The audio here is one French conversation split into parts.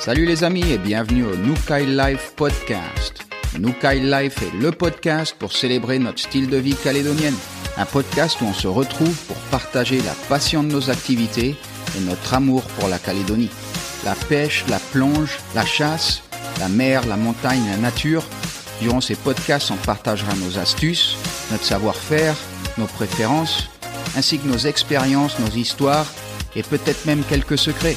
Salut les amis et bienvenue au Nukai Life Podcast. Nukai Life est le podcast pour célébrer notre style de vie calédonienne. Un podcast où on se retrouve pour partager la passion de nos activités et notre amour pour la Calédonie. La pêche, la plonge, la chasse, la mer, la montagne, la nature. Durant ces podcasts, on partagera nos astuces, notre savoir-faire, nos préférences, ainsi que nos expériences, nos histoires et peut-être même quelques secrets.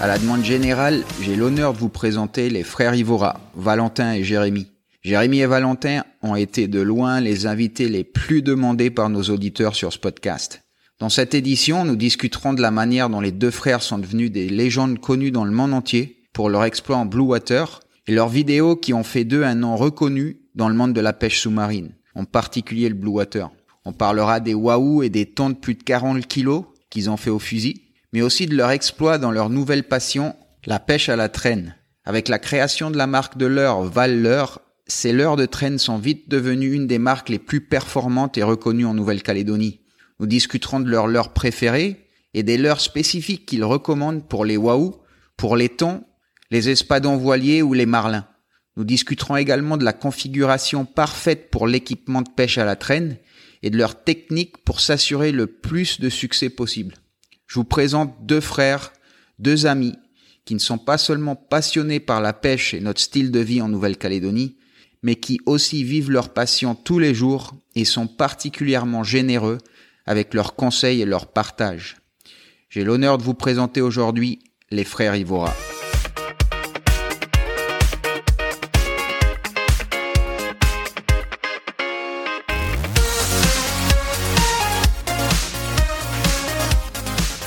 À la demande générale, j'ai l'honneur de vous présenter les frères Ivora, Valentin et Jérémy. Jérémy et Valentin ont été de loin les invités les plus demandés par nos auditeurs sur ce podcast. Dans cette édition, nous discuterons de la manière dont les deux frères sont devenus des légendes connues dans le monde entier pour leur exploit en Blue Water et leurs vidéos qui ont fait d'eux un nom reconnu dans le monde de la pêche sous-marine, en particulier le Blue Water. On parlera des wahoo et des tons de plus de 40 kilos qu'ils ont fait au fusil, mais aussi de leur exploit dans leur nouvelle passion, la pêche à la traîne. Avec la création de la marque de leurre Val ces leurres de traîne sont vite devenues une des marques les plus performantes et reconnues en Nouvelle-Calédonie. Nous discuterons de leurs leurres préférées et des leurres spécifiques qu'ils recommandent pour les wahoo, pour les thons, les espadons voiliers ou les marlins. Nous discuterons également de la configuration parfaite pour l'équipement de pêche à la traîne et de leur technique pour s'assurer le plus de succès possible. Je vous présente deux frères, deux amis, qui ne sont pas seulement passionnés par la pêche et notre style de vie en Nouvelle-Calédonie, mais qui aussi vivent leur passion tous les jours et sont particulièrement généreux avec leurs conseils et leurs partages. J'ai l'honneur de vous présenter aujourd'hui les frères Ivora.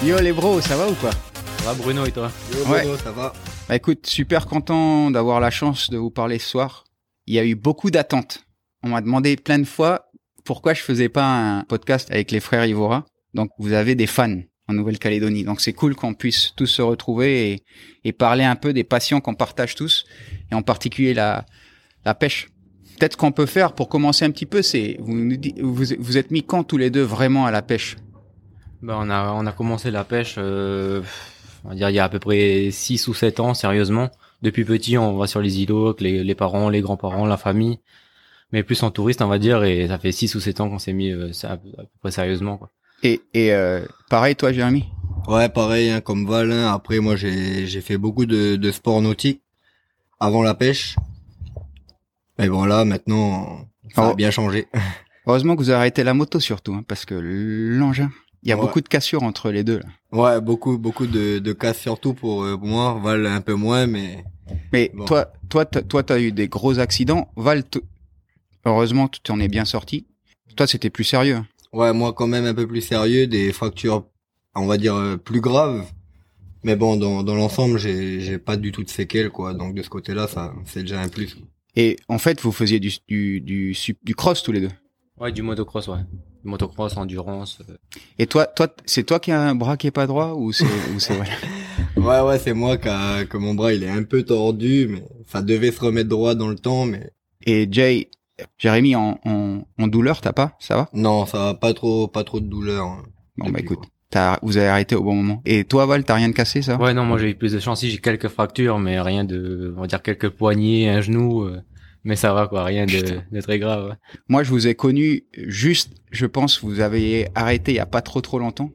Yo les bros, ça va ou quoi Ça va Bruno et toi? Yo, Ouais. Bruno, ça va Bah écoute, super content d'avoir la chance de vous parler ce soir. Il y a eu beaucoup d'attentes. On m'a demandé plein de fois pourquoi je faisais pas un podcast avec les frères Ivora. Donc vous avez des fans en Nouvelle-Calédonie. Donc c'est cool qu'on puisse tous se retrouver et, et parler un peu des passions qu'on partage tous, et en particulier la, la pêche. Peut-être qu'on peut faire pour commencer un petit peu, c'est vous, nous dites- vous vous êtes mis quand tous les deux vraiment à la pêche? Bah, on, a, on a commencé la pêche, euh, on va dire il y a à peu près 6 ou 7 ans, sérieusement. Depuis petit, on va sur les îlots avec les, les parents, les grands-parents, la famille. Mais plus en touriste, on va dire, et ça fait 6 ou 7 ans qu'on s'est mis euh, ça, à, peu à peu près sérieusement. Quoi. Et, et euh, pareil toi Jérémy? Ouais, pareil, hein, comme Val. hein. Après, moi, j'ai j'ai fait beaucoup de, de sports nautiques avant la pêche. Mais voilà, maintenant, ça Oh. a bien changé. Heureusement que vous avez arrêté la moto surtout, hein, parce que l'engin, il y a Ouais. beaucoup de cassures entre les deux. Là. Ouais, beaucoup, beaucoup de, de casse surtout pour euh, moi. Val un peu moins, mais Mais Bon. toi, toi, toi, t'as eu des gros accidents. Val, heureusement, tu t'en es bien sorti. Toi, c'était plus sérieux. hein. ouais, moi quand même un peu plus sérieux, des fractures, on va dire euh, plus graves. Mais bon, dans, dans l'ensemble, j'ai j'ai pas du tout de séquelles, quoi. Donc de ce côté-là, ça, c'est déjà un plus. Et en fait, vous faisiez du, du, du, du cross tous les deux? Ouais, du motocross, ouais. Motocross, endurance. euh. Et toi, toi, c'est toi qui as un bras qui est pas droit ou c'est, ou c'est voilà. Ouais, ouais, c'est moi qui a- que mon bras il est un peu tordu, mais ça devait se remettre droit dans le temps, mais Et Jay, Jérémy, en, en, en douleur, t'as pas? Ça va? Non, ça va pas trop, pas trop de douleur. hein. Bon, Depuis, bah écoute, t'as, vous avez arrêté au bon moment. Et toi, Val, t'as rien de cassé, ça? Ouais, non, moi j'ai eu plus de chance. Si, j'ai quelques fractures, mais rien de, on va dire quelques poignets, un genou. euh, mais ça va, quoi. Rien de, de très grave. ouais. Moi, je vous ai connu juste, je pense, vous avez arrêté il y a pas trop trop longtemps.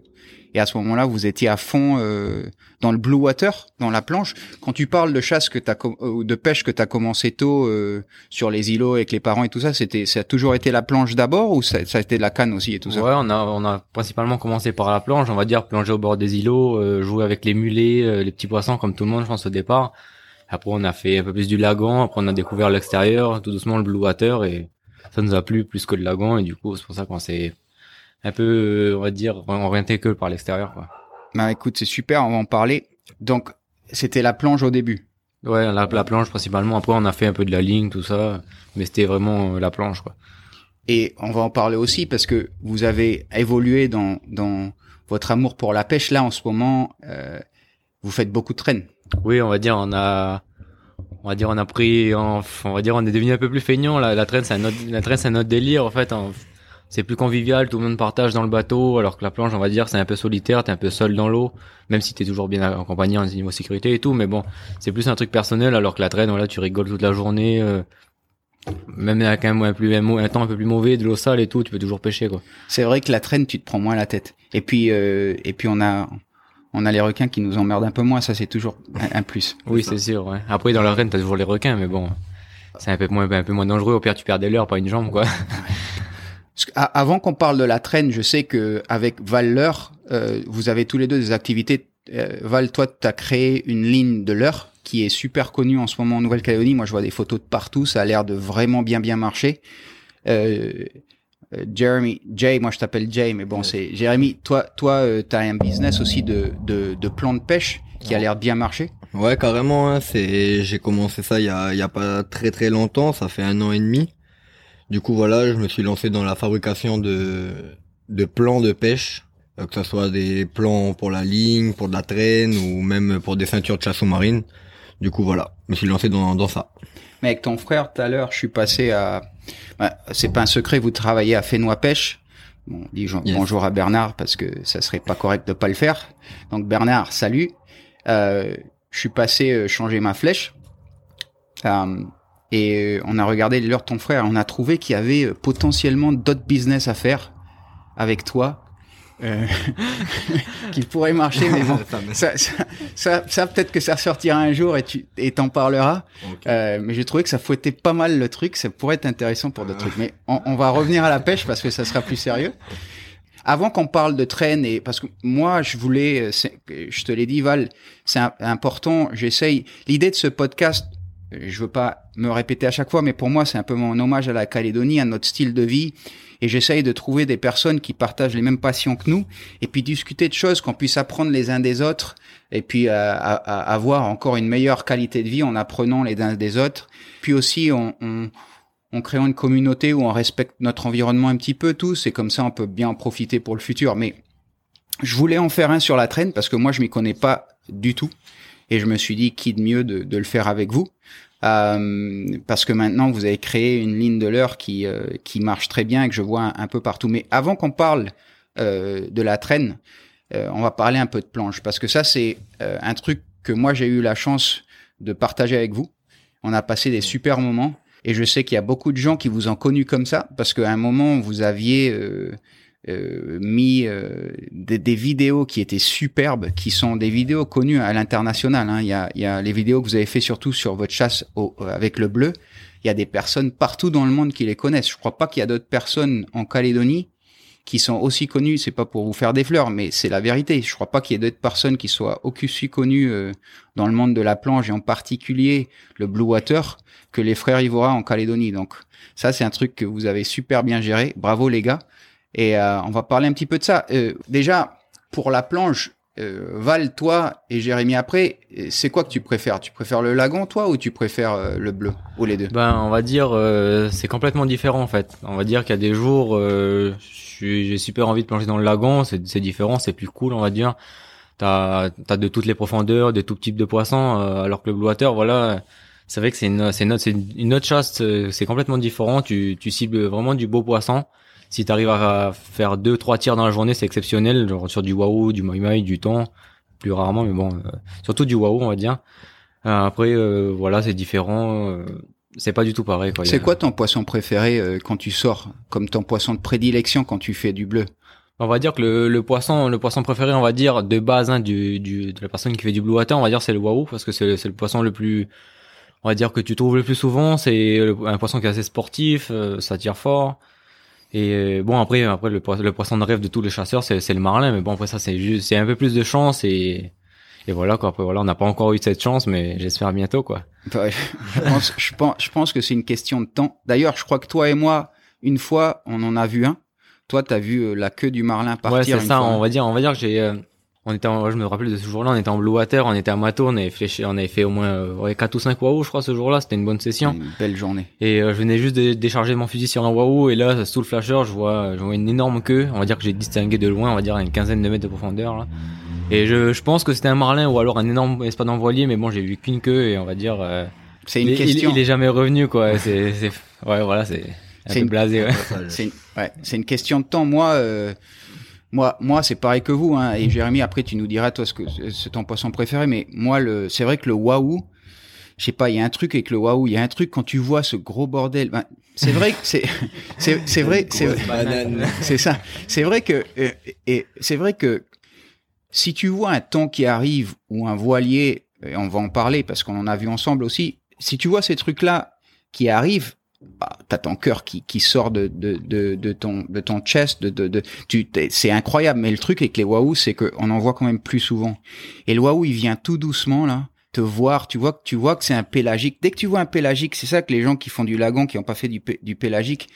Et à ce moment-là, vous étiez à fond euh, dans le blue water, dans la planche. Quand tu parles de chasse que t'as euh, de pêche que t'as commencé tôt euh, sur les îlots avec les parents et tout ça, c'était ça a toujours été la planche d'abord ou ça, ça a été de la canne aussi et tout ça? Ouais, on a, on a principalement commencé par la planche, on va dire plonger au bord des îlots, euh, jouer avec les mulets, euh, les petits poissons comme tout le monde, je pense au départ. Après, on a fait un peu plus du lagon, après on a découvert l'extérieur, tout doucement le blue water et ça nous a plu plus que le lagon et du coup, c'est pour ça qu'on s'est un peu, on va dire, orienté que par l'extérieur, quoi. Bah écoute, c'est super, on va en parler. Donc, c'était la planche au début. Ouais, la, la planche principalement. Après, on a fait un peu de la ligne, tout ça, mais c'était vraiment euh, la planche, quoi. Et on va en parler aussi parce que vous avez évolué dans, dans votre amour pour la pêche. Là, en ce moment, euh, vous faites beaucoup de traînes. Oui, on va dire, on a, on va dire, on a pris, on, va dire, on est devenu un peu plus feignant. La, la traîne, c'est un autre, la traîne, c'est un autre délire. En fait, c'est plus convivial, tout le monde partage dans le bateau, alors que la planche, on va dire, c'est un peu solitaire, t'es un peu seul dans l'eau, même si t'es toujours bien accompagné en niveau sécurité et tout. Mais bon, c'est plus un truc personnel, alors que la traîne, voilà, tu rigoles toute la journée. euh, même avec un, plus, un temps un peu plus mauvais, de l'eau sale et tout, tu peux toujours pêcher, quoi. C'est vrai que la traîne, tu te prends moins la tête. Et puis, euh, et puis on a, on a les requins qui nous emmerdent un peu moins. Ça, c'est toujours un, un plus. Oui, c'est sûr. Ouais. Après, dans la traîne, t'as toujours les requins, mais bon, c'est un peu moins, un peu moins dangereux. Au pire, tu perds des leurres, pas une jambe, quoi. Avant qu'on parle de la traîne, je sais que avec Val Leurre, euh, vous avez tous les deux des activités. Euh, Val, toi, tu as créé une ligne de leurre qui est super connue en ce moment en Nouvelle-Calédonie. Moi, je vois des photos de partout. Ça a l'air de vraiment bien, bien marcher. Euh, Jeremy, Jay, moi je t'appelle Jay, mais bon, c'est Jérémy. Toi, toi, tu as un business aussi de, de, de plans de pêche qui a l'air bien marcher. Ouais, carrément. Hein, c'est, j'ai commencé ça il y a, il y a pas très très longtemps. Ça fait un an et demi. Du coup, voilà, je me suis lancé dans la fabrication de de plans de pêche, euh, que ce soit des plans pour la ligne, pour de la traîne ou même pour des ceintures de chasse sous-marine. Du coup, voilà, je me suis lancé dans dans ça. Mais avec ton frère, tout à l'heure, je suis passé à. bah, c'est pas un secret, vous travaillez à Fénois Pêche. Bon, Yes. bonjour à Bernard parce que ça serait pas correct de pas le faire. Donc Bernard, salut. Euh, je suis passé euh, changer ma flèche. Euh, et euh, on a regardé les leurs de ton frère. On a trouvé qu'il y avait potentiellement d'autres business à faire avec toi. Euh, qui pourrait marcher, mais bon, Ça ça, ça, peut-être que ça sortira un jour et tu et t'en parleras. Euh, mais j'ai trouvé que ça fouettait pas mal le truc. Ça pourrait être intéressant pour d'autres trucs. Mais on, on va revenir à la pêche parce que ça sera plus sérieux. Avant qu'on parle de traîne et parce que moi je voulais, euh, je te l'ai dit Val, c'est important. J'essaye. L'idée de ce podcast, euh, je veux pas me répéter à chaque fois, mais pour moi c'est un peu mon hommage à la Calédonie, à notre style de vie. Et j'essaye de trouver des personnes qui partagent les mêmes passions que nous, et puis discuter de choses qu'on puisse apprendre les uns des autres, et puis euh, avoir encore une meilleure qualité de vie en apprenant les uns des autres. Puis aussi en, créant une communauté où on respecte notre environnement un petit peu tous, et comme ça on peut bien en profiter pour le futur. Mais je voulais en faire un sur la traîne parce que moi je m'y connais pas du tout, et je me suis dit qui de mieux de le faire avec vous? Euh, parce que maintenant vous avez créé une ligne de l'heure qui euh, qui marche très bien et que je vois un, peu partout. Mais avant qu'on parle euh, de la traîne, on va parler un peu de planche parce que ça c'est un truc que moi j'ai eu la chance de partager avec vous. On a passé des super moments et je sais qu'il y a beaucoup de gens qui vous ont connu comme ça parce qu'à un moment vous aviez euh, mis euh, des, des vidéos qui étaient superbes, qui sont des vidéos connues à l'international. Hein. Il, y a, il y a les vidéos que vous avez fait surtout sur votre chasse au, euh, avec le bleu. Il y a des personnes partout dans le monde qui les connaissent. Je crois pas qu'il y a d'autres personnes en Calédonie qui sont aussi connues. C'est pas pour vous faire des fleurs, mais c'est la vérité. Je crois pas qu'il y ait d'autres personnes qui soient aussi connues euh, dans le monde de la planche et en particulier le blue water que les frères Ivora en Calédonie. Donc ça, c'est un truc que vous avez super bien géré. Bravo les gars. Et euh, on va parler un petit peu de ça. Euh, déjà, pour la planche, euh, Val, toi et Jérémy après, euh, c'est quoi que tu préfères? Tu préfères le lagon, toi, ou tu préfères euh, le bleu Ou les deux? Ben, on va dire, euh, c'est complètement différent en fait. On va dire qu'il y a des jours, j'ai super envie de plonger dans le lagon, c'est différent, c'est plus cool, on va dire. T'as as de toutes les profondeurs, de tout type de poissons, alors que le blue water, voilà, c'est vrai que c'est une, c'est une, une autre chasse, c'est complètement différent. Tu, tu cibles vraiment du beau poisson. Si tu arrives à faire deux, trois tirs dans la journée, c'est exceptionnel, genre sur du wahoo, du mai mai, du thon, plus rarement, mais bon, euh, surtout du wahoo, on va dire. Euh, après, euh, voilà, c'est différent. euh, c'est pas du tout pareil. Quoi. C'est quoi ton poisson préféré euh, quand tu sors? Comme ton poisson de prédilection quand tu fais du bleu? On va dire que le, le poisson, le poisson préféré, on va dire de base hein, du, du, de la personne qui fait du blue water, on va dire c'est le wahoo parce que c'est c'est le poisson le plus, on va dire que tu trouves le plus souvent. C'est un poisson qui est assez sportif, euh, ça tire fort. Et euh, bon après, après le, poi- le poisson de rêve de tous les chasseurs, c'est le marlin. Mais bon après ça c'est juste, c'est un peu plus de chance et et voilà quoi. Après voilà, on n'a pas encore eu cette chance, mais j'espère bientôt quoi. Enfin, je, pense, je, pense, je pense que c'est une question de temps. D'ailleurs, je crois que toi et moi, une fois, on en a vu un. Toi, t'as vu euh, la queue du marlin partir Ouais, c'est ça. fois. On va dire, on va dire que j'ai, euh, on était en, je me rappelle de ce jour-là, on était en blue water, on était à Mato, on avait fléché, on avait fait au moins euh, ouais, 4 ou 5 wahoo, je crois, ce jour-là, c'était une bonne session. Une belle journée. Et euh, je venais juste de décharger mon fusil sur un wahoo, et là, sous le flasher, je vois, je vois une énorme queue, on va dire que j'ai distingué de loin, on va dire à une quinzaine de mètres de profondeur, là. Et je, je pense que c'était un marlin ou alors un énorme espadon voilier, mais bon, j'ai vu qu'une queue, et on va dire, euh, C'est une il, question. il est jamais revenu, quoi. C'est, ouais, voilà, c'est, un peu une- blasé, ouais. C'est une, ouais, une question de temps. Moi, euh, moi, moi, c'est pareil que vous. Hein, et Jérémy, après, tu nous diras toi ce que c'est ton poisson préféré. Mais moi, le, c'est vrai que le waouh, je sais pas, il y a un truc avec le waouh. Il y a un truc quand tu vois ce gros bordel. ben, c'est vrai que c'est, c'est, c'est vrai, c'est, c'est ça. C'est vrai que, euh, et c'est vrai que si tu vois un temps qui arrive ou un voilier, et on va en parler parce qu'on en a vu ensemble aussi. Si tu vois ces trucs-là qui arrivent, bah, t'as ton cœur qui, qui sort de, de, de, de ton de ton chest, de, de, de tu c'est incroyable. Mais le truc avec les waouh, c'est que on en voit quand même plus souvent. Et le waouh, il vient tout doucement là, te voir. Tu vois que tu vois que c'est un pélagique. Dès que tu vois un pélagique, c'est ça que les gens qui font du lagon, qui n'ont pas fait du, du pélagique,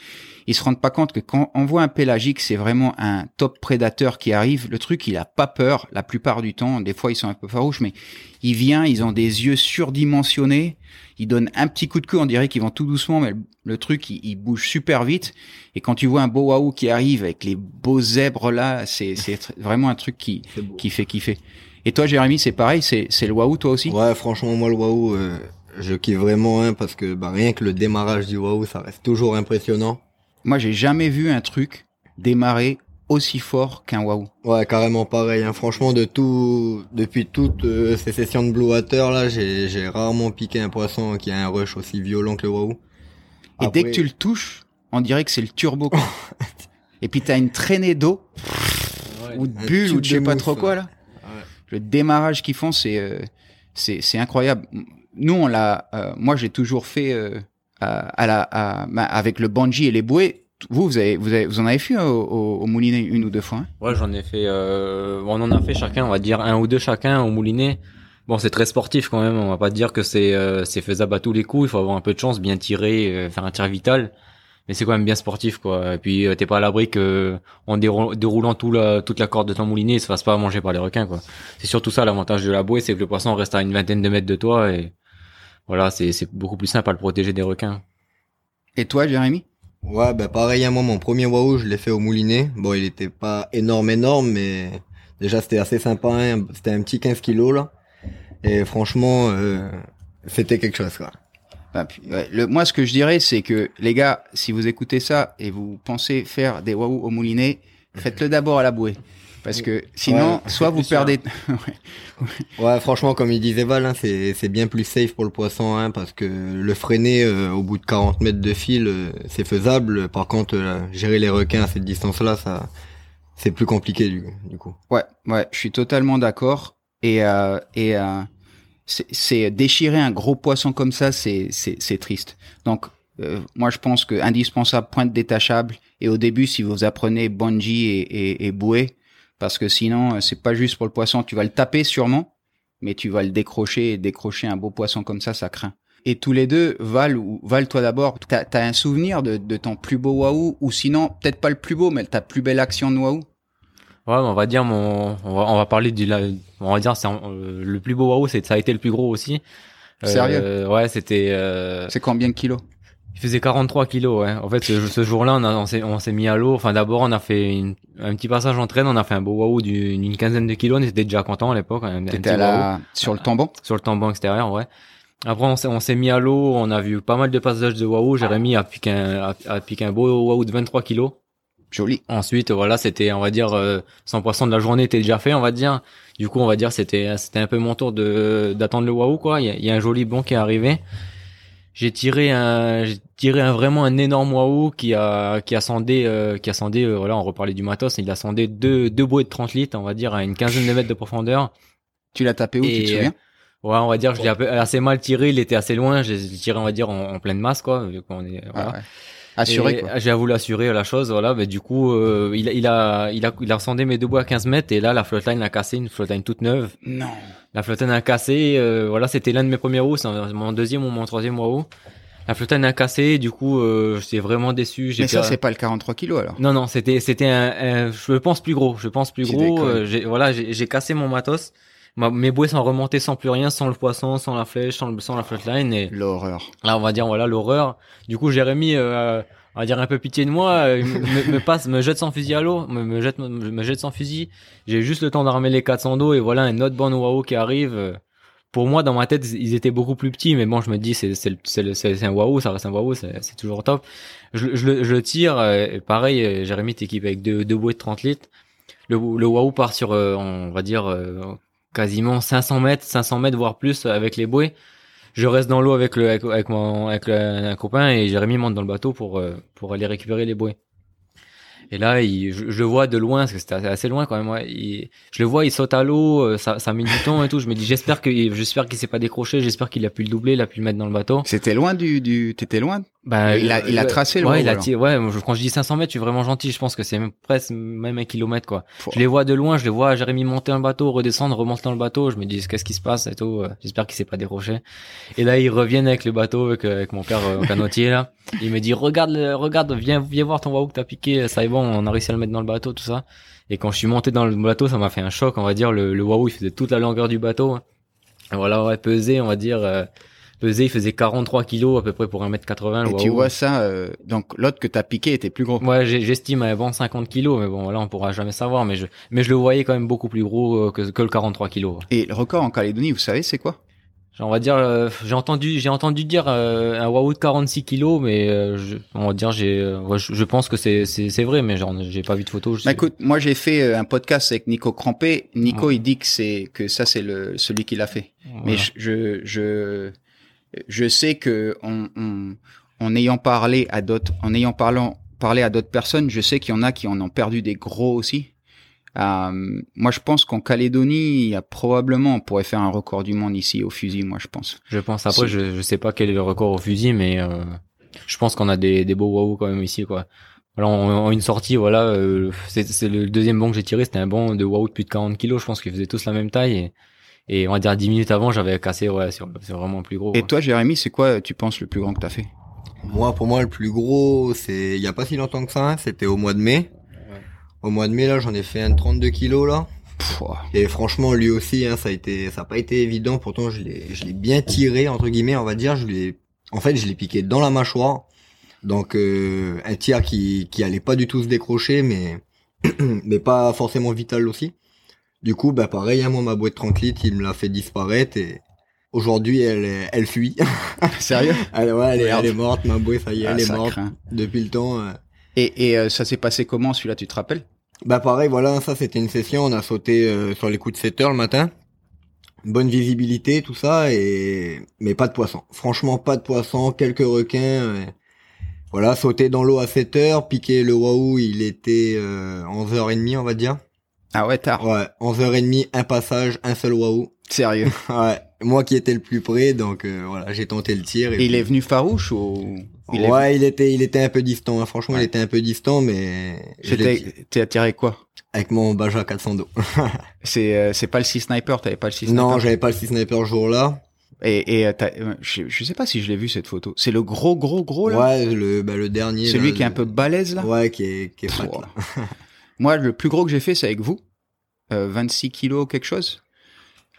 ils se rendent pas compte que quand on voit un pélagique, c'est vraiment un top prédateur qui arrive. Le truc, il a pas peur la plupart du temps. Des fois, ils sont un peu farouches, mais il vient, ils ont des yeux surdimensionnés. Ils donnent un petit coup de queue, on dirait qu'ils vont tout doucement, mais le, le truc, il, il bouge super vite. Et quand tu vois un beau waouh qui arrive avec les beaux zèbres là, c'est vraiment un truc qui qui fait kiffer. Et toi, Jérémy, c'est pareil, c'est c'est le waouh toi aussi? Ouais, franchement, moi, le waouh, euh, je kiffe vraiment, hein, parce que bah, rien que le démarrage du waouh, ça reste toujours impressionnant. Moi, j'ai jamais vu un truc démarrer aussi fort qu'un waouh. Ouais, carrément pareil. Hein. Franchement, de tout, depuis toutes euh, ces sessions de Blue Water là, j'ai rarement piqué un poisson qui a un rush aussi violent que le waouh. Et dès que tu le touches, on dirait que c'est le turbo. Et puis t'as une traînée d'eau ou de bulles ou de je sais pas trop quoi là. Ouais. Le démarrage qu'ils font, c'est euh, c'est incroyable. Nous, on l'a. euh, moi, j'ai toujours fait à, à la à- bah, avec le bungee et les bouées. Vous, vous avez vous avez vous en avez fait au, au, au moulinet une ou deux fois. hein? Ouais, j'en ai fait. Euh, on en a fait chacun, on va dire un ou deux chacun au moulinet. Bon, c'est très sportif quand même. On va pas dire que c'est euh, c'est faisable à tous les coups. Il faut avoir un peu de chance, bien tirer, euh, faire un tir vital. Mais c'est quand même bien sportif, quoi. Et puis euh, t'es pas à l'abri que en dérou- déroulant tout la, toute la corde de ton moulinet, il se fasse pas manger par les requins, quoi. C'est surtout ça l'avantage de la bouée, c'est que le poisson reste à une vingtaine de mètres de toi et voilà, c'est c'est beaucoup plus simple à le protéger des requins. Et toi, Jérémy? Ouais, bah pareil, à moi, mon premier waouh, je l'ai fait au moulinet. Bon, il était pas énorme, énorme, mais déjà, c'était assez sympa. Hein. C'était un petit 15 kilos, là. Et franchement, euh, c'était quelque chose, quoi. Bah, puis, ouais, le, moi, ce que je dirais, c'est que les gars, si vous écoutez ça et vous pensez faire des waouh au moulinet, faites-le d'abord à la bouée. Parce que sinon, Ouais, soit vous perdez. Ouais, franchement, comme il disait Val, hein, c'est c'est bien plus safe pour le poisson, hein, parce que le freiner euh, au bout de 40 mètres de fil, euh, c'est faisable. Par contre, euh, gérer les requins à cette distance-là, ça, c'est plus compliqué du, du coup. Ouais, ouais, je suis totalement d'accord. Et euh, et euh, c'est- déchirer un gros poisson comme ça, c'est c'est c'est triste. Donc euh, moi, je pense que indispensable pointe détachable. Et au début, si vous apprenez bungee et, et, et bouée, parce que sinon, euh, c'est pas juste pour le poisson. Tu vas le taper sûrement, mais tu vas le décrocher et décrocher un beau poisson comme ça, ça craint. Et tous les deux, Val ou Val, toi d'abord, t'as as un souvenir de, de ton plus beau waouh ou sinon peut-être pas le plus beau, mais ta plus belle action de waouh Ouais, mais on va dire mon, on va, on va parler du, la- on va dire c'est euh, le plus beau waouh, c'est ça a été le plus gros aussi. Sérieux? Euh, Ouais, c'était. Euh, C'est combien de kilos? Il faisait 43 kilos. Ouais. En fait, ce, ce jour-là, on, s'est, on s'est mis à l'eau. Enfin, d'abord, on a fait une- un petit passage en traîne. On a fait un beau waouh d'une quinzaine de kilos. On était déjà content à l'époque. un T'étais la sur le tambour? Sur le tambour extérieur, ouais. Après, on s'est, mis à l'eau, on a vu pas mal de passages de waouh. Jérémy a piqué un, a, a piqué un beau waouh de 23 kilos. Joli. Ensuite, voilà, c'était, on va dire, euh, 100 poissons de la journée était déjà fait, on va dire. Du coup, on va dire, c'était, c'était un peu mon tour de, d'attendre le waouh, quoi. Il y a, il y a un joli bon qui est arrivé. J'ai tiré un, j'ai tiré un vraiment un énorme waouh qui a, qui a sondé, euh, qui a sondé, euh, voilà, on reparlait du matos, il a sondé deux, deux bouées de 30 litres, on va dire, à une quinzaine de mètres de profondeur. Tu l'as tapé où, tu te souviens? Ouais, on va dire, je l'ai assez mal tiré, il était assez loin, j'ai j'ai tiré, on va dire, en, en pleine masse, quoi, vu qu'on est, voilà. Ah ouais. Assuré, Et quoi. J'ai voulu assurer la chose, voilà. Mais du coup, euh, il, a, il a, il a, il a sondé mes deux bois à 15 mètres et là, la flottline a cassé, une flottline toute neuve. Non. La flottline a cassé, euh, voilà, c'était l'un de mes premiers roues, c'est mon deuxième ou mon troisième waouh. La flottane a cassé, du coup, euh, j'étais vraiment déçu. j'ai Mais ça, c'est pas le 43 kilos alors. Non, non, c'était, c'était un, un- je pense plus gros. Je pense plus gros. euh, j'ai, voilà, j'ai, j'ai cassé mon matos. Ma- mes bouées sont remontées sans plus rien, sans le poisson, sans la flèche, sans, le, sans la flatline. Et L'horreur. là, on va dire, voilà, l'horreur. Du coup, Jérémy, euh, on va dire un peu pitié de moi, euh, me, me passe, me jette sans fusil à l'eau, me, me jette, me, me jette sans fusil. J'ai juste le temps d'armer les 400 d'eau et voilà un autre bon waouh qui arrive. Pour moi, dans ma tête, ils étaient beaucoup plus petits, mais bon, je me dis, c'est, c'est, c'est, un waouh, ça reste un waouh, c'est, toujours top. Je, je, le- je tire, euh, et pareil, euh, Jérémy t'équipe avec deux, deux bouées de 30 litres. Le, le waouh part sur, euh, on va dire, euh, quasiment 500 mètres, 500 mètres, voire plus avec les bouées. Je reste dans l'eau avec le, avec, mon, avec un copain et Jérémy monte dans le bateau pour, euh, pour aller récupérer les bouées. Et là, je, le vois de loin, parce que c'était assez- loin quand même. Je le vois, il saute à l'eau, euh, ça, ça met du temps et tout. Je me dis, j'espère que, j'espère qu'il s'est pas décroché, j'espère qu'il a pu le doubler, il a pu le mettre dans le bateau. C'était loin du, du, t'étais loin? Ben, Il a- il a tracé le ouais, il a ouais, quand je dis 500 mètres, je suis vraiment gentil. Je pense que c'est presque même un kilomètre, quoi. Je les vois de loin, je les vois Jérémy monter le bateau, redescendre, remonter dans le bateau. Je me dis, qu'est-ce qui se passe et tout. euh, J'espère qu'il s'est pas décroché. Et là, ils reviennent avec le bateau, avec, euh, avec mon père euh, canotier, là. Il me dit, regarde, regarde, viens, viens voir ton waouh que t'as piqué. Ça est bon, on a réussi à le mettre dans le bateau, tout ça. Et quand je suis monté dans le bateau, ça m'a fait un choc, on va dire. Le, le waouh, il faisait toute la longueur du bateau. Et voilà, ouais, pesé, on va dire, euh, pesé, il faisait 43 kilos à peu près pour 1m80, le Et tu vois ça, euh, donc l'autre que t'as piqué était plus gros. Ouais, j'estime à bon 50 kilos, mais bon, là, on pourra jamais savoir, mais je, mais je le voyais quand même beaucoup plus gros euh, que, que le 43 kilos. Et le record en Calédonie, vous savez, c'est quoi? On va dire, euh, j'ai entendu, j'ai entendu dire euh, un waouh de 46 kilos, mais euh, je, on va dire, j'ai, euh, ouais, je, je pense que c'est, c'est, c'est vrai, mais genre, j'ai pas vu de photos. je Bah écoute, moi j'ai fait euh, un podcast avec Nico Crampé. Nico, Ouais. il dit que c'est que ça c'est le celui qui l'a fait. Voilà. Mais je, je je sais que en en, en ayant parlé à d'autres, en ayant parlant parlé à d'autres personnes, je sais qu'il y en a qui en ont perdu des gros aussi. Euh, moi, je pense qu'en Calédonie, il y a probablement, on pourrait faire un record du monde ici au fusil. Moi, je pense. Je pense après, je, je sais pas quel est le record au fusil, mais euh, je pense qu'on a des, des beaux waouh quand même ici, quoi. Voilà, en, en une sortie, voilà, euh, c'est, c'est le deuxième bon que j'ai tiré, c'était un bon de waouh de plus de 40 kilos, je pense qu'ils faisaient tous la même taille, et, et on va dire 10 minutes avant, j'avais cassé, ouais, c'est, c'est vraiment plus gros. Et toi, Jérémy, c'est quoi, tu penses, le plus grand que t'as fait? Moi, pour moi, le plus gros, c'est il y a pas si longtemps que ça. hein, C'était au mois de mai. Ouais. Au mois de mai, là, j'en ai fait un de 32 kilos là. Et franchement, lui aussi, hein, ça a été, ça a pas été évident. Pourtant, je l'ai, je l'ai bien tiré entre guillemets, on va dire. Je l'ai, en fait, je l'ai piqué dans la mâchoire. Donc euh, un tir qui, qui allait pas du tout se décrocher, mais mais pas forcément vital aussi. Du coup, bah pareil, hein, moi ma boîte 30 litres, il me l'a fait disparaître et aujourd'hui elle, est- elle fuit. Sérieux? Elle, ouais, elle, est, Merde. elle est morte, ma boîte, ça y est, Ah, elle est morte craint. depuis le temps. euh. Et, et euh, ça s'est passé comment celui-là, tu te rappelles? Bah pareil, voilà, ça c'était une session, on a sauté euh, sur les coups de 7 heures le matin. Bonne visibilité, tout ça, et mais pas de poisson. Franchement, pas de poisson, quelques requins. euh, Voilà, sauter dans l'eau à 7 heures, piquer le waouh, il était euh, 11h30, on va dire. Ah ouais, tard. Ouais, 11h30, un passage, un seul waouh. Sérieux. Ouais, moi qui étais le plus près, donc euh, voilà, j'ai tenté le tir. Et il est venu farouche ou il est ouais, il était, il était un peu distant. hein. Franchement, Ouais. il était un peu distant, mais t'es attiré quoi? Avec mon Baja 400 d'eau. C'est, euh, c'est pas le 6 sniper, t'avais pas le 6 sniper? Non, j'avais pas le 6 sniper ce jour-là. Et, et euh, je, je sais pas si je l'ai vu cette photo. C'est le gros, gros, gros là? Ouais, le, bah, le dernier. Celui là, qui est un peu balèze là? Ouais, qui est, qui est fat, Pouah. là. Moi, le plus gros que j'ai fait, c'est avec vous. Euh, 26 kilos quelque chose.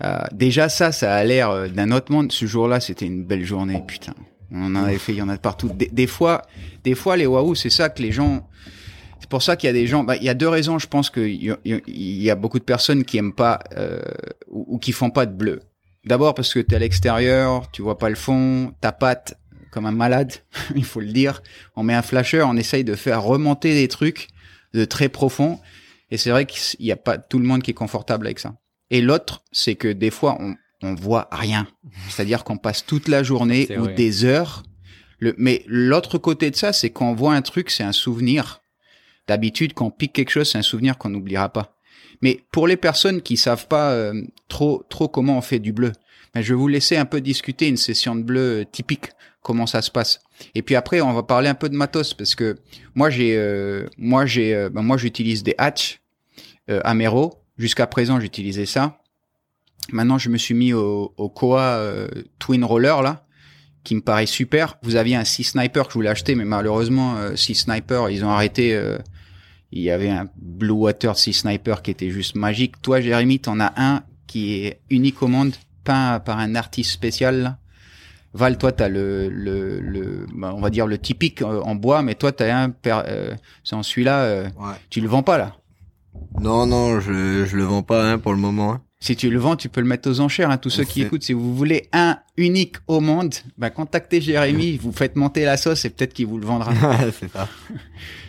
Euh, déjà ça, ça a l'air euh, d'un autre monde. Ce jour-là, c'était une belle journée, putain. On en avait fait, il y en a de partout. Des, des fois, des fois les waouh, c'est ça que les gens. C'est pour ça qu'il y a des gens. Bah, il y a deux raisons. Je pense qu'il y, a- il y a beaucoup de personnes qui aiment pas euh, ou, ou qui font pas de bleu. D'abord parce que t'es à l'extérieur, tu vois pas le fond, ta patte comme un malade, il faut le dire. On met un flasher, on essaye de faire remonter des trucs de très profond. Et c'est vrai qu'il y a pas tout le monde qui est confortable avec ça. Et l'autre, c'est que des fois, on, on voit rien. C'est-à-dire qu'on passe toute la journée ou vrai. des heures. Le, mais l'autre côté de ça, c'est qu'on voit un truc, c'est un souvenir. D'habitude, quand on pique quelque chose, c'est un souvenir qu'on n'oubliera pas. Mais pour les personnes qui savent pas euh, trop trop comment on fait du bleu, ben, je vais vous laisser un peu discuter une session de bleu euh, typique, comment ça se passe. Et puis après, on va parler un peu de matos parce que moi j'ai euh, moi j'ai euh, ben, moi j'utilise des hatch euh, Amero. Jusqu'à présent, j'utilisais ça. Maintenant, je me suis mis au, au Koa euh, Twin Roller là. qui me paraît super. Vous aviez un Sea Sniper que je voulais acheter, mais malheureusement, euh, Sea Sniper, ils ont arrêté. il y avait un Blue Water Sea Sniper qui était juste magique. Toi, Jérémy, t'en as un qui est unique au monde, peint par un artiste spécial. Là. Val, toi, t'as le, le, le, bah, on va dire le typique en bois, mais toi, t'as un, per- euh, c'est en celui-là, euh, Ouais. tu le vends pas là. Non, non, je, je le vends pas hein, pour le moment. hein. Si tu le vends, tu peux le mettre aux enchères. Hein, tous ceux qui écoutent, si vous voulez un unique au monde, bah, contactez Jérémy, vous faites monter la sauce et peut-être qu'il vous le vendra. c'est ça.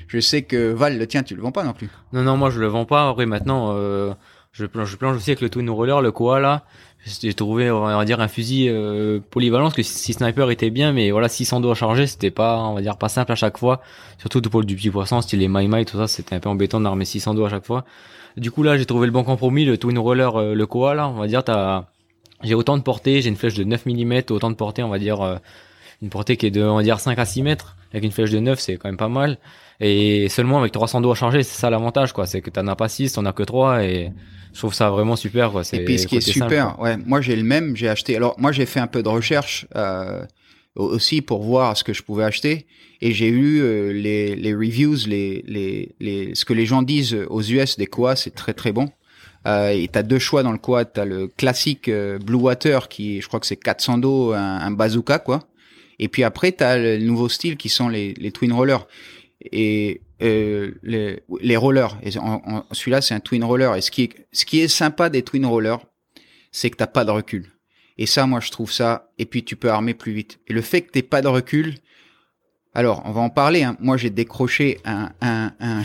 Je sais que Val, le tien, tu le vends pas non plus. Non, non, moi je le vends pas. Après maintenant, euh, je planche, je planche aussi avec le Twin Roller, le Koala. J'ai trouvé, on va dire, un fusil euh, polyvalent parce que si Sniper était bien, mais voilà, 600 dos à charger, c'était pas, on va dire, pas simple à chaque fois. Surtout pour du petit poisson, style les Mai Mai, tout ça, c'était un peu embêtant d'armer 600 dos à chaque fois. Du coup là, j'ai trouvé le bon compromis, le Twin Roller, euh, le Koala. On va dire, t'as, j'ai autant de portée, j'ai une flèche de 9 mm, autant de portée, on va dire, euh, une portée qui est de, on va dire, 5 à 6 mètres. Avec une flèche de 9, c'est quand même pas mal. Et seulement avec 300 dos à charger, c'est ça l'avantage, quoi. C'est que t'en as pas 6, t'en as que 3 et je trouve ça vraiment super, quoi. C'est Et puis ce qui est simple, super, quoi. ouais, moi j'ai le même, j'ai acheté. Alors moi j'ai fait un peu de recherche euh, aussi pour voir ce que je pouvais acheter et j'ai lu euh, les, les reviews, les, les, les, ce que les gens disent aux US des Koa, c'est très très bon. Euh, et t'as deux choix dans le Koa, t'as le classique euh, Blue Water qui, je crois que c'est 400 dos, un, un bazooka quoi. Et puis après t'as le nouveau style qui sont les, les twin rollers et euh, les, les rollers. Et celui-là, c'est un twin roller. Et ce qui est, ce qui est sympa des twin rollers, c'est que t'as pas de recul. Et ça, moi, je trouve ça. Et puis, tu peux armer plus vite. Et le fait que t'aies pas de recul. Alors, on va en parler. Hein. Moi, j'ai décroché un, un, un,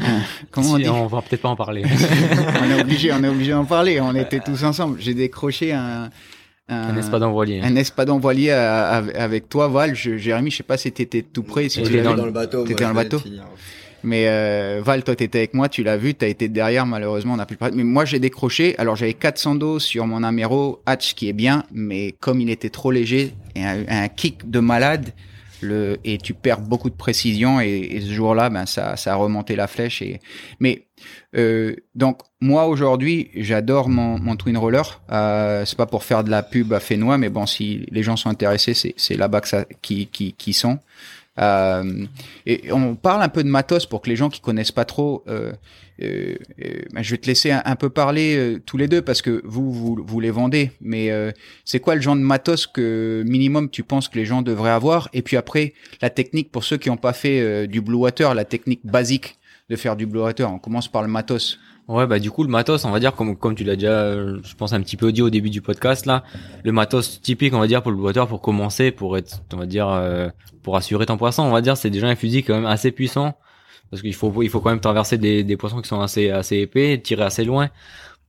un- comment on dit on va peut-être pas en parler. On est obligé, on est obligé d'en parler. On était tous ensemble. J'ai décroché un, un, un espadon voilier. un espadon voilier à- à- avec toi, Val. Je, Jérémy, je sais pas si t'étais tout près. Si est l'avais dans le bateau. T'étais dans le bateau Mais euh, Val, toi, t'étais avec moi, tu l'as vu, t'as été derrière, malheureusement, on n'a parler. Mais moi, j'ai décroché. Alors, j'avais 400 dos sur mon Amero Hatch, qui est bien, mais comme il était trop léger, et un, un kick de malade, et tu perds beaucoup de précision. Et, ce jour-là, ben ça, a remonté la flèche. Et mais euh, donc moi aujourd'hui, j'adore mon, mon twin roller. Euh, c'est pas pour faire de la pub à Fénois, mais bon, si les gens sont intéressés, c'est là-bas que qui qui qui sont. Euh, et on parle un peu de matos pour que les gens qui connaissent pas trop, euh, euh, ben, je vais te laisser un, peu parler tous les deux parce que vous vous, vous les vendez. Mais c'est quoi le genre de matos que minimum tu penses que les gens devraient avoir? Et puis après la technique pour ceux qui n'ont pas fait du blue water, la technique basique de faire du blue water. On commence par le matos. Ouais, bah du coup le matos, on va dire comme comme tu l'as déjà, je pense un petit peu dit au début du podcast là, le matos typique, on va dire pour le water pour commencer, pour être, on va dire, euh, pour assurer ton poisson, on va dire, c'est déjà un fusil quand même assez puissant parce qu'il faut il faut quand même traverser des, des poissons qui sont assez assez épais, tirer assez loin.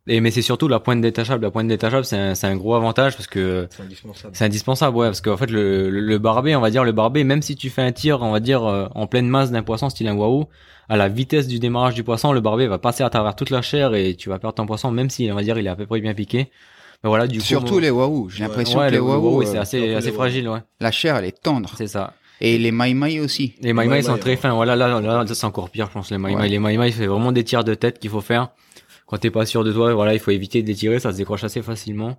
Et mais c'est surtout la pointe détachable. La pointe détachable, c'est un, c'est un gros avantage parce que C'est indispensable. c'est indispensable, ouais, parce qu'en fait le, le, le barbet, on va dire le barbet, même si tu fais un tir, on va dire euh, en pleine masse d'un poisson style un wahoo, à la vitesse du démarrage du poisson, le barbet va passer à travers toute la chair et tu vas perdre ton poisson, même si on va dire il est à peu près bien piqué. Mais voilà, du coup, Surtout les wahoo. J'ai l'impression ouais, que les euh, c'est assez assez fragile, ouais, la chair elle est tendre. c'est ça. Et les maïmaï aussi. Les maïmaï sont très fins. Voilà, là, là, là, c'est encore pire, je pense, les maïmaï. Ouais. Les maïmaï, c'est vraiment des tirs de tête qu'il faut faire. Quand t'es pas sûr de toi, voilà, il faut éviter de les tirer, ça se décroche assez facilement.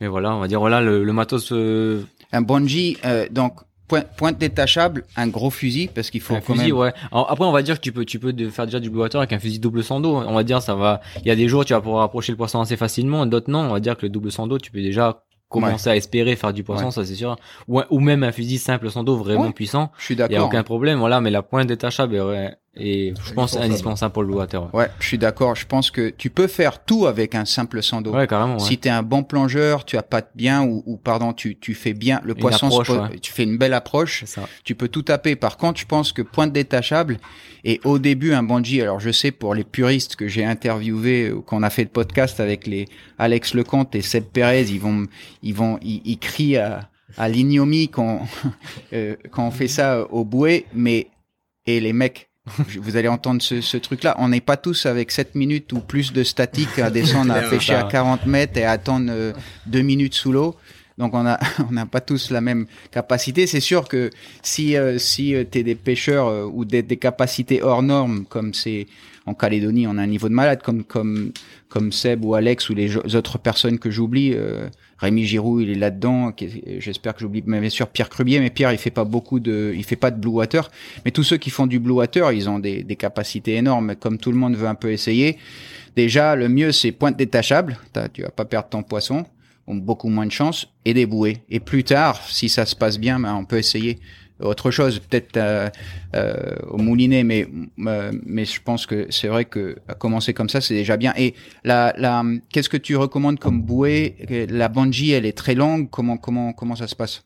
Mais voilà, on va dire, voilà, le, le matos, euh, Un bungee, euh, donc point- pointe détachable, un gros fusil parce qu'il faut un quand fusil, même. ouais. Alors, après, on va dire que tu peux, tu peux faire déjà du blue water avec un fusil double sans dos. On va dire, ça va. Il y a des jours, tu vas pouvoir approcher le poisson assez facilement. D'autres, non. On va dire que le double sans dos, tu peux déjà commencer à espérer faire du poisson, Ouais. ça c'est sûr. Ou, même un fusil simple sans dos vraiment Ouais. puissant. Je suis Il y a d'accord. aucun problème. Voilà, mais la pointe détachable ouais, est, je pense, Indispensable. indispensable pour le water. Ouais, Ouais, je suis d'accord. Je pense que tu peux faire tout avec un simple sando. Ouais, carrément. Ouais. Si t'es un bon plongeur, tu as pas bien ou, ou pardon, tu, tu fais bien le Une poisson, se approche, ouais. tu fais une belle approche, C'est ça. tu peux tout taper. Par contre, je pense que pointe détachable et au début un bungee. Alors je sais pour les puristes que j'ai interviewés, ou qu'on a fait de podcast avec les Alex Lecomte et Seb Perez, ils vont, ils vont, ils, ils crient à, à l'ignomie quand euh, quand on fait ça au bouet, mais et les mecs. Vous allez entendre ce, ce truc-là. On n'est pas tous avec 7 minutes ou plus de statique à descendre, à pêcher à 40 mètres et à attendre euh, deux minutes sous l'eau. donc on a on n'a pas tous la même capacité. C'est sûr que si euh, si euh, t'es des pêcheurs euh, ou des, des capacités hors normes, comme c'est en Calédonie, on a un niveau de malade, comme comme comme Seb ou Alex ou les autres personnes que j'oublie. Rémi Giroud, il est là-dedans. J'espère que j'oublie mais bien sûr Pierre Crubier, mais Pierre, il fait pas beaucoup de, il fait pas de blue water. Mais tous ceux qui font du blue water, ils ont des, des capacités énormes. Comme tout le monde veut un peu essayer, déjà le mieux c'est pointe détachable. Tu vas pas perdre ton poisson, ont beaucoup moins de chance, et des bouées. Et plus tard, si ça se passe bien, ben, on peut essayer autre chose, peut-être euh, euh, au moulinet, mais euh, mais je pense que c'est vrai que à commencer comme ça, c'est déjà bien. Et la la qu'est-ce que tu recommandes comme bouée? La bungee, elle est très longue. Comment comment comment ça se passe?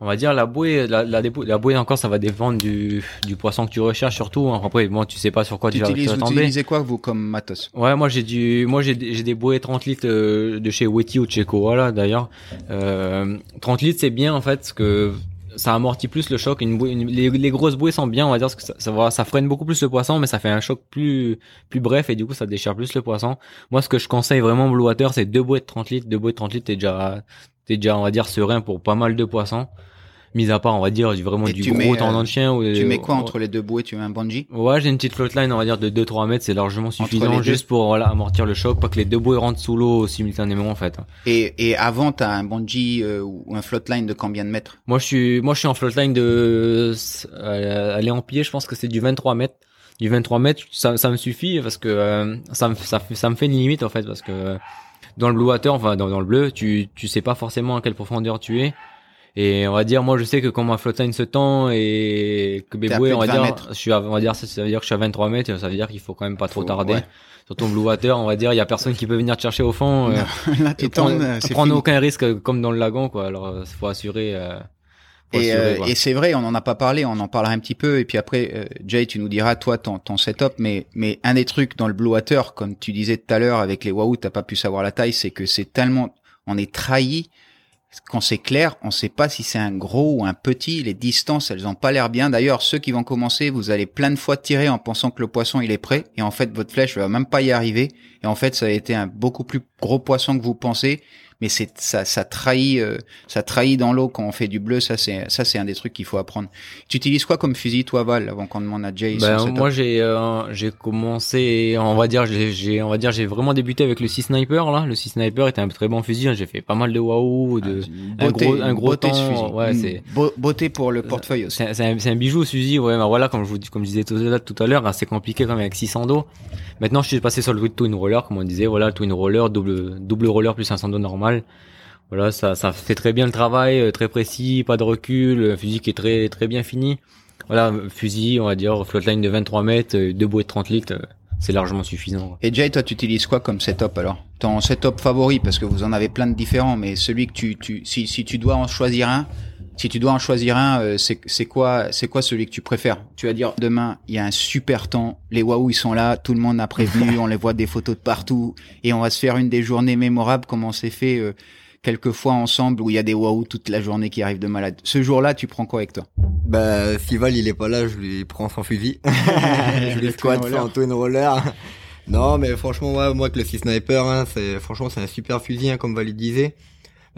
On va dire la bouée, la, la, la bouée encore, ça va dépendre du, du poisson que tu recherches surtout. hein. Après, bon, tu sais pas sur quoi Tu tu vas, tu utilises vas vous utilisez quoi vous comme matos? Ouais, moi j'ai du, moi j'ai des- j'ai des bouées 30 litres euh, de chez Wetty ou de chez Koala d'ailleurs. Euh, 30 litres c'est bien en fait parce que ça amortit plus le choc. Les, grosses bouées sont bien, on va dire que ça, ça freine beaucoup plus le poisson, mais ça fait un choc plus plus bref et du coup ça déchire plus le poisson. Moi ce que je conseille vraiment Blue Water, c'est deux bouées de 30 litres. Deux bouées de 30 litres, t'es déjà t'es déjà on va dire serein pour pas mal de poissons. Mis à part on va dire du vraiment Et du gros mets, euh, tendon de chien. Ou, Tu mets quoi entre les deux bouées? Tu mets un bungee? Ouais, j'ai une petite floatline, on va dire, de 2-3 mètres, c'est largement suffisant juste pour voilà, amortir le choc, pas que les deux bouées rentrent sous l'eau simultanément en fait. Et et avant, t'as un bungee euh, ou un floatline de combien de mètres? Moi je suis moi je suis en floatline de euh, aller en pied, je pense que c'est du 23 mètres. Du 23 mètres, ça, ça me suffit parce que euh, ça me ça, me fait une limite en fait parce que dans le blue water, enfin dans, dans le bleu, tu tu sais pas forcément à quelle profondeur tu es. Et on va dire, moi je sais que quand ma floatline se tend et que plus on va de 20 dire, mètres. je suis à, on va dire, ça, ça veut dire que je suis à 23 mètres, ça veut dire qu'il faut quand même pas trop Faut- tarder. ouais. Sur ton blue water, on va dire, il y a personne qui peut venir te chercher au fond. euh, Là, tu prendre, euh, aucun risque euh, comme dans le lagon, quoi. Alors, il faut assurer. Euh, faut Et, assurer, euh, et c'est vrai, on en a pas parlé, on en parlera un petit peu. Et puis après, euh, Jay, tu nous diras toi ton, ton setup. Mais mais un des trucs dans le blue water, comme tu disais tout à l'heure avec les wahoo, t'as pas pu savoir la taille, c'est que c'est tellement, on est trahi. Quand c'est clair, on sait pas si c'est un gros ou un petit. Les distances, elles ont pas l'air bien. D'ailleurs, ceux qui vont commencer, vous allez plein de fois tirer en pensant que le poisson il est prêt, et en fait votre flèche va même pas y arriver. Et en fait, ça a été un beaucoup plus gros poisson que vous pensez. Mais c'est ça, ça trahit, euh, ça trahit dans l'eau quand on fait du bleu. Ça c'est, ça c'est un des trucs qu'il faut apprendre. Tu utilises quoi comme fusil, toi, Val, avant qu'on demande à Jay Ben, moi j'ai euh, j'ai commencé on va dire j'ai on va dire j'ai vraiment débuté avec le 6 sniper là le 6 sniper était un très bon fusil hein. j'ai fait pas mal de waouh de Une un beauté, gros- un gros beauté, ce temps, fusil. ouais, Une c'est- beau- beauté pour le portefeuille aussi. c'est un, c'est un, bijou ce fusil ouais ben voilà comme je vous comme je disais tout à l'heure- tout à l'heure hein, c'est compliqué quand même avec 600 dos maintenant je suis passé sur le twin roller comme on disait voilà twin roller double double roller plus 500 dos normal voilà ça ça fait très bien le travail euh, très précis pas de recul fusil qui est très très bien fini. Voilà fusil on va dire floatline de 23 mètres euh, deux bouées de 30 litres euh, c'est largement suffisant. Et Jay, toi, tu utilises quoi comme setup alors? Ton setup favori, parce que vous en avez plein de différents, mais celui que tu, tu si, si tu dois en choisir un, si tu dois en choisir un, euh, c'est c'est quoi, c'est quoi celui que tu préfères? Tu vas dire demain, il y a un super temps, les Wahoo ils sont là, tout le monde a prévenu, on les voit des photos de partout, et on va se faire une des journées mémorables comme on s'est fait euh, quelques fois ensemble où il y a des Wahoo toute la journée qui arrivent de malade. Ce jour-là, tu prends quoi avec toi? Bah, si Val il est pas là, je lui prends son fusil. je lui squatte son twin roller. Non, mais franchement, ouais, moi, que le 6 sniper, hein, c'est, franchement, c'est un super fusil, hein, comme Val il disait.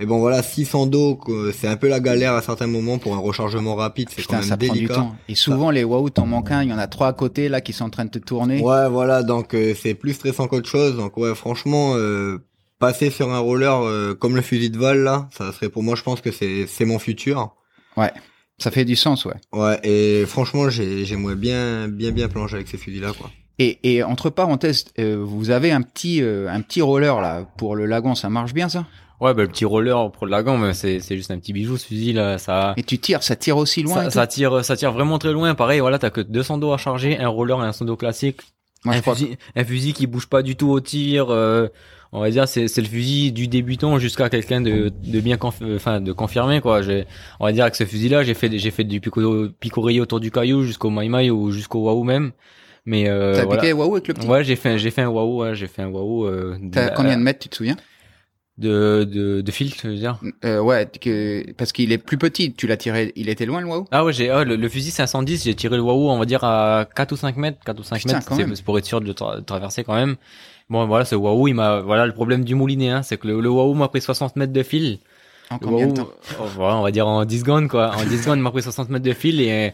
Mais bon, voilà, 600 dos, c'est un peu la galère à certains moments pour un rechargement rapide, c'est quand même ça prend du délicat. temps. Et souvent, les Wahoo, t'en manques un, il y en a trois à côté là qui sont en train de te tourner. Ouais, voilà, donc euh, c'est plus stressant qu'autre chose. Donc ouais, franchement, euh, passer sur un roller euh, comme le fusil de Val là, ça serait pour moi, je pense que c'est c'est mon futur. Ça fait du sens, ouais. Ouais, et franchement, j'ai j'aimerais bien bien bien plonger avec ces fusils là quoi. Et, et entre parenthèses, euh, vous avez un petit euh, un petit roller là pour le lagon, ça marche bien ça? Ouais, bah, le petit roller pour le lagon, mais c'est, c'est juste un petit bijou, ce fusil, là, ça, Et tu tires, ça tire aussi loin. ça, tire, ça tire vraiment très loin. Pareil, voilà, t'as que 200 dos à charger, un roller et un 100 dos classique. Moi, un fusil, un fusil qui bouge pas du tout au tir, euh, on va dire, c'est, c'est le fusil du débutant jusqu'à quelqu'un de, de bien conf- euh, enfin, de confirmé, quoi. J'ai, on va dire, avec ce fusil-là, j'ai fait, j'ai fait du pico, picorillo autour du caillou jusqu'au maïmaï ou jusqu'au wahoo même. Mais, que euh, T'as voilà. piqué Wahoo avec le petit Ouais, j'ai fait, j'ai fait un wahoo, ouais, j'ai fait un wahoo, euh, T'as de- combien de mètres, tu te souviens? De, de, de filtre, je veux dire? euh, Ouais, que, parce qu'il est plus petit. Tu l'as tiré, il était loin le Wahoo? Ah ouais, j'ai ah, le, le fusil c'est un 110, j'ai tiré le Wahoo on va dire à 4 ou 5 mètres, 4 ou 5 Putain, mètres, c'est pour être sûr de, le tra- traverser quand même. Bon voilà, ce Wahoo il m'a voilà le problème du moulinet hein, c'est que le, le Wahoo m'a pris 60 mètres de fil. En combien de temps? oh, voilà, On va dire en 10 secondes, quoi. En 10 secondes, il m'a pris 60 mètres de fil et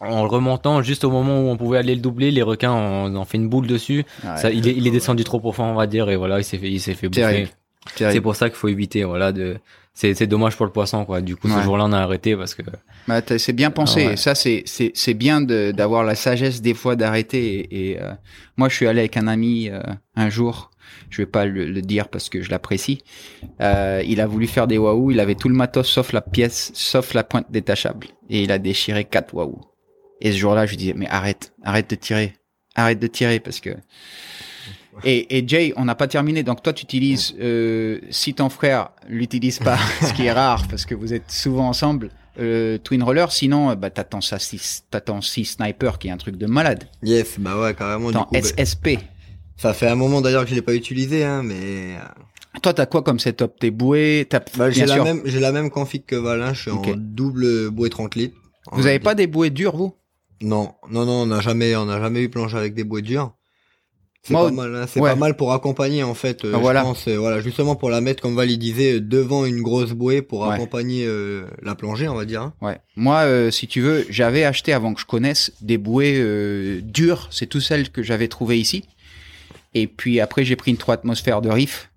en le remontant, juste au moment où on pouvait aller le doubler, les requins ont, ont fait une boule dessus. Ouais. Ça, il, est, il est descendu trop profond, on va dire, et voilà, il s'est fait, il s'est fait bouffer. C'est pour ça qu'il faut éviter, voilà, de, c'est, dommage pour le poisson, quoi. Du coup, Ouais. ce jour-là, on a arrêté parce que, Bah, c'est bien pensé. Ah ouais. Ça, c'est c'est bien d'avoir la sagesse des fois d'arrêter. Et, et, euh, moi, je suis allé avec un ami euh, un jour. Je vais pas le, le dire parce que je l'apprécie. Euh, il a voulu faire des waouh. Il avait tout le matos sauf la pièce, sauf la pointe détachable. Et il a déchiré quatre waouh. Et ce jour-là, je lui disais mais arrête, arrête de tirer, arrête de tirer parce que. Et, et Jay, on n'a pas terminé. Donc toi, tu utilises, euh, si ton frère l'utilise pas, ce qui est rare parce que vous êtes souvent ensemble, euh, Twin Roller. Sinon, euh, bah t'as ton ton six sniper qui est un truc de malade. Yes, bah ouais, carrément. Du Ton coup, bah, SSP. ça fait un moment d'ailleurs que je l'ai pas utilisé, hein, mais euh, Toi, t'as quoi comme setup? T'es boué T'as bah, j'ai la même, j'ai la même config que Valin. Je suis Ok. en double bouée 30 litres. Vous avez pas des bouées dures, vous? Non, non, non, on n'a jamais, on n'a jamais eu planche avec des bouées dures. C'est pas mal, hein, c'est ouais. pas mal pour accompagner en fait. euh, Ah, voilà. Je pense, euh, voilà, justement pour la mettre comme Val disait euh, devant une grosse bouée pour Ouais. accompagner euh, la plongée, on va dire. hein. Ouais. Moi, euh, si tu veux, j'avais acheté avant que je connaisse des bouées euh, dures. C'est tout celles que j'avais trouvées ici. Et puis après, j'ai pris une 3 atmosphères de riff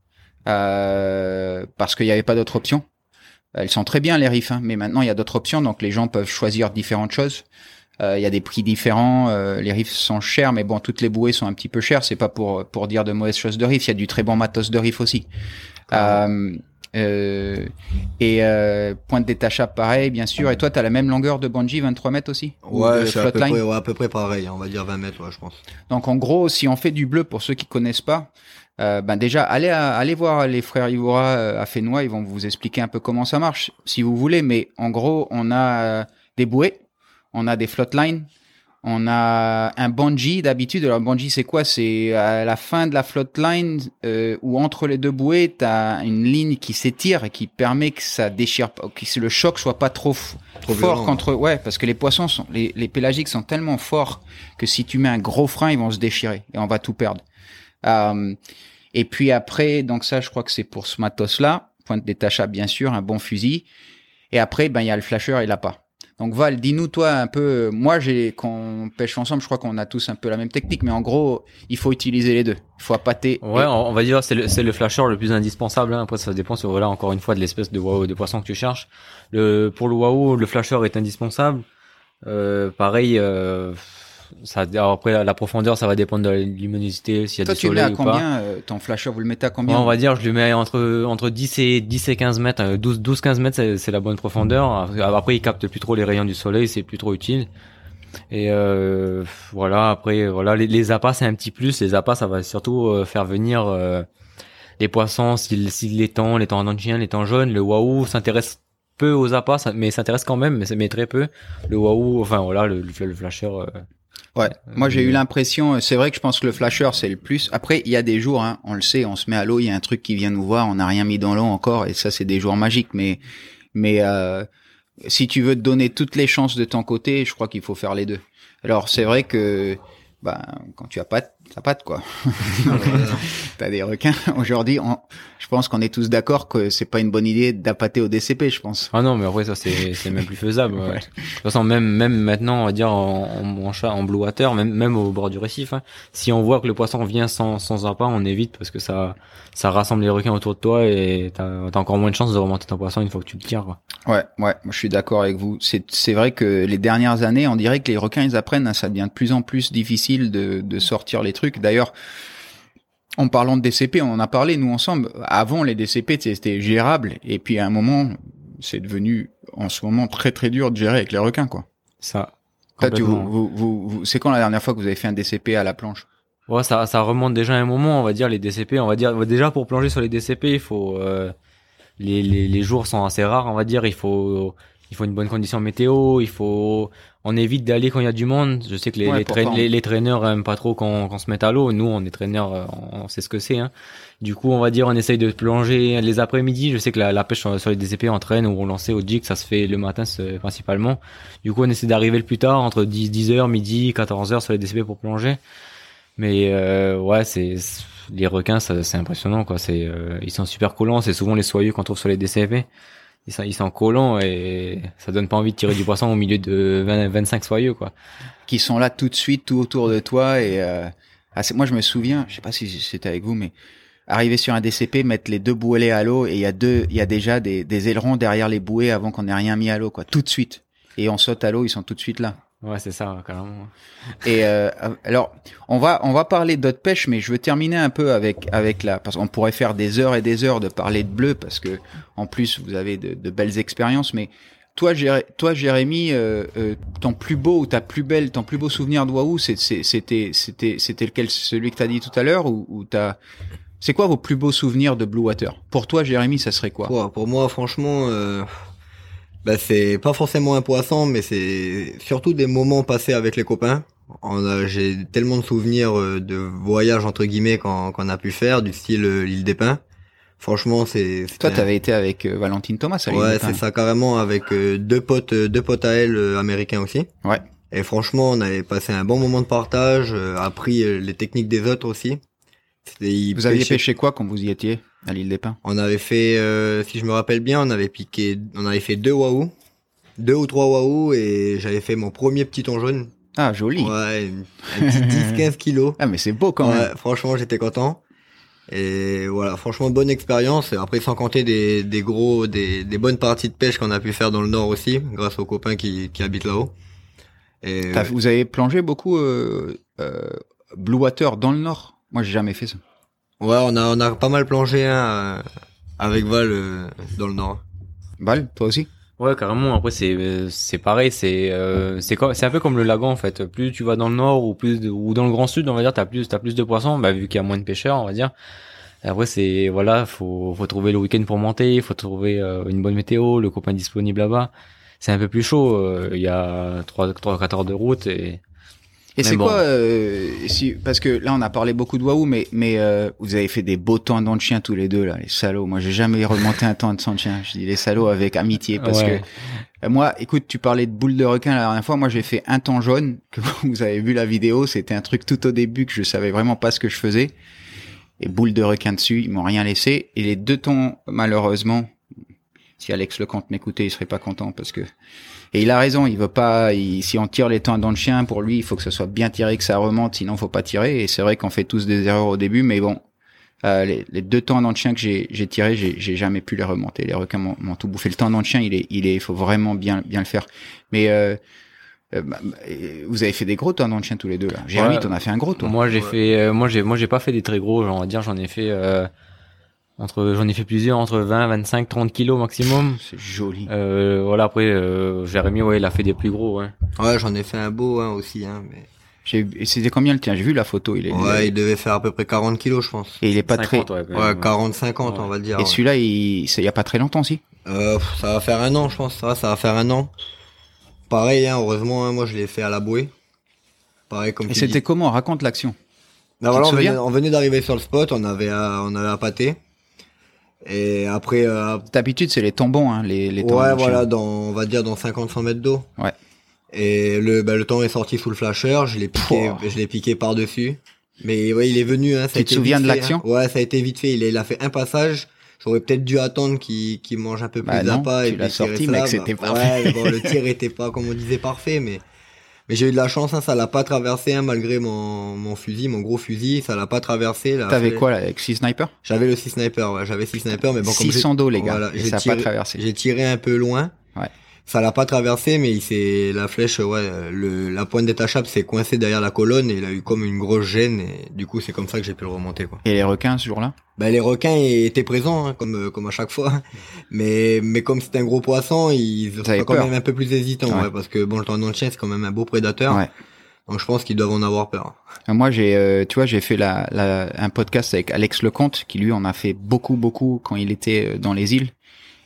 euh, parce qu'il n'y avait pas d'autre option. Elles sont très bien les riffs, hein, mais maintenant il y a d'autres options, donc les gens peuvent choisir différentes choses. Euh, Il y a des prix différents, euh, les riffs sont chers, mais bon, toutes les bouées sont un petit peu chères. C'est pas pour pour dire de mauvaises choses de riff. Il y a du très bon matos de riff aussi. Euh, euh, et euh, pointe détachable pareil, bien sûr. Et toi, tu as la même longueur de bungee, 23 mètres aussi? Ou Ouais, c'est à peu, près, ouais, à peu près pareil, on va dire 20 mètres, ouais, je pense. Donc en gros, si on fait du bleu, pour ceux qui connaissent pas, euh, ben déjà allez à- allez voir les frères Ivora à Fénois, ils vont vous expliquer un peu comment ça marche, si vous voulez. Mais en gros, on a des bouées, on a des flotlines, on a un bungee. D'habitude. Alors bungee, c'est quoi? C'est à la fin de la floatline euh, ou entre les deux bouées, t'as une ligne qui s'étire et qui permet que ça déchire, que le choc soit pas trop, fort violent. contre ouais. parce que les poissons sont les, les pélagiques sont tellement forts que si tu mets un gros frein ils vont se déchirer et on va tout perdre. Euh, et puis après donc ça je crois que c'est pour ce matos là pointe détachable bien sûr un bon fusil. Et après ben il y a le flasher et l'appât donc Val dis-nous toi un peu moi j'ai quand on pêche ensemble je crois qu'on a tous un peu la même technique mais en gros il faut utiliser les deux il faut appâter ouais, on, va dire, c'est le, c'est le flasher le plus indispensable, hein. Après, ça dépend sur, voilà, encore une fois, de l'espèce de waouh, de poisson que tu cherches. Le, pour le waouh, le flasher est indispensable. Euh, pareil, euh, ça, alors après, la, profondeur, ça va dépendre de la luminosité, s'il y a toi du tu le mets soleil à ou pas. combien euh, ton flasher vous le mettez à Ouais, combien on va dire, je le mets entre entre 10 et 10 et 15 mètres, euh, 12 12 15 mètres, c'est c'est la bonne profondeur. Après, il capte plus trop les rayons du soleil, c'est plus trop utile. Et euh, voilà, après voilà, les, les appâts c'est un petit plus. Les appâts, ça va surtout euh, faire venir euh, les poissons, s'il les temps, les temps en chien, les temps jaunes. Le waouh s'intéresse peu aux appâts, mais s'intéresse quand même, mais mais très peu. Le waouh, enfin voilà, le, le, le flasher. Euh, Ouais, moi j'ai eu Euh, l'impression, euh, c'est vrai que je pense que le flasher c'est le plus. Après, il y a des jours, hein, on le sait, on se met à l'eau, il y a un truc qui vient nous voir, on n'a rien mis dans l'eau encore, et ça c'est des jours magiques. Mais, mais euh, si tu veux te donner toutes les chances de ton côté, je crois qu'il faut faire les deux. Alors c'est vrai que, bah, quand tu as pas, t'as pas de quoi. T'as des requins. Aujourd'hui, on- je pense qu'on est tous d'accord que c'est pas une bonne idée d'appâter au DCP, je pense. Ah non, mais après ça c'est c'est même plus faisable. ouais. De toute façon, même même maintenant, on va dire en en, chat, en blue water, même même au bord du récif, hein, si on voit que le poisson vient sans sans appât, on évite parce que ça ça rassemble les requins autour de toi et t'as t'as encore moins de chances de remonter ton poisson une fois que tu le tires. Quoi. Ouais, ouais, je suis d'accord avec vous. C'est c'est vrai que les dernières années, on dirait que les requins ils apprennent, hein, ça devient de plus en plus difficile de de sortir les trucs. D'ailleurs, en parlant de DCP, on en a parlé nous ensemble. Avant les DCP, c'était gérable et puis à un moment, c'est devenu en ce moment très très dur de gérer avec les requins quoi. Ça. Vous, vous, vous- c'est quand la dernière fois que vous avez fait un DCP à la planche Ouais, ça, ça remonte déjà à un moment, on va dire les DCP, on va dire déjà pour plonger sur les DCP, il faut euh, les, les les jours sont assez rares, on va dire, il faut il faut une bonne condition météo, il faut on évite d'aller quand il y a du monde. Je sais que les Ouais, les, les, les traîneurs aiment pas trop qu'on qu'on se mette à l'eau. Nous, on est traîneurs, euh, on, on sait ce que c'est. Hein. Du coup, on va dire, on essaye de plonger les après-midi. Je sais que la, la pêche sur, sur les DCP en traîne ou on lançait au jig, ça se fait le matin principalement. Du coup, on essaie d'arriver le plus tard, entre 10 10 heures, midi, 14 heures sur les DCP pour plonger. Mais euh, ouais, c'est les requins, ça, c'est impressionnant, quoi. C'est, euh, ils sont super collants. C'est souvent les soyeux qu'on trouve sur les DCP. Ils sont, ils sont collants et ça donne pas envie de tirer du poisson au milieu de 20, 25 soyeux, quoi. Qui sont là tout de suite, tout autour de toi et euh, moi je me souviens, je sais pas si c'était avec vous, mais arriver sur un DCP, mettre les deux bouées à l'eau et il y a deux, il y a déjà des, des ailerons derrière les bouées avant qu'on ait rien mis à l'eau, quoi. Tout de suite. Et on saute à l'eau, ils sont tout de suite là. Ouais, c'est ça, carrément. Et euh, alors, on va on va parler d'autres pêches, mais je veux terminer un peu avec avec la parce qu'on pourrait faire des heures et des heures de parler de bleu parce que en plus vous avez de, de belles expériences. Mais toi, Jéré- toi, Jérémy, euh, euh, ton plus beau ou ta plus belle, ton plus beau souvenir de c'est- c'était c'était c'était lequel? Celui que t'as dit tout à l'heure ou, ou t'as c'est quoi vos plus beaux souvenirs de Blue Water Pour toi, Jérémy, ça serait quoi? Pour, pour moi, franchement, bah, c'est pas forcément un poisson, mais c'est surtout des moments passés avec les copains. J'ai tellement de souvenirs euh, de voyages entre guillemets qu'on a pu faire, du style euh, l'île des Pins. Franchement, c'est. Toi, t'avais été avec euh, Valentine Thomas à Ouais, c'est ça carrément avec euh, deux potes, euh, deux potes à elle américains aussi. Ouais. Et franchement, on avait passé un bon moment de partage, appris les techniques des autres aussi. Vous aviez pêché quoi quand vous y étiez à l'île des Pins On avait fait, euh, si je me rappelle bien, on avait piqué, on avait fait deux wahoo, deux ou trois wahoo, et j'avais fait mon premier petit thon jaune. Ah, joli. Ouais, un petit 10-15 kilos. Ah, mais c'est beau quand même. Ouais, franchement, j'étais content. Et voilà, franchement, bonne expérience. Après, sans compter des, des gros, des, des bonnes parties de pêche qu'on a pu faire dans le nord aussi, grâce aux copains qui, qui habitent là-haut. Et T'as- Vous avez plongé beaucoup euh, euh, Blue Water dans le nord? Moi, j'ai jamais fait ça. ouais, on a, on a pas mal plongé hein, euh, avec Val euh, dans le nord. Val, toi aussi? Ouais, carrément. Après, c'est euh, c'est pareil. C'est euh, c'est quoi C'est un peu comme le lagon en fait. Plus tu vas dans le nord ou plus de- ou dans le grand sud, on va dire, t'as plus t'as plus de poissons, bah vu qu'il y a moins de pêcheurs, on va dire. Et après, c'est voilà, faut faut trouver le week-end pour monter, faut trouver euh, une bonne météo, le copain disponible là-bas. C'est un peu plus chaud. euh, Il y a trois trois quatre heures de route et Et c'est bon. quoi euh, si, Parce que là, on a parlé beaucoup de Wahoo, mais mais euh, vous avez fait des beaux temps de chien tous les deux là, les salauds. Moi, j'ai jamais remonté un temps de sang de chien. Je dis les salauds avec amitié parce Ouais. que euh, moi, écoute, tu parlais de boule de requin la dernière fois. Moi, j'ai fait un temps jaune que vous avez vu la vidéo. C'était un truc tout au début que je savais vraiment pas ce que je faisais. Et boule de requin dessus, ils m'ont rien laissé. Et les deux tons, malheureusement, si Alex Lecomte m'écoutait, il serait pas content parce que et il a raison, il veut pas. il- si on tire les temps dans le chien, pour lui, il faut que ça soit bien tiré, que ça remonte, sinon faut pas tirer. Et c'est vrai qu'on fait tous des erreurs au début, mais bon, euh, les, les deux temps dans le chien que j'ai j'ai tiré, j'ai j'ai jamais pu les remonter. Les requins m'ont tout bouffé. Le temps dans le chien, il est, il est, il faut vraiment bien bien le faire. Mais euh, euh, bah, euh, vous avez fait des gros temps dans le chien tous les deux là. Jérémy, Ouais. t'en as fait un gros toi. Moi j'ai Ouais. fait, euh, moi j'ai, moi j'ai pas fait des très gros, on va dire, j'en ai fait euh, entre, j'en ai fait plusieurs entre 20, 25, 30 kilos maximum. C'est joli. Euh, voilà après, euh, Jérémy ouais, il a fait des plus gros. Ouais. Ouais, j'en ai fait un beau hein, aussi. Hein, mais... C'était combien le tien? J'ai vu la photo. Il est. Ouais, il devait faire à peu près 40 kilos, je pense. Et il est pas 50, très. ouais, quand Ouais, même. 40-50, Ouais. on va dire. Et ouais. celui-là, il, il y a pas très longtemps, si? Euh, ça va faire un an, je pense. Ça, va, ça va faire un an. Pareil, hein, heureusement, hein, moi je l'ai fait à la bouée. Pareil comme Et c'était comment? Raconte l'action. Bah voilà, on venait, on venait d'arriver sur le spot, on avait à, on avait à pâter. Et après, euh, D'habitude, c'est les tombons, hein, les, les tombons ouais, voilà, dans, on va dire dans 50-100 mètres d'eau. Ouais. Et le, bah, le temps est sorti sous le flasher, je l'ai piqué, Pouah. je l'ai piqué par dessus. Mais ouais, il est venu. Hein, ça Tu a te été souviens de fait, l'action hein. Ouais, ça a été vite fait. Il, est- il a fait un passage. J'aurais peut-être dû attendre qu'il qu'il mange un peu plus Bah non, d'appât tu et puis sorti, mec, bah, c'était Ouais, parfait. mais bon, le tir était pas, comme on disait, parfait, mais mais j'ai eu de la chance, hein, ça l'a pas traversé, hein, malgré mon, mon fusil, mon gros fusil, ça l'a pas traversé. T'avais quoi, là, avec six snipers? J'avais le 6 sniper, ouais, j'avais 6 sniper, mais bon, comme j'ai- 600 dos, les gars. voilà, et ça a tiré- pas traversé. j'ai tiré un peu loin. Ouais. Ça l'a pas traversé, mais il s'est, la flèche, ouais, le, la pointe détachable s'est coincée derrière la colonne et il a eu comme une grosse gêne et du coup c'est comme ça que j'ai pu le remonter quoi. Et les requins, ce jour-là? Bah les requins étaient présents hein, comme euh, comme à chaque fois, mais mais comme c'est un gros poisson, ils sont quand peur. même un peu plus hésitants, Ouais. ouais, parce que bon le tendon de chien c'est quand même un beau prédateur, Ouais. donc je pense qu'ils doivent en avoir peur. Euh, Moi, j'ai, euh, tu vois, j'ai fait la, la, un podcast avec Alex Lecomte, qui lui en a fait beaucoup, beaucoup quand il était euh, dans les îles.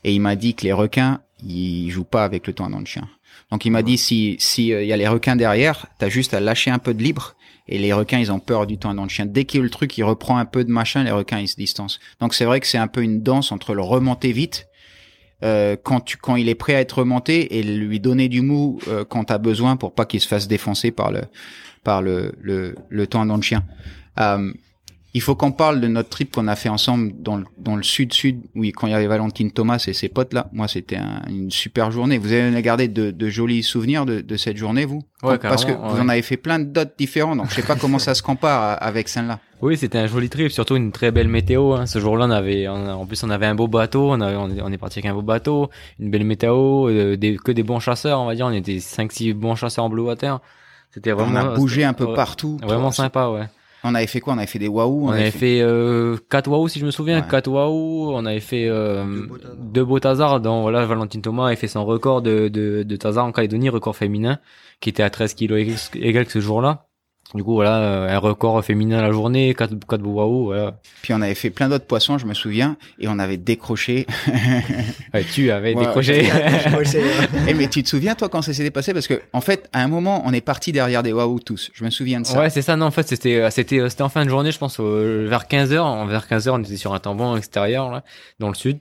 Et il m'a dit que les requins, ils jouent pas avec le tendon de chien. Donc il m'a dit si si euh, il y a les requins derrière, t'as juste à lâcher un peu de libre. Et les requins, ils ont peur du tendon de chien. Dès qu'il le truc, il reprend un peu de machin, les requins, ils se distancent. Donc c'est vrai que c'est un peu une danse entre le remonter vite, euh, quand tu quand il est prêt à être remonté, et lui donner du mou euh, quand t'as besoin pour pas qu'il se fasse défoncer par le par le le, le de chien. Il faut qu'on parle de notre trip qu'on a fait ensemble dans le, dans le sud-sud, oui, quand il y avait Valentine Thomas et ses potes là. Moi, c'était un- une super journée. Vous avez gardé de, de jolis souvenirs de, de cette journée, vous? Ouais, Parce que vous en avez fait plein d'autres différents, donc je sais pas comment ça se compare avec celle-là. Oui, c'était un joli trip, surtout une très belle météo. hein. Ce jour-là, on avait, on en plus, on avait un beau bateau. On, avait, on, est- on est parti avec un beau bateau, une belle météo, euh, des, que des bons chasseurs, on va dire. On était 5-6 bons chasseurs en blue water. C'était vraiment. on a bougé un peu partout. Vraiment sympa, ouais. On avait fait quoi? On avait fait des waouh. On, avait fait, euh, 4 waouh, si je me souviens, Ouais. 4 waouh. On avait fait euh, Deux beaux tasards. Dans voilà, Valentine Thomas a fait son record de, de, de tasards en Calédonie, record féminin, qui était à 13 kilos égal, égal que ce jour-là. Du coup, voilà, euh, un record féminin la journée, 4, quatre beaux waouh, voilà. Puis on avait fait plein d'autres poissons, je me souviens, et on avait décroché. Ouais, tu avais Ouais, décroché. Eh mais tu te souviens toi quand ça s'était passé? Parce que en fait, à un moment, on est parti derrière des waouh tous. Je me souviens de ça. Ouais, c'est ça. Non, en fait, c'était, euh, c'était, euh, c'était en fin de journée, je pense, vers 15 heures. Vers 15 heures, on était sur un tambon extérieur, là, dans le sud.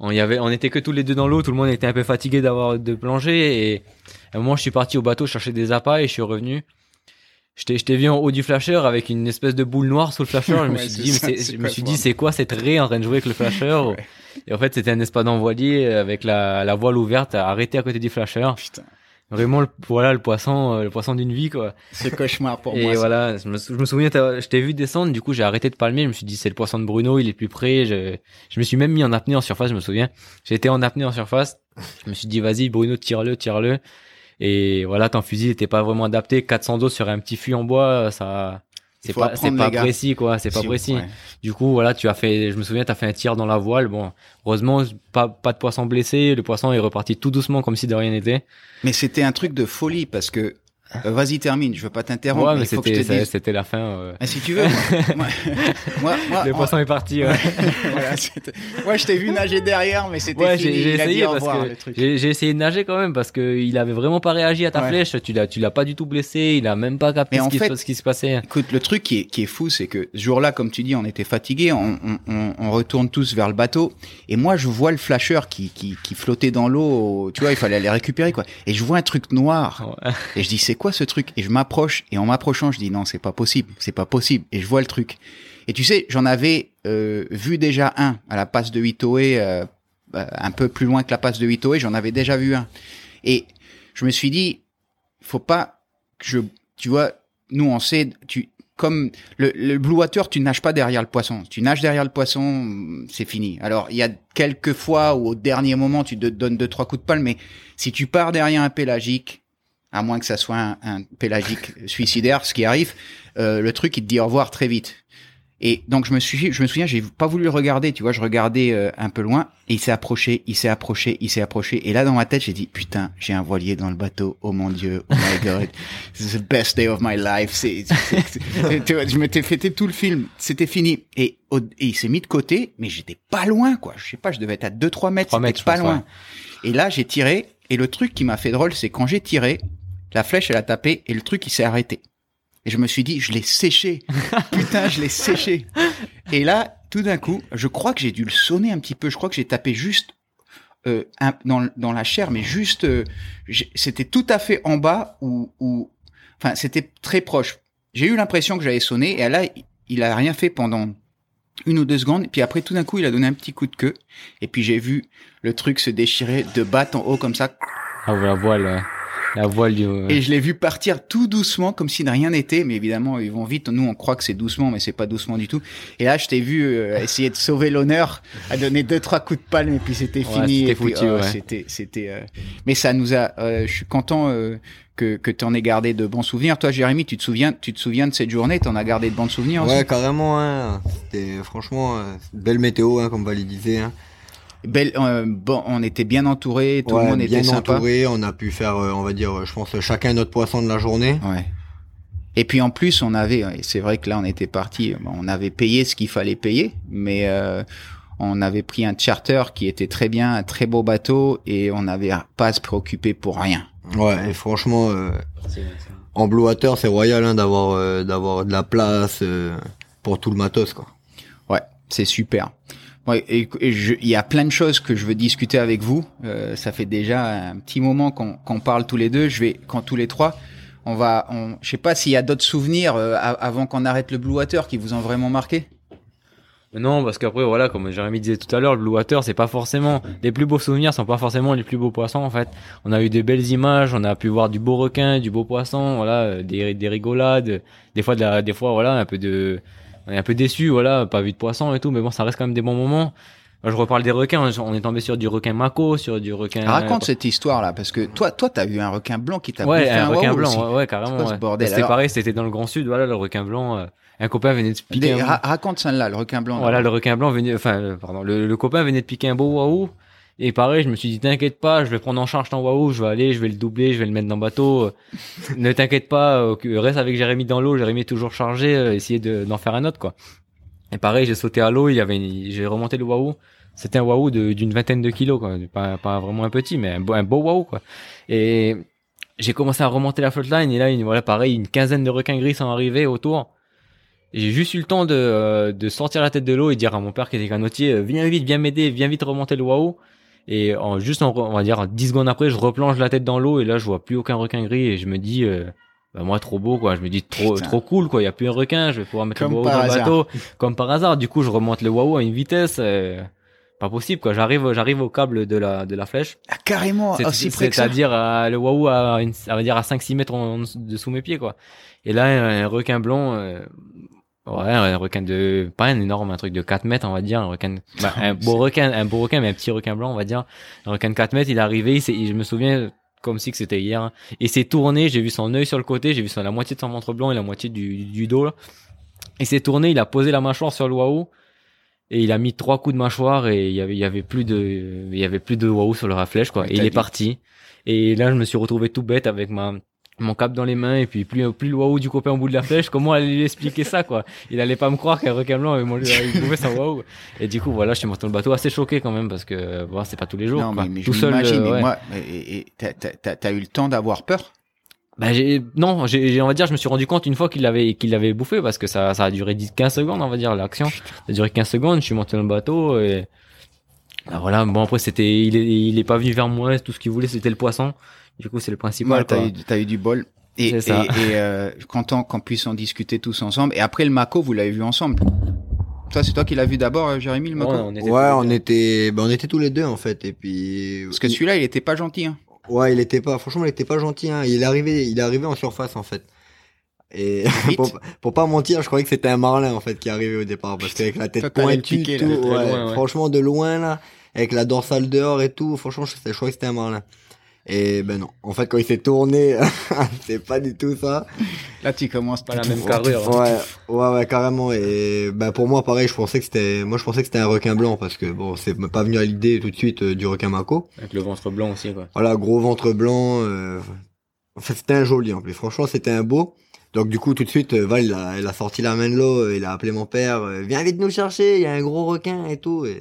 On y avait, on était que tous les deux dans l'eau. Tout le monde était un peu fatigué d'avoir de plonger. Et à un moment, je suis parti au bateau chercher des appâts et je suis revenu. Je t'ai, je t'ai vu en haut du flasher avec une espèce de boule noire sous le flasher. Je me Ouais, suis dit, ça, je me suis dit, c'est quoi cette raie en train de jouer avec le flasher? Ouais. Et en fait, c'était un espadon envoyé avec la, la voile ouverte, arrêté à côté du flasher. Putain, Vraiment, le, voilà, le poisson, euh, le poisson d'une vie, quoi. c'est cauchemar pour Et moi. ça. voilà, je me, sou- je me souviens, je t'ai vu descendre, du coup j'ai arrêté de palmer, je me suis dit c'est le poisson de Bruno, il est plus près, je, je me suis même mis en apnée en surface, je me souviens. Été en apnée en surface, je me suis dit vas-y Bruno, tire-le, tire-le. Et voilà, ton fusil était pas vraiment adapté, 400 dos sur un petit fût en bois, ça... C'est pas, c'est pas précis quoi, c'est pas précis. ouais. Du coup voilà, tu as fait, je me souviens, t'as fait un tir dans la voile. Bon, heureusement pas pas de poisson blessé, le poisson est reparti tout doucement comme si de rien n'était. Mais c'était un truc de folie parce que. Euh, Vas-y termine, je veux pas t'interrompre. Ouais, c'était c'était la fin. euh. Ah, si tu veux. moi, moi, moi, Le moi- poisson est parti. ouais. voilà, ouais, je t'ai vu nager derrière, mais c'était Ouais, j'ai essayé parce que j'ai essayé de nager quand même parce que il avait vraiment pas réagi à ta Ouais. flèche. Tu l'as, tu l'as pas du tout blessé. Il a même pas capté ce en qui, fait- ce qui se passait. Écoute, le truc qui est, qui est fou, c'est que ce jour-là, comme tu dis, on était fatigués, on, on, retourne tous vers le bateau, et moi, je vois le flasher qui, qui, qui flottait dans l'eau, tu vois, il fallait aller récupérer, quoi. Et je vois un truc noir, et je dis, c'est quoi ce truc Et je m'approche, et en m'approchant, je dis, non, c'est pas possible, c'est pas possible, et je vois le truc. Et tu sais, j'en avais euh, vu déjà un à la passe de Witoé, euh, euh, un peu plus loin que la passe de Witoé, j'en avais déjà vu un. Et je me suis dit, faut pas que je, tu vois, nous on sait, tu, comme le, le blue water, tu nages pas derrière le poisson. Tu nages derrière le poisson, c'est fini. Alors il y a quelques fois où au dernier moment tu te donnes deux trois coups de palme, mais si tu pars derrière un pélagique, à moins que ça soit un, un pélagique suicidaire, ce qui arrive, euh, le truc il te dit au revoir très vite. Et donc je me suis, je me souviens, j'ai pas voulu le regarder, tu vois, je regardais euh, un peu loin, et il s'est approché, il s'est approché, il s'est approché, et là dans ma tête j'ai dit putain, j'ai un voilier dans le bateau, oh mon dieu, oh my god, this is the best day of my life, c'est, tu vois, je m'étais fêté tout le film, c'était fini, et, au- et il s'est mis de côté, mais j'étais pas loin quoi, je sais pas, je devais être à 2-3 mètres, Trois c'était pas pense, loin. ouais. Et là j'ai tiré, et le truc qui m'a fait drôle, c'est quand j'ai tiré, la flèche elle a tapé, et le truc il s'est arrêté. Et je me suis dit, je l'ai séché. Putain, je l'ai séché. Et là, tout d'un coup, je crois que j'ai dû le sonner un petit peu. Je crois que j'ai tapé juste euh, un- dans, dans la chair, mais juste, euh, j'ai- c'était tout à fait en bas ou, ou, enfin, c'était très proche. J'ai eu l'impression que j'avais sonné. Et là, il- a rien fait pendant une ou deux secondes. Puis après, tout d'un coup, il a donné un petit coup de queue. Et puis j'ai vu le truc se déchirer de bas en haut comme ça. Ah, la voile, ouais. La voile du. Et je l'ai vu partir tout doucement, comme si de rien n'était. Mais évidemment, ils vont vite. Nous, on croit que c'est doucement, mais c'est pas doucement du tout. Et là, je t'ai vu euh, essayer de sauver l'honneur, à donner deux trois coups de palme, et puis c'était Ouais, fini. c'était foutu, oh, ouais. C'était, c'était. euh, Mais ça nous a. euh, je suis content euh, que que t'en aies gardé de bons souvenirs. Toi, Jérémy, tu te souviens, tu te souviens de cette journée? T'en as gardé de bons souvenirs aussi? Ouais, carrément, hein. C'était franchement euh, belle météo, hein, comme Valid disait. Hein. Belle, euh, bon, on était bien entourés, tout Ouais, le monde bien était sympa. entouré, on a pu faire, euh, on va dire, euh, je pense, chacun notre poisson de la journée. Ouais. Et puis en plus, on avait, c'est vrai que là, on était parti, on avait payé ce qu'il fallait payer, mais euh, on avait pris un charter qui était très bien, un très beau bateau, et on n'avait pas à se préoccuper pour rien. Ouais, et franchement, euh, en Blue Water, c'est royal hein, d'avoir euh, d'avoir de la place euh, pour tout le matos, quoi. Ouais, c'est super. Ouais, et, il y a plein de choses que je veux discuter avec vous. Euh, ça fait déjà un petit moment qu'on qu'on parle tous les deux. Je vais, quand tous les trois, On va, on, je sais pas s'il y a d'autres souvenirs euh, avant qu'on arrête le Blue Water qui vous ont vraiment marqué. Non, parce qu'après, voilà, comme Jérémy disait tout à l'heure, le Blue Water, c'est pas forcément, les plus beaux souvenirs sont pas forcément les plus beaux poissons, en fait. On a eu des belles images, on a pu voir du beau requin, du beau poisson, voilà, euh, des, des rigolades, des fois de la, des fois, voilà, un peu de, on est un peu déçu, voilà, pas vu de poisson et tout, mais bon, ça reste quand même des bons moments. Je reparle des requins, on est tombé sur du requin mako, sur du requin. Raconte cette histoire-là, parce que toi, toi, t'as vu un requin blanc qui t'a Ouais, un un requin wahoo blanc, aussi. ouais, ouais, carrément. Quoi ce ouais. bordel C'était Alors- pareil, c'était dans le Grand Sud, voilà, le requin blanc. euh, un copain venait de piquer. Des- un- ra- raconte celle-là, le requin blanc. Voilà, le requin blanc venait, enfin, euh, pardon, le, le copain venait de piquer un beau wahoo. Et pareil, je me suis dit, t'inquiète pas, je vais prendre en charge ton wahoo, je vais aller, je vais le doubler, je vais le mettre dans le bateau. Ne t'inquiète pas, euh, reste avec Jérémy dans l'eau, Jérémy est toujours chargé, euh, essayer de- d'en faire un autre, quoi. Et pareil, j'ai sauté à l'eau, il y avait, une- j'ai remonté le wahoo. C'était un de- d'une vingtaine de kilos, quoi. Pas, pas vraiment un petit, mais un beau, un beau wahoo, quoi. Et j'ai commencé à remonter la floatline, et là, une, voilà, pareil, une quinzaine de requins gris sont arrivés autour. J'ai juste eu le temps de, euh, de sortir la tête de l'eau et dire à mon père qui était canotier, viens vite, viens m'aider, viens vite remonter le wahoo. Et en, juste, en, on va dire, 10 secondes après, je replonge la tête dans l'eau et là, je vois plus aucun requin gris et je me dis, euh, bah, moi, trop beau, quoi. Je me dis, trop, Putain. trop cool, quoi. Il y a plus un requin, je vais pouvoir mettre Comme le wahoo par dans le bateau. Comme par hasard. Du coup, je remonte le wahoo à une vitesse, euh, pas possible, quoi. J'arrive, j'arrive au câble de la, de la flèche. Ah, carrément, C'est- aussi près que ça. C'est-à-dire euh, le wahoo à, une, à dire à 5-6 mètres en, en dessous- dessous mes pieds quoi. Et là un, requin blanc, euh, ouais un requin de pas un énorme, un truc de 4 mètres on va dire, un requin, bah, un beau requin, un beau requin mais un petit requin blanc on va dire, un requin de 4 mètres. Il est arrivé, il je me souviens comme si que c'était hier. hein. Il s'est tourné, j'ai vu son œil sur le côté, j'ai vu son, la moitié de son ventre blanc et la moitié du, du dos là. Il s'est tourné, il a posé la mâchoire sur le wahoo et il a mis trois coups de mâchoire et il y avait il y avait plus de il y avait plus de wahoo sur le flèche quoi et il est dit. parti et là je me suis retrouvé tout bête avec ma mon cap dans les mains et puis plus plus le wahoo du copain au bout de la flèche comment aller lui expliquer ça quoi il allait pas me croire qu'un requin blanc avait mangé il pouvait son wahoo et du coup voilà je suis monté dans le bateau assez choqué quand même parce que bon, c'est pas tous les jours Non, mais, mais tout je seul euh, ouais. moi, et, t'as- eu le temps d'avoir peur? Bah, j'ai, non, j'ai, j'ai- on va dire, je me suis rendu compte une fois qu'il l'avait, qu'il l'avait bouffé parce que ça, ça a duré 10, 15 secondes, on va dire, l'action. Ça a duré 15 secondes, je suis monté dans le bateau et, bah, voilà, bon, après, c'était, il est, il est pas venu vers moi, tout ce qu'il voulait, c'était le poisson. Du coup, c'est le principal, Ouais, t'as quoi. eu, t'as eu du bol. Et, C'est et, ça. et, euh, content qu'on puisse en discuter tous ensemble. Et après le Mako, vous l'avez vu ensemble. Toi, c'est toi qui l'as vu d'abord, euh, Jérémy, le Mako Ouais, on était Ouais, on ben, on était tous les deux en fait, et puis. Parce que celui-là, il était pas gentil. Hein. Ouais, il était pas, franchement, il était pas gentil. Hein. Il est arrivé, il est arrivé en surface en fait. Et pour, pour pas mentir, je croyais que c'était un marlin en fait qui arrivait au départ parce qu'avec la tête pointue, piquer, tout, là, de très ouais, loin, ouais. franchement de loin là, avec la dorsale dehors et tout, franchement, je, je croyais que c'était un marlin. Et ben non, en fait quand il s'est tourné, c'est pas du tout ça. Là, tu commences Pas la même carrure. hein. Ouais, ouais, ouais, carrément. Et ben pour moi, pareil, je pensais que c'était, moi je pensais que c'était un requin blanc parce que bon, c'est pas venu à l'idée tout de suite euh, du requin mako. Avec le ventre blanc aussi, quoi. Voilà, gros ventre blanc. Euh... En fait, c'était un joli en plus. Franchement, c'était un beau. Donc du coup, tout de suite, euh, Val, il a, il a sorti la main de l'eau, il a appelé mon père, euh, viens vite nous chercher, il y a un gros requin et tout. Et...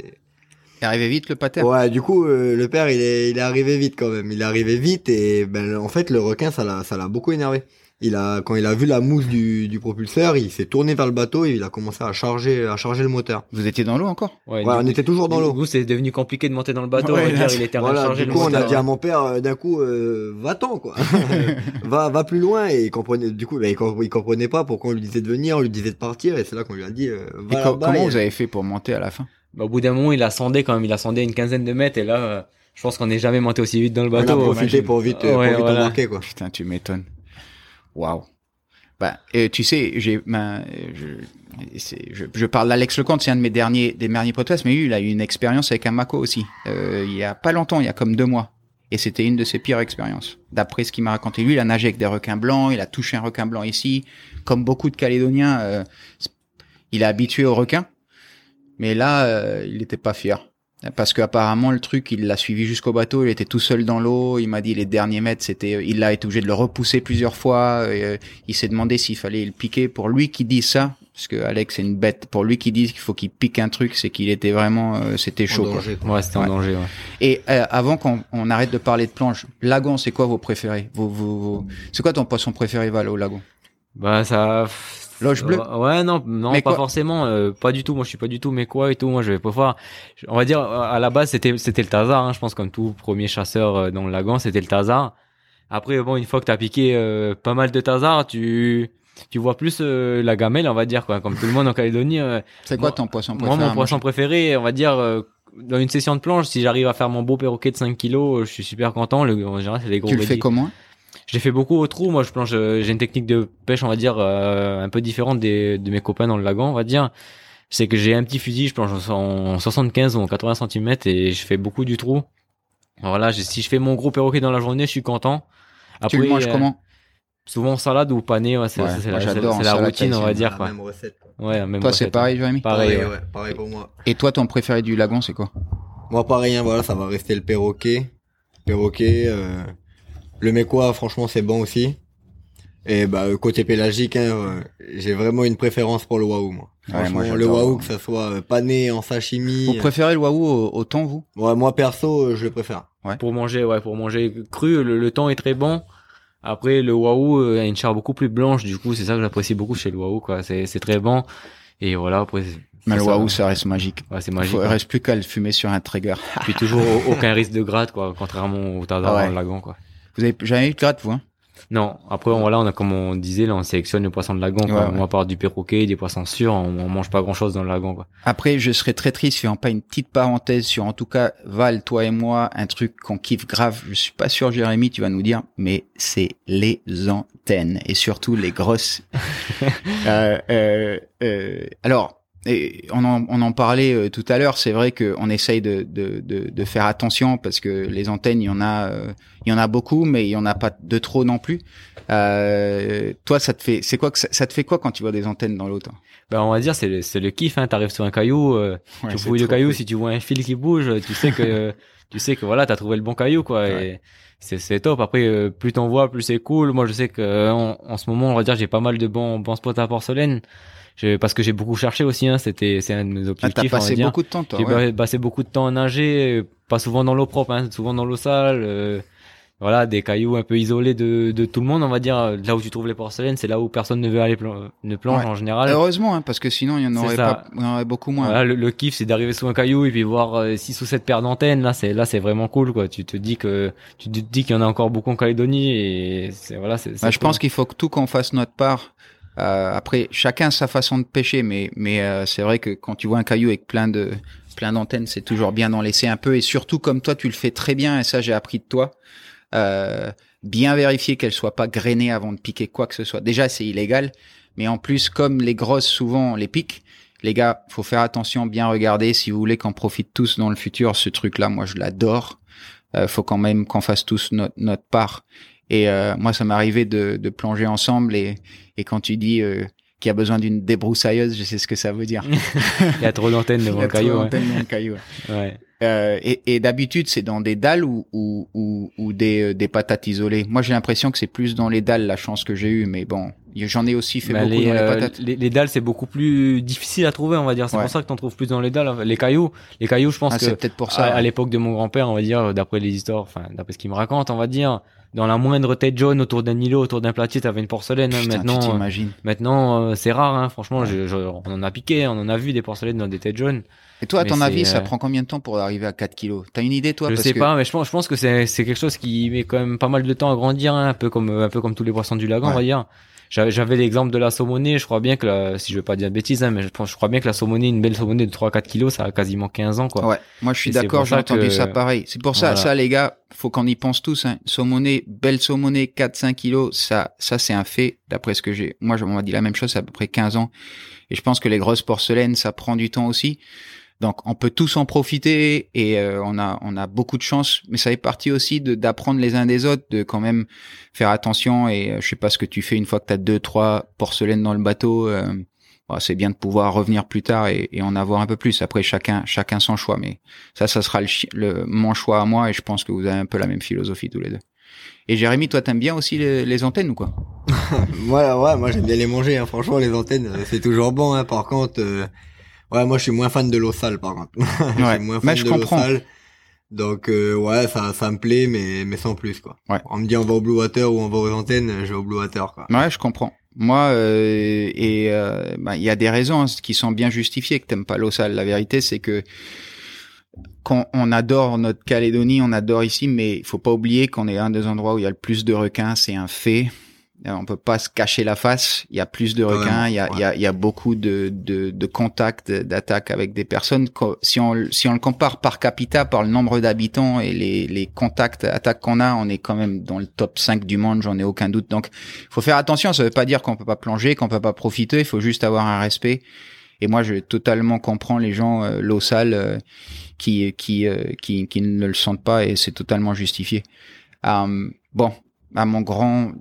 Il arrivé vite, le pater? Ouais, du coup, euh, le père, il est, il est arrivé vite quand même. Il est arrivé vite et ben en fait, le requin, ça l'a, ça l'a beaucoup énervé. Il a, quand il a vu la mousse du, du propulseur, il s'est tourné vers le bateau et il a commencé à charger, à charger le moteur. Vous étiez dans l'eau encore? Ouais, Ouais, du on coup- était toujours dans du l'eau. coup, c'est devenu compliqué de monter dans le bateau, Ouais, là, il était en train de Voilà, du le coup, on a dit à mon père, euh, d'un coup, euh, va-t'en, quoi. va, va plus loin, et il comprenait, du coup, bah, il, com- il comprenait pas pourquoi on lui disait de venir, on lui disait de partir, et c'est là qu'on lui a dit, euh, Et va là-bas, Comment et- vous avez fait pour monter à la fin? Au bout d'un moment, il a sondé quand même, il a sondé une quinzaine de mètres et là, euh, je pense qu'on n'est jamais monté aussi vite dans le on a bateau. profité pour vite, euh, Ouais, pour vite voilà. embarquer, quoi. Putain, tu m'étonnes. Waouh. Bah, et tu sais, j'ai, ben, je, je parle d'Alex Lecomte, c'est un de mes derniers, des derniers podcasts, mais lui, il a eu une expérience avec un Mako aussi. Euh, il y a pas longtemps, il y a comme deux mois. Et c'était une de ses pires expériences. D'après ce qu'il m'a raconté, lui, il a nagé avec des requins blancs, il a touché un requin blanc ici. Comme beaucoup de Calédoniens, euh, il est habitué aux requins. Mais là, euh, il n'était pas fier. Parce qu'apparemment, le truc, il l'a suivi jusqu'au bateau, il était tout seul dans l'eau, il m'a dit les derniers mètres, c'était, il a été obligé de le repousser plusieurs fois, et, euh, il s'est demandé s'il fallait le piquer. Pour lui qui dit ça, parce que Alex c'est une bête, pour lui qui dit qu'il faut qu'il pique un truc, c'est qu'il était vraiment, euh, c'était En chaud. quoi. danger, quoi. Ouais, c'était Ouais. en danger, ouais. Et euh, avant qu'on on arrête de parler de planche, lagon, c'est quoi vos préférés? Vos, vos, vos- C'est quoi ton poisson préféré, Val, au lagon? Bah, ça, Loge bleue Ouais, Ouais, non, non, Mais pas quoi forcément, euh, pas du tout. Moi, je suis pas du tout mais quoi et tout. Moi, je vais pas voir. On va dire, à la base, c'était, c'était le Tazar, hein, je pense, comme tout premier chasseur euh, dans le lagon, c'était le Tazar. Après, bon, une fois que t'as piqué euh, pas mal de tasards, tu tu vois plus euh, la gamelle, on va dire quoi. Comme tout le monde en Calédonie. euh, C'est quoi Moi- ton poisson moi, préféré mon poisson préféré, on va dire, euh, dans une session de planche, si j'arrive à faire mon beau perroquet de 5 kilos, euh, je suis super content. Le, en général, c'est les gros Tu le fais comment? Je l'ai fait beaucoup au trou. Moi, je planche. euh, J'ai une technique de pêche, on va dire, euh, un peu différente des, de mes copains dans le lagon, on va dire. C'est que j'ai un petit fusil, je planche en 75 ou en 80 cm et je fais beaucoup du trou. Voilà, j'ai- si je fais mon gros perroquet dans la journée, je suis content. Tu le manges euh, comment? Souvent salade ou pané, ouais, c'est Ouais, la, j'adore c'est en la salade routine, on va dire La quoi. même recette. Ouais, même Toi, c'est pareil, Jérémy? Pareil, Pareil, ouais. ouais, pareil pour moi. Et toi, ton préféré du lagon, c'est quoi? Moi, pareil, hein, voilà, ça va rester le perroquet. Perroquet, euh, le mécois, franchement, c'est bon aussi. Et bah, euh, côté pélagique, hein, euh, j'ai vraiment une préférence pour le waouh, moi. Ouais, moi, le waouh, que ça soit euh, pané en sashimi. Vous préférez le waouh au, au thon, vous? Ouais, moi, perso, je le préfère. Pour manger, ouais, pour manger cru, le, le temps est très bon. Après, le waouh euh, a une chair beaucoup plus blanche, du coup, c'est ça que j'apprécie beaucoup chez le waouh, quoi. C'est, c'est très bon. Et voilà, après, c'est- Mais le waouh, ça reste magique. Ouais, c'est Il magique. il quoi. reste plus qu'à le fumer sur un trigger. Puis toujours au- aucun risque de gratte, quoi, contrairement au ouais. dans le lagon, quoi. Vous avez jamais eu de gratte, vous hein? Non, après, on, voilà, on a, comme on disait, là, on sélectionne le poisson de lagon, quoi. Ouais, ouais. Moi, à part du perroquet, des poissons sûrs, on, on mange pas grand chose dans le lagon, quoi. Après, je serais très triste si on pas une petite parenthèse sur, en tout cas, Val, toi et moi, un truc qu'on kiffe grave. Je suis pas sûr, Jérémy, tu vas nous dire, mais c'est les antennes et surtout les grosses. Euh, euh, euh, alors, et on, en, on en parlait euh, tout à l'heure. C'est vrai qu'on essaye de, de, de, de faire attention parce que les antennes, il y en a, euh, il y en a beaucoup, mais il y en a pas de trop non plus. Euh, toi, ça te fait, c'est quoi que ça, ça te fait quoi quand tu vois des antennes dans l'eau toi Ben, on va dire, c'est le, c'est le kiff, hein. T'arrives sur un caillou, euh, Ouais, tu fouilles le caillou, cool. si tu vois un fil qui bouge, tu sais que tu sais que voilà, t'as trouvé le bon caillou quoi. Ouais. Et c'est c'est top. Après, plus t'en vois, plus c'est cool. Moi, je sais que en, en ce moment, on va dire, j'ai pas mal de bons bons spots à porcelaine. Je- parce que j'ai beaucoup cherché aussi. Hein, C'était c'est un de mes Ah, objectifs. t'as on va passé beaucoup de temps, toi. J'ai ouais. passé beaucoup de temps à nager, euh, pas souvent dans l'eau propre, hein, souvent dans l'eau sale. euh, voilà, des cailloux un peu isolés de, de tout le monde, on va dire. Là où tu trouves les porcelaines, c'est là où personne ne veut aller plan- ne plonge Ouais. en général. Heureusement, hein, parce que sinon il y en aurait pas, il y en aurait beaucoup moins. Voilà, le, le kiff, c'est d'arriver sous un caillou et puis voir euh, six ou sept paires d'antennes. Là, c'est là, c'est vraiment cool, quoi. Tu te dis que tu te dis qu'il y en a encore beaucoup en Calédonie et c'est voilà, c'est. Bah, je pense qu'il faut que tout qu'on fasse notre part. Euh, après, chacun sa façon de pêcher, mais mais euh, c'est vrai que quand tu vois un caillou avec plein de plein d'antennes, c'est toujours bien d'en laisser un peu. Et surtout, comme toi, tu le fais très bien, et ça j'ai appris de toi. Euh, bien vérifier qu'elles soient pas grainées avant de piquer quoi que ce soit. Déjà, c'est illégal, mais en plus, comme les grosses souvent les piquent, les gars, faut faire attention, bien regarder. Si vous voulez qu'on profite tous dans le futur, ce truc-là, moi je l'adore. Euh, faut quand même qu'on fasse tous notre, notre part. Et euh, moi, ça m'est arrivé de, de plonger ensemble. Et, et quand tu dis euh, qu'il y a besoin d'une débroussailleuse, je sais ce que ça veut dire. Il y a trop d'antennes Il devant y a le trop caillou. ouais. d'antennes dans le caillou, ouais. Ouais. Euh, et et d'habitude, c'est dans des dalles ou, ou, ou, ou des, euh, des patates isolées. Moi, j'ai l'impression que c'est plus dans les dalles la chance que j'ai eue. Mais bon, j'en ai aussi fait Bah, beaucoup les, dans les euh, patates. les, les dalles, c'est beaucoup plus difficile à trouver, on va dire. C'est Ouais. pour ça que t'en trouves plus dans les dalles. Les cailloux, les cailloux, je pense Ah, que c'est peut-être pour à, ça. à l'époque de mon grand-père, on va dire, d'après les histoires, enfin, d'après ce qu'il me raconte, on va dire, dans la moindre tête jaune autour d'un îlot, autour d'un platier, t'avais une porcelaine. hein. Putain, maintenant, euh, maintenant, euh, c'est rare, hein. Franchement, Ouais. je- je- on en a piqué, on en a vu des porcelaines dans des têtes jaunes. Et toi, à ton avis, ça euh, prend combien de temps pour arriver à 4 kilos? T'as une idée, toi? Je Parce sais que- pas, mais je pense, je pense que c'est, c'est quelque chose qui met quand même pas mal de temps à grandir, hein, un peu comme, un peu comme tous les poissons du lagon, Ouais. on va dire. J'avais, j'avais l'exemple de la saumonée, je crois bien que la, si je veux pas dire de bêtises, hein, mais je pense, je crois bien que la saumonée, une belle saumonée de 3-4 kilos, ça a quasiment 15 ans, quoi. Ouais, moi je suis d'accord, j'ai ça entendu que- ça pareil. C'est pour ça, Voilà. ça les gars, faut qu'on y pense tous. Hein. Saumonée, belle saumonée, 4-5 kilos, ça, ça c'est un fait. D'après ce que j'ai, moi on m'a dit la même chose, c'est à peu près 15 ans. Et je pense que les grosses porcelaines, ça prend du temps aussi. Donc on peut tous en profiter et euh, on a on a beaucoup de chance, mais ça fait partie aussi d'apprendre les uns des autres, de quand même faire attention. Et euh, je sais pas ce que tu fais une fois que t'as deux trois porcelaines dans le bateau. euh, bon, c'est bien de pouvoir revenir plus tard et, et en avoir un peu plus. Après chacun chacun son choix, mais ça ça sera le, le mon choix à moi et je pense que vous avez un peu la même philosophie tous les deux. Et Jérémy, toi t'aimes bien aussi les, les antennes ou quoi? Moi, ouais, moi j'aime bien les manger. Hein. Franchement, les antennes, euh, c'est toujours bon. Hein. Par contre, euh, ouais, moi je suis moins fan de l'eau sale. Par contre, je Ouais, suis moins fan mais je de l'eau comprends. sale. Donc euh, ouais, ça, ça me plaît, mais mais sans plus quoi. Ouais. On me dit on va au Blue Water ou on va aux antennes, je vais au Blue Water quoi. Ouais, je comprends. Moi, euh, et euh, bah, il y a des raisons hein, qui sont bien justifiées que t'aimes pas l'eau sale. La vérité, c'est que qu'on on adore notre Calédonie, on adore ici, mais il faut pas oublier qu'on est un des endroits où il y a le plus de requins, c'est un fait. Euh, On peut pas se cacher la face. Il y a plus de requins, il y a, il y a, il y a beaucoup de, de, de contacts, d'attaques avec des personnes. Si on, si on le compare par capita, par le nombre d'habitants et les, les contacts, attaques qu'on a, on est quand même dans le top 5 du monde, j'en ai aucun doute. Donc, il faut faire attention. Ça veut pas dire qu'on peut pas plonger, qu'on peut pas profiter. Il faut juste avoir un respect. Et moi, je totalement comprends les gens euh, l'eau sale euh, qui, qui, euh, qui, qui ne le sentent pas et c'est totalement justifié. Euh, bon, à mon grand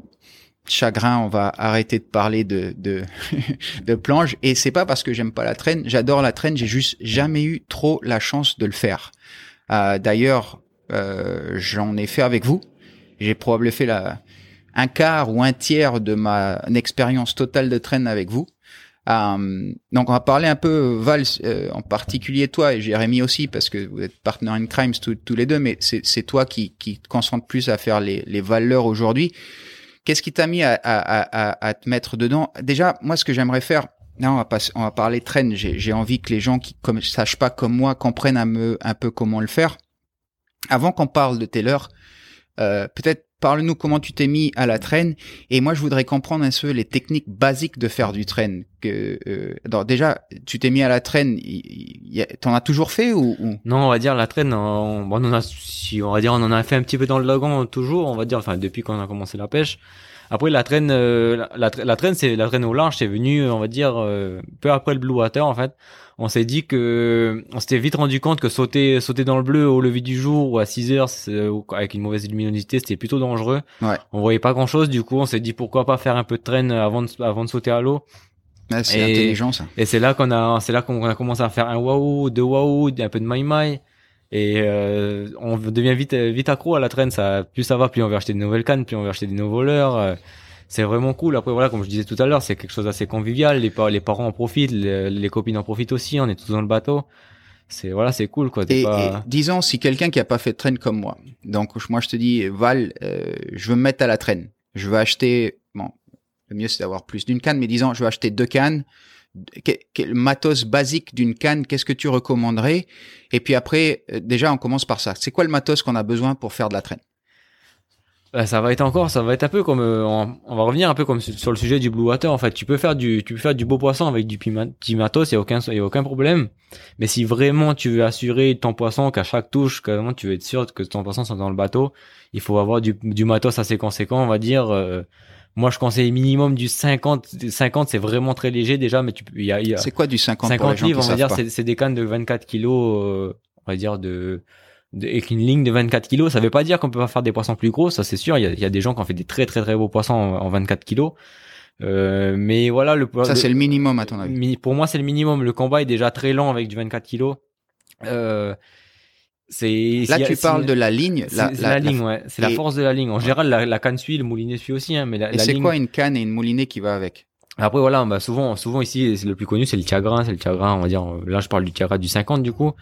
chagrin, on va arrêter de parler de de, de planche et c'est pas parce que j'aime pas la traîne, j'adore la traîne, j'ai juste jamais eu trop la chance de le faire. Euh, D'ailleurs, euh, j'en ai fait avec vous. J'ai probablement fait la un quart ou un tiers de ma expérience totale de traîne avec vous. Euh, donc on va parler un peu Val, en particulier toi et Jérémy aussi parce que vous êtes partner in crimes tous- les deux, mais c'est toi qui qui te concentre plus à faire les valeurs aujourd'hui. Qu'est-ce qui t'a mis à, te mettre dedans? Déjà, moi, ce que j'aimerais faire, non, on va, pas, on va parler traîne. J'ai envie que les gens qui comme sachent pas comme moi comprennent un, peu- un peu comment le faire. Avant qu'on parle de Taylor, euh, peut-être parle-nous comment tu t'es mis à la traîne. Et moi, je voudrais comprendre un peu les techniques basiques de faire du traîne. Que, euh, déjà, tu t'es mis à la traîne. T'en as toujours fait ou, ou? Non, on va dire la traîne, on, bon, on a, si on va dire, on en a fait un petit peu dans le lagon toujours, on va dire, enfin depuis qu'on a commencé la pêche. Après la traîne, euh, la, la traîne, c'est la traîne au large, c'est venu, on va dire, euh, peu après le blue water en fait. On s'est dit que, on s'était vite rendu compte que sauter, sauter dans le bleu au lever du jour ou à 6 heures ou avec une mauvaise luminosité, c'était plutôt dangereux. Ouais. On voyait pas grand chose, du coup, on s'est dit pourquoi pas faire un peu de traîne avant de, avant de sauter à l'eau. Ah, c'est intelligent ça. Et c'est là qu'on a, c'est là qu'on a commencé à faire un waouh, deux waouh, un peu de mai mai. Et euh, on devient vite, vite accro à la traîne. Ça, plus ça va, plus on veut acheter de nouvelles cannes, plus on veut acheter des nouveaux voleurs. C'est vraiment cool. Après voilà, comme je disais tout à l'heure, c'est quelque chose d'assez convivial. Les, pa- les parents en profitent, les, les copines en profitent aussi. On est tous dans le bateau. C'est voilà, c'est cool quoi. Et, disons, si quelqu'un qui a pas fait de traîne comme moi, donc moi je te dis, Val, euh, je veux me mettre à la traîne. Je veux acheter, bon, le mieux c'est d'avoir plus d'une canne, mais disons, je veux acheter deux cannes. Que- Quel matos basique d'une canne, qu'est-ce que tu recommanderais? Et puis après, euh, déjà, on commence par ça. C'est quoi le matos qu'on a besoin pour faire de la traîne? Bah, ça va être encore, ça va être un peu comme, euh, on, on va revenir un peu comme su- sur le sujet du blue water. En fait, tu peux faire du, tu peux faire du beau poisson avec du petit matos, il y a aucun, il y a aucun problème. Mais si vraiment tu veux assurer ton poisson qu'à chaque touche, que vraiment tu veux être sûr que ton poisson soit dans le bateau, il faut avoir du, du matos assez conséquent, on va dire. euh, moi, je conseille minimum du 50. 50, c'est vraiment très léger déjà, mais tu peux, il y a, y a C'est quoi du 50, pour les 50 gens livres, on va dire, c'est des cannes de 24 kilos, euh, on va dire de avec une ligne de 24 kilos. Ça veut pas dire qu'on peut pas faire des poissons plus gros, ça c'est sûr. Il y a, il y a des gens qui ont fait des très très très beaux poissons en, en 24 kilos. Euh, mais voilà, le, Ça, c'est le minimum, à ton avis. pour moi c'est le minimum. Le combat est déjà très lent avec du 24 kilos. Euh, c'est Là, a- tu parles de la ligne. c'est c'est la, ligne, ouais. C'est la force de la ligne. En général, la, la canne suit, le moulinet suit aussi, hein, mais la, Et la c'est ligne. quoi une canne et une moulinée qui va avec? Après voilà, bah souvent, souvent ici, c'est le plus connu, c'est le Tiagra, c'est le Tiagra, on va dire. euh, Là, je parle du Tiagra du 50 du coup.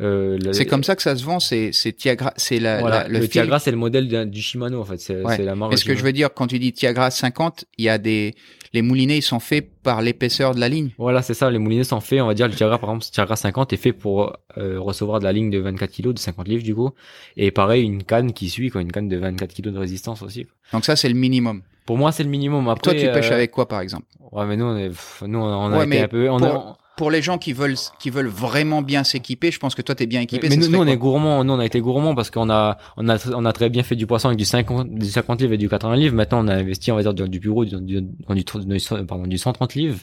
Euh, C'est comme ça que ça se vend, c'est c'est Tiagra, c'est la, voilà, la- le, le, Tiagra, c'est le modèle du Shimano en fait. C'est Ouais. c'est la marque. Mais ce que je veux dire, quand tu dis Tiagra 50, il y a des, les moulinets, ils sont faits par l'épaisseur de la ligne. Voilà, c'est ça. Les moulinets sont faits, on va dire, le Tiagra par exemple, Tiagra 50 est fait pour euh, recevoir de la ligne de 24 kg, de 50 livres du coup. Et pareil, une canne qui suit, quoi, une canne de 24 kg de résistance aussi. quoi. Donc ça, c'est le minimum. Pour moi, c'est le minimum. Après, Toi, tu pêches euh, avec quoi, par exemple? Ouais, mais nous, on est, pff, nous, on a Ouais, été un peu, on pour- a- Pour les gens qui veulent, qui veulent vraiment bien s'équiper, je pense que toi, t'es bien équipé. Mais, nous, on est gourmands. Nous, on a été gourmands parce qu'on a, on a, on a très bien fait du poisson avec du 50, du 50 livres et du 80 livres. Maintenant, on a investi, on va dire, dans du bureau, du, du, dans du, du- pardon, du 130 livres.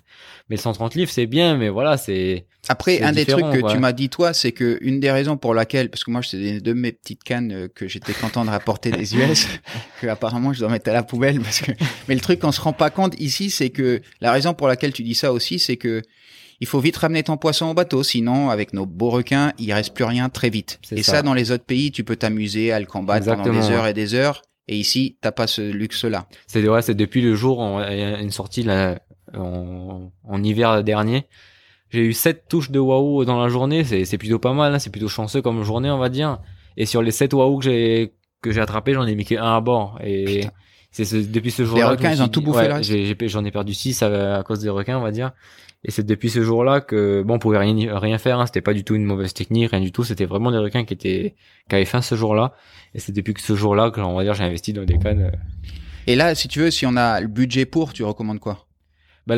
Mais le 130 livres, c'est bien, mais voilà, c'est, Après, un des trucs que tu m'as dit, toi, c'est que une des raisons pour laquelle, parce que moi, c'est des- deux de mes petites cannes euh, que j'étais content de rapporter des US, que apparemment je dois mettre à la poubelle, parce que, mais le truc qu'on se rend pas compte ici, c'est que la raison pour laquelle tu dis ça aussi, c'est que il faut vite ramener ton poisson au bateau, sinon, avec nos beaux requins, il reste plus rien très vite. Et ça. ça. dans les autres pays, tu peux t'amuser à le combattre pendant des heures ouais. et des heures. Et ici, t'as pas ce luxe-là. c'est, ouais, c'est depuis le jour, on- il y a une sortie, là, en, en hiver dernier. J'ai eu sept touches de waouh dans la journée. C'est, plutôt pas mal, hein, c'est plutôt chanceux comme journée, on va dire. Et sur les sept waouh que j'ai, que j'ai attrapé, j'en ai mis qu'un à bord. Et, c'est ce- depuis ce jour-là. que je requins, ils ont tout bouffé ouais, j'ai- J'en ai perdu 6 à, à cause des requins, on va dire. Et c'est depuis ce jour-là que bon, on pouvait rien rien faire. Hein, c'était pas du tout une mauvaise technique, rien du tout. C'était vraiment des requins qui étaient qui avaient faim ce jour-là. Et c'est depuis que ce jour-là que on va dire j'ai investi dans des cannes. euh. Et là, si tu veux, si on a le budget pour, tu recommandes quoi? Bah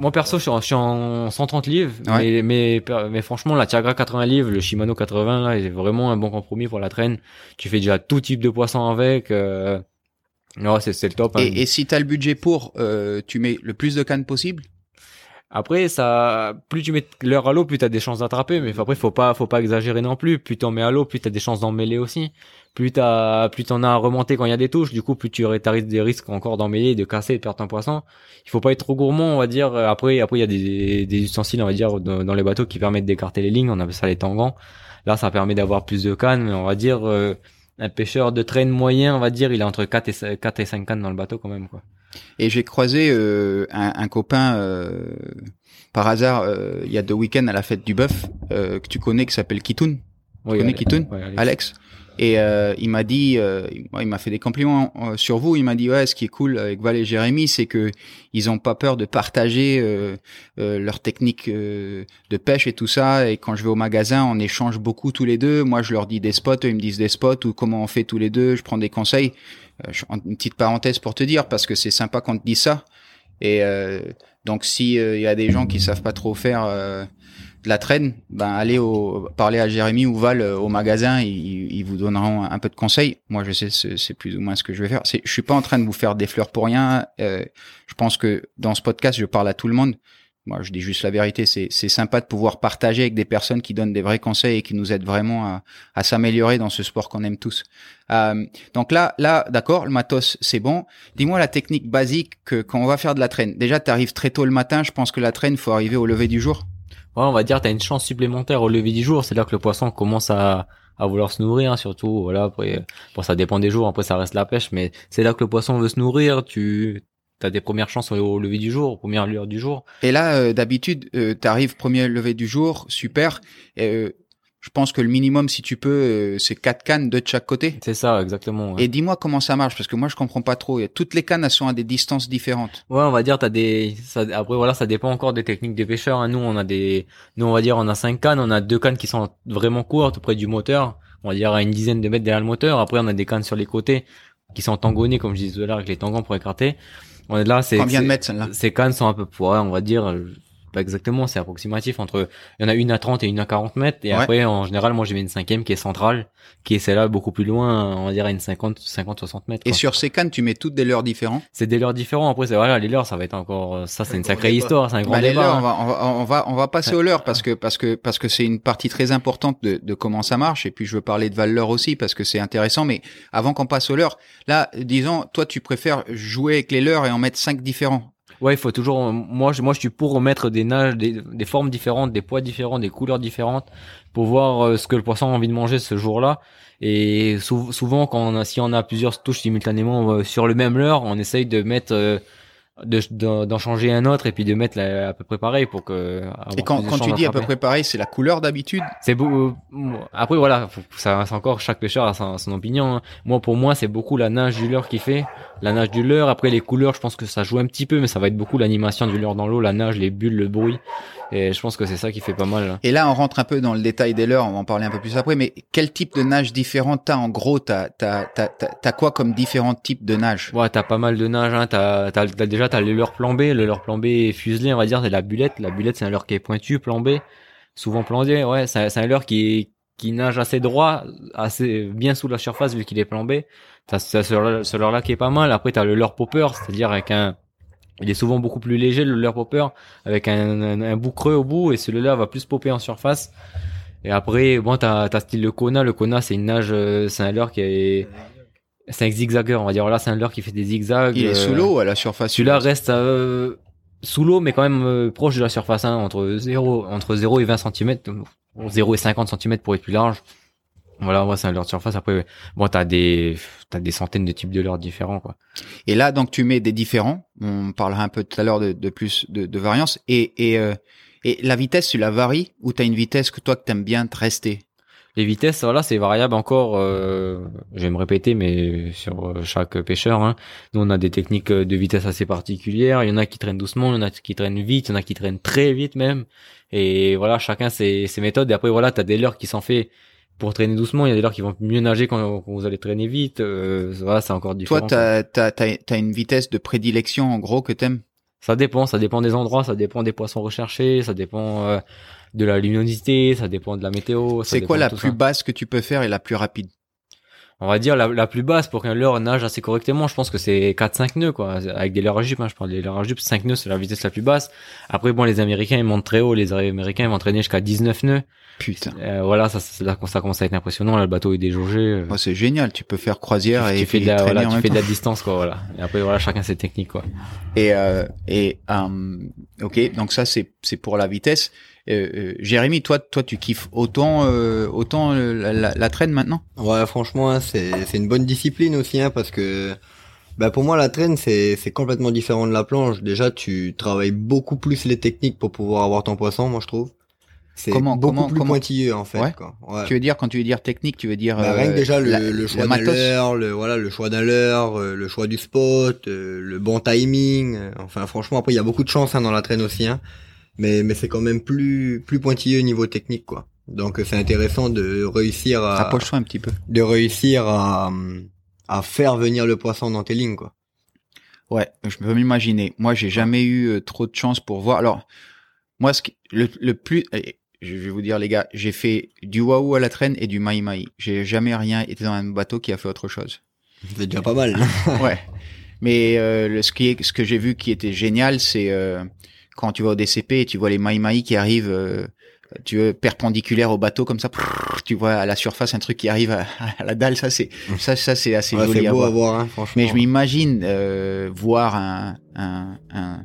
moi perso, je suis en, je suis en 130 livres, mais, mais mais franchement, la Tiagra 80 livres, le Shimano 80 là, c'est vraiment un bon compromis pour la traîne. Tu fais déjà tout type de poisson avec. Euh... Non, c'est c'est le top. hein. et, et si t'as le budget pour, euh, tu mets le plus de cannes possible? Après, ça, plus tu mets l'heure à l'eau, plus t'as des chances d'attraper. Mais après, faut pas, faut pas exagérer non plus. Plus t'en mets à l'eau, plus t'as des chances d'en mêler aussi. Plus t'as, plus t'en as à remonter quand il y a des touches. Du coup, plus tu t'as des risques encore d'en mêler, de casser, de perdre ton poisson. Il faut pas être trop gourmand, on va dire. Après, après, il y a des, des ustensiles, on va dire, dans, les bateaux qui permettent d'écarter les lignes. On appelle ça les tangans. Là, ça permet d'avoir plus de cannes. Mais on va dire, euh, un pêcheur de traîne moyen, on va dire, il a entre 4 et 5, 4 et 5 cannes dans le bateau quand même, quoi. Et j'ai croisé euh, un, un copain euh, par hasard euh, il y a deux week-ends à la fête du bœuf euh, que tu connais qui s'appelle Kitoun. Tu connais Kitoun ouais, allez. Alex? Et euh, il m'a dit, euh, il m'a fait des compliments euh, sur vous. Il m'a dit ouais, ce qui est cool avec Val et Jérémy, c'est que ils ont pas peur de partager euh, euh, leur technique euh, de pêche et tout ça. Et quand je vais au magasin, on échange beaucoup tous les deux. Moi, je leur dis des spots, eux, ils me disent des spots ou comment on fait tous les deux. Je prends des conseils. Euh, une petite parenthèse pour te dire parce que c'est sympa qu'on te dise ça. Et euh, donc, si il y a des gens qui savent pas trop faire euh, de la traîne, ben allez au, parler à Jérémy ou Val euh, au magasin, ils, ils vous donneront un peu de conseils. Moi, je sais, c'est plus ou moins ce que je vais faire. Je suis pas en train de vous faire des fleurs pour rien. Euh, je pense que dans ce podcast, je parle à tout le monde. Moi, je dis juste la vérité. C'est, sympa de pouvoir partager avec des personnes qui donnent des vrais conseils et qui nous aident vraiment à, à s'améliorer dans ce sport qu'on aime tous. Euh, donc là, là, d'accord, le matos, c'est bon. Dis-moi la technique basique que quand on va faire de la traîne. Déjà, tu arrives très tôt le matin. Je pense que la traîne, faut arriver au lever du jour. Ouais, on va dire t'as une chance supplémentaire au lever du jour. C'est là que le poisson commence à, à vouloir se nourrir, hein, surtout. Voilà, après, bon, ça dépend des jours. Après, ça reste la pêche, mais c'est là que le poisson veut se nourrir. Tu as des premières chances au lever du jour, aux premières lueurs du jour. Et là, euh, d'habitude, euh, t'arrives premier lever du jour, super. Euh, je pense que le minimum, si tu peux, euh, c'est quatre cannes, deux de chaque côté. C'est ça, exactement. Ouais. Et dis-moi comment ça marche, parce que moi, je comprends pas trop. Et Toutes les cannes, elles sont à des distances différentes. Ouais, on va dire t'as des. Ça, après voilà, ça dépend encore des techniques des pêcheurs. hein. Nous, on a des. Nous, on va dire, on a cinq cannes. On a deux cannes qui sont vraiment courtes près du moteur. On va dire à une dizaine de mètres derrière le moteur. Après, on a des cannes sur les côtés qui sont tangonnées, comme je disais tout à l'heure, avec les tangans pour écarter. On est là, c'est. Combien de c'est- mètres, celle-là Ces cannes sont un peu, ouais, on va dire, pas exactement, c'est approximatif entre, il y en a une à 30 et une à 40 mètres, et Ouais. après, en général, moi, j'ai mis une cinquième qui est centrale, qui est celle-là beaucoup plus loin, on va dire à une 50, 50, 60 mètres. Et quoi. sur ces cannes, tu mets toutes des leurres différents? C'est des leurres différents, après, c'est, voilà, les leurres, ça va être encore, ça, c'est une sacrée débat. histoire, c'est un grand Bah, débat. leurres, on hein. va, on va, on va, on va passer aux leurres parce que, parce que, parce que c'est une partie très importante de, de comment ça marche. Et puis, je veux parler de valeur aussi parce que c'est intéressant. Mais avant qu'on passe aux leurres, là, disons, toi, tu préfères jouer avec les leurres et en mettre cinq différents. Ouais, il faut toujours. euh, Moi, je, moi, je suis pour remettre des nages, des, formes différentes, des poids différents, des couleurs différentes, pour voir euh, ce que le poisson a envie de manger ce jour-là. Et sou- souvent, quand on a, si on a plusieurs touches simultanément euh, sur le même leurre, on essaye de mettre, euh, de- d'en d'en changer un autre et puis de mettre la- à peu près pareil pour que. Et quand, de quand tu dis à peu près pareil, c'est la couleur d'habitude. C'est beau. Après voilà, ça c'est encore chaque pêcheur a son, son opinion. hein. Moi pour moi c'est beaucoup la nage du leurre qui fait, la nage du leurre. Après les couleurs, je pense que ça joue un petit peu, mais ça va être beaucoup l'animation du leurre dans l'eau, la nage, les bulles, le bruit. Et je pense que c'est ça qui fait pas mal. hein. Et là, on rentre un peu dans le détail des leurres, on va en parler un peu plus après, mais quel type de nage différent t'as en gros? T'as t'as t'as quoi comme différents types de nage? Ouais, t'as pas mal de nage. Hein. T'as, t'as, t'as- t'as le leurre plan B, le leurre plan B est fuselé, on va dire, c'est la bulette. La bulette c'est un leurre qui est pointu, plan B, souvent plan D. Ouais, c'est, un leurre qui qui nage assez droit, assez bien sous la surface vu qu'il est plan B. T'as ce, leurre là qui est pas mal. Après t'as le leurre popper, c'est-à-dire avec un il est souvent beaucoup plus léger le leurre popper avec un, un, bout creux au bout et celui-là va plus popper en surface. Et après bon t'as t'as style le Kona, le Kona c'est une nage, euh, c'est un leurre qui est c'est un zigzagueur, on va dire. Là, c'est un leurre qui fait des zigzags. Il est sous euh, l'eau à la surface. Celui-là reste euh, sous l'eau, mais quand même euh, proche de la surface, hein, entre 0, entre 0 et 20 cm, 0 et 50 cm pour être plus large. Voilà, moi, c'est un leurre de surface. Après, bon, t'as des, t'as des centaines de types de leurres différents, quoi. Et là, donc, tu mets des différents. On parlera un peu tout à l'heure de, de plus de, de variance. Et, et, euh, et la vitesse, tu la varies ou t'as une vitesse que toi que t'aimes bien te rester? Les vitesses, voilà, c'est variable encore. Euh, je vais me répéter, mais sur euh, chaque pêcheur, hein. nous on a des techniques de vitesse assez particulières. Il y en a qui traînent doucement, il y en a qui traînent vite, il y en a qui traînent très vite même. Et voilà, chacun ses, ses méthodes. Et après voilà, t'as des leurres qui s'en fait pour traîner doucement. Il y a des leurres qui vont mieux nager quand, vous allez traîner vite. Euh, voilà, c'est encore différent. Toi, t'as t'as t'as une vitesse de prédilection en gros que t'aimes? Ça dépend, ça dépend des endroits, ça dépend des poissons recherchés, ça dépend euh, de la luminosité, ça dépend de la météo. C'est quoi la plus basse que tu peux faire et la plus rapide? On va dire la, plus basse pour qu'un leurre nage assez correctement, je pense que c'est 4-5 nœuds quoi, avec des leurres à jupe, hein, je parle des leurres à jupe, 5 nœuds c'est la vitesse la plus basse. Après bon les Américains ils montent très haut, les Américains ils vont traîner jusqu'à 19 nœuds. Putain. Euh, voilà, ça, ça, ça commence à être impressionnant. Là, le bateau est déjaugé. Euh. c'est génial. Tu peux faire croisière et tu fais de la, voilà, tu fais de la distance, quoi. Voilà. Et après, voilà, chacun ses techniques, quoi. Et euh, et euh, ok, donc ça c'est c'est pour la vitesse. Euh, euh, Jérémy, toi, toi, tu kiffes autant, autant la, la, la, traîne maintenant? Ouais, franchement, hein, c'est c'est une bonne discipline aussi, hein, parce que bah pour moi la traîne c'est c'est complètement différent de la planche. Déjà, tu travailles beaucoup plus les techniques pour pouvoir avoir ton poisson, moi je trouve. C'est beaucoup comment, plus pointilleux en fait. Quoi. Ouais. Tu veux dire quand tu veux dire technique, tu veux dire bah, rien que déjà le, le choix d'un leurre, le voilà le choix d'un leurre, euh, le choix du spot, euh, le bon timing. Euh, enfin franchement après il y a beaucoup de chance hein, dans la traîne aussi, hein, mais mais c'est quand même plus plus pointilleux niveau technique quoi. Donc c'est intéressant de réussir à approche un petit peu, de réussir à à faire venir le poisson dans tes lignes quoi. Ouais, je peux m'imaginer. Moi j'ai jamais eu trop de chance pour voir. Alors moi ce qui, le, le plus je vais vous dire les gars, j'ai fait du waouh à la traîne et du mai mai. J'ai jamais rien été dans un bateau qui a fait autre chose. C'est déjà pas mal. ouais. Mais euh, ce qui est, ce que j'ai vu qui était génial, c'est euh, quand tu vas au DCP et tu vois les mai mai qui arrivent, euh, tu veux perpendiculaire au bateau comme ça, tu vois à la surface un truc qui arrive à, la dalle. Ça c'est, ça, ça c'est assez joli à voir. À voir hein, franchement. Mais je m'imagine euh, voir un, un, un,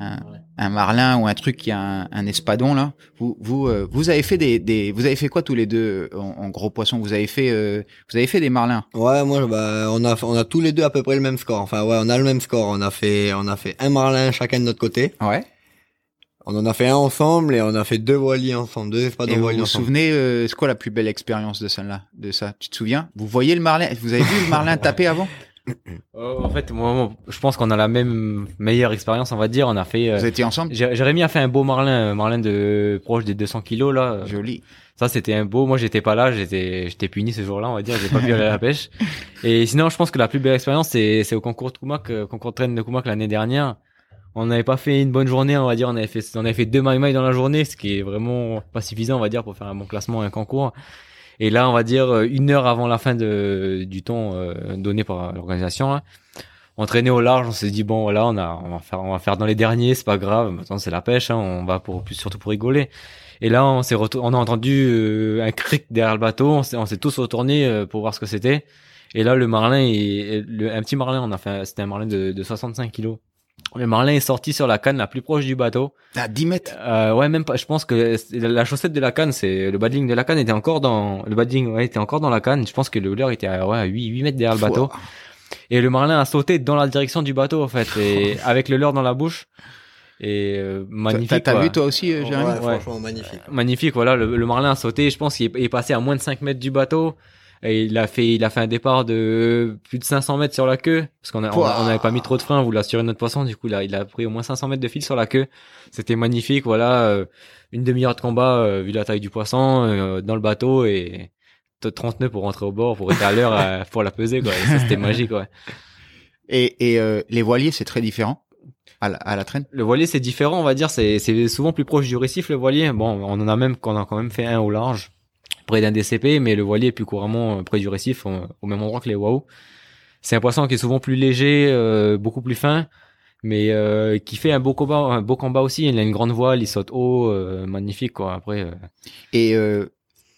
un un marlin ou un truc qui a un, un espadon là. Vous vous euh, vous avez fait des, des vous avez fait quoi tous les deux en, gros poisson? Vous avez fait euh, vous avez fait des marlins? Ouais, moi bah on a on a tous les deux à peu près le même score. Enfin ouais, on a le même score. On a fait on a fait un marlin chacun de notre côté. Ouais. On en a fait un ensemble et on a fait deux voiliers ensemble, deux espadons vous voiliers vous ensemble. Vous souvenez euh, c'est quoi la plus belle expérience de celle-là, de ça? Tu te souviens? Vous voyez le marlin? Vous avez vu le marlin taper avant? Euh, en fait, moi, je pense qu'on a la même meilleure expérience, on va dire. On a fait. Euh, Vous étiez ensemble Jérémy a fait un beau marlin, un marlin de proche des 200 kilos là. Joli. Ça, c'était un beau. Moi, j'étais pas là, j'étais, j'étais puni ce jour-là, on va dire. J'ai pas pu aller à la pêche. Et sinon, je pense que la plus belle expérience, c'est, c'est au concours de Koumak, euh, concours de traîne de Koumak l'année dernière. On n'avait pas fait une bonne journée, on va dire. On avait fait, on avait fait deux mailles dans la journée, ce qui est vraiment pas suffisant, on va dire, pour faire un bon classement, un concours. Et là, on va dire euh, une heure avant la fin de, du temps euh, donné par l'organisation, on traînait au large. On s'est dit bon, voilà, on a, on va faire, on va faire dans les derniers, c'est pas grave. Maintenant, c'est la pêche, hein, on va pour plus surtout pour rigoler. Et là, on s'est on a entendu euh, un cric derrière le bateau. On s'est, on s'est tous retournés pour voir ce que c'était. Et là, le marlin, et le, un petit marlin, on a fait, c'était un marlin de, de 65 kilos. Le marlin est sorti sur la canne la plus proche du bateau. À 10 mètres euh, Ouais, même pas. Je pense que la chaussette de la canne, c'est le badling de la canne était encore dans le badling, ouais, était encore dans la canne. Je pense que le leurre était à, ouais, 8, 8 mètres derrière le bateau. Et le marlin a sauté dans la direction du bateau en fait, et avec le leurre dans la bouche. Et euh, magnifique. T'as vu toi aussi, euh, Jérémy? ouais, Franchement magnifique. Magnifique, voilà. Le, le, marlin a sauté. Je pense qu'il est passé à moins de 5 mètres du bateau. Et il a fait, il a fait un départ de plus de 500 mètres sur la queue, parce qu'on on n'avait pas mis trop de frein, on voulait assurer notre poisson, du coup, il a, il a pris au moins 500 mètres de fil sur la queue. C'était magnifique, voilà, euh, une demi-heure de combat, euh, vu la taille du poisson, euh, dans le bateau, et 30 nœuds pour rentrer au bord, pour être à l'heure, pour la peser, quoi. c'était magique, ouais. Et, et les voiliers, c'est très différent à la, à la, traîne? Le voilier, c'est différent, on va dire, c'est souvent plus proche du récif, le voilier. Bon, on en a même, qu'on a quand même fait un au large près d'un DCP, mais le voilier est plus couramment euh, près du récif, au même endroit que les wow. C'est un poisson qui est souvent plus léger, euh, beaucoup plus fin, mais euh, qui fait un beau combat, un beau combat aussi. Il a une grande voile, il saute haut, magnifique quoi. Après. Et le,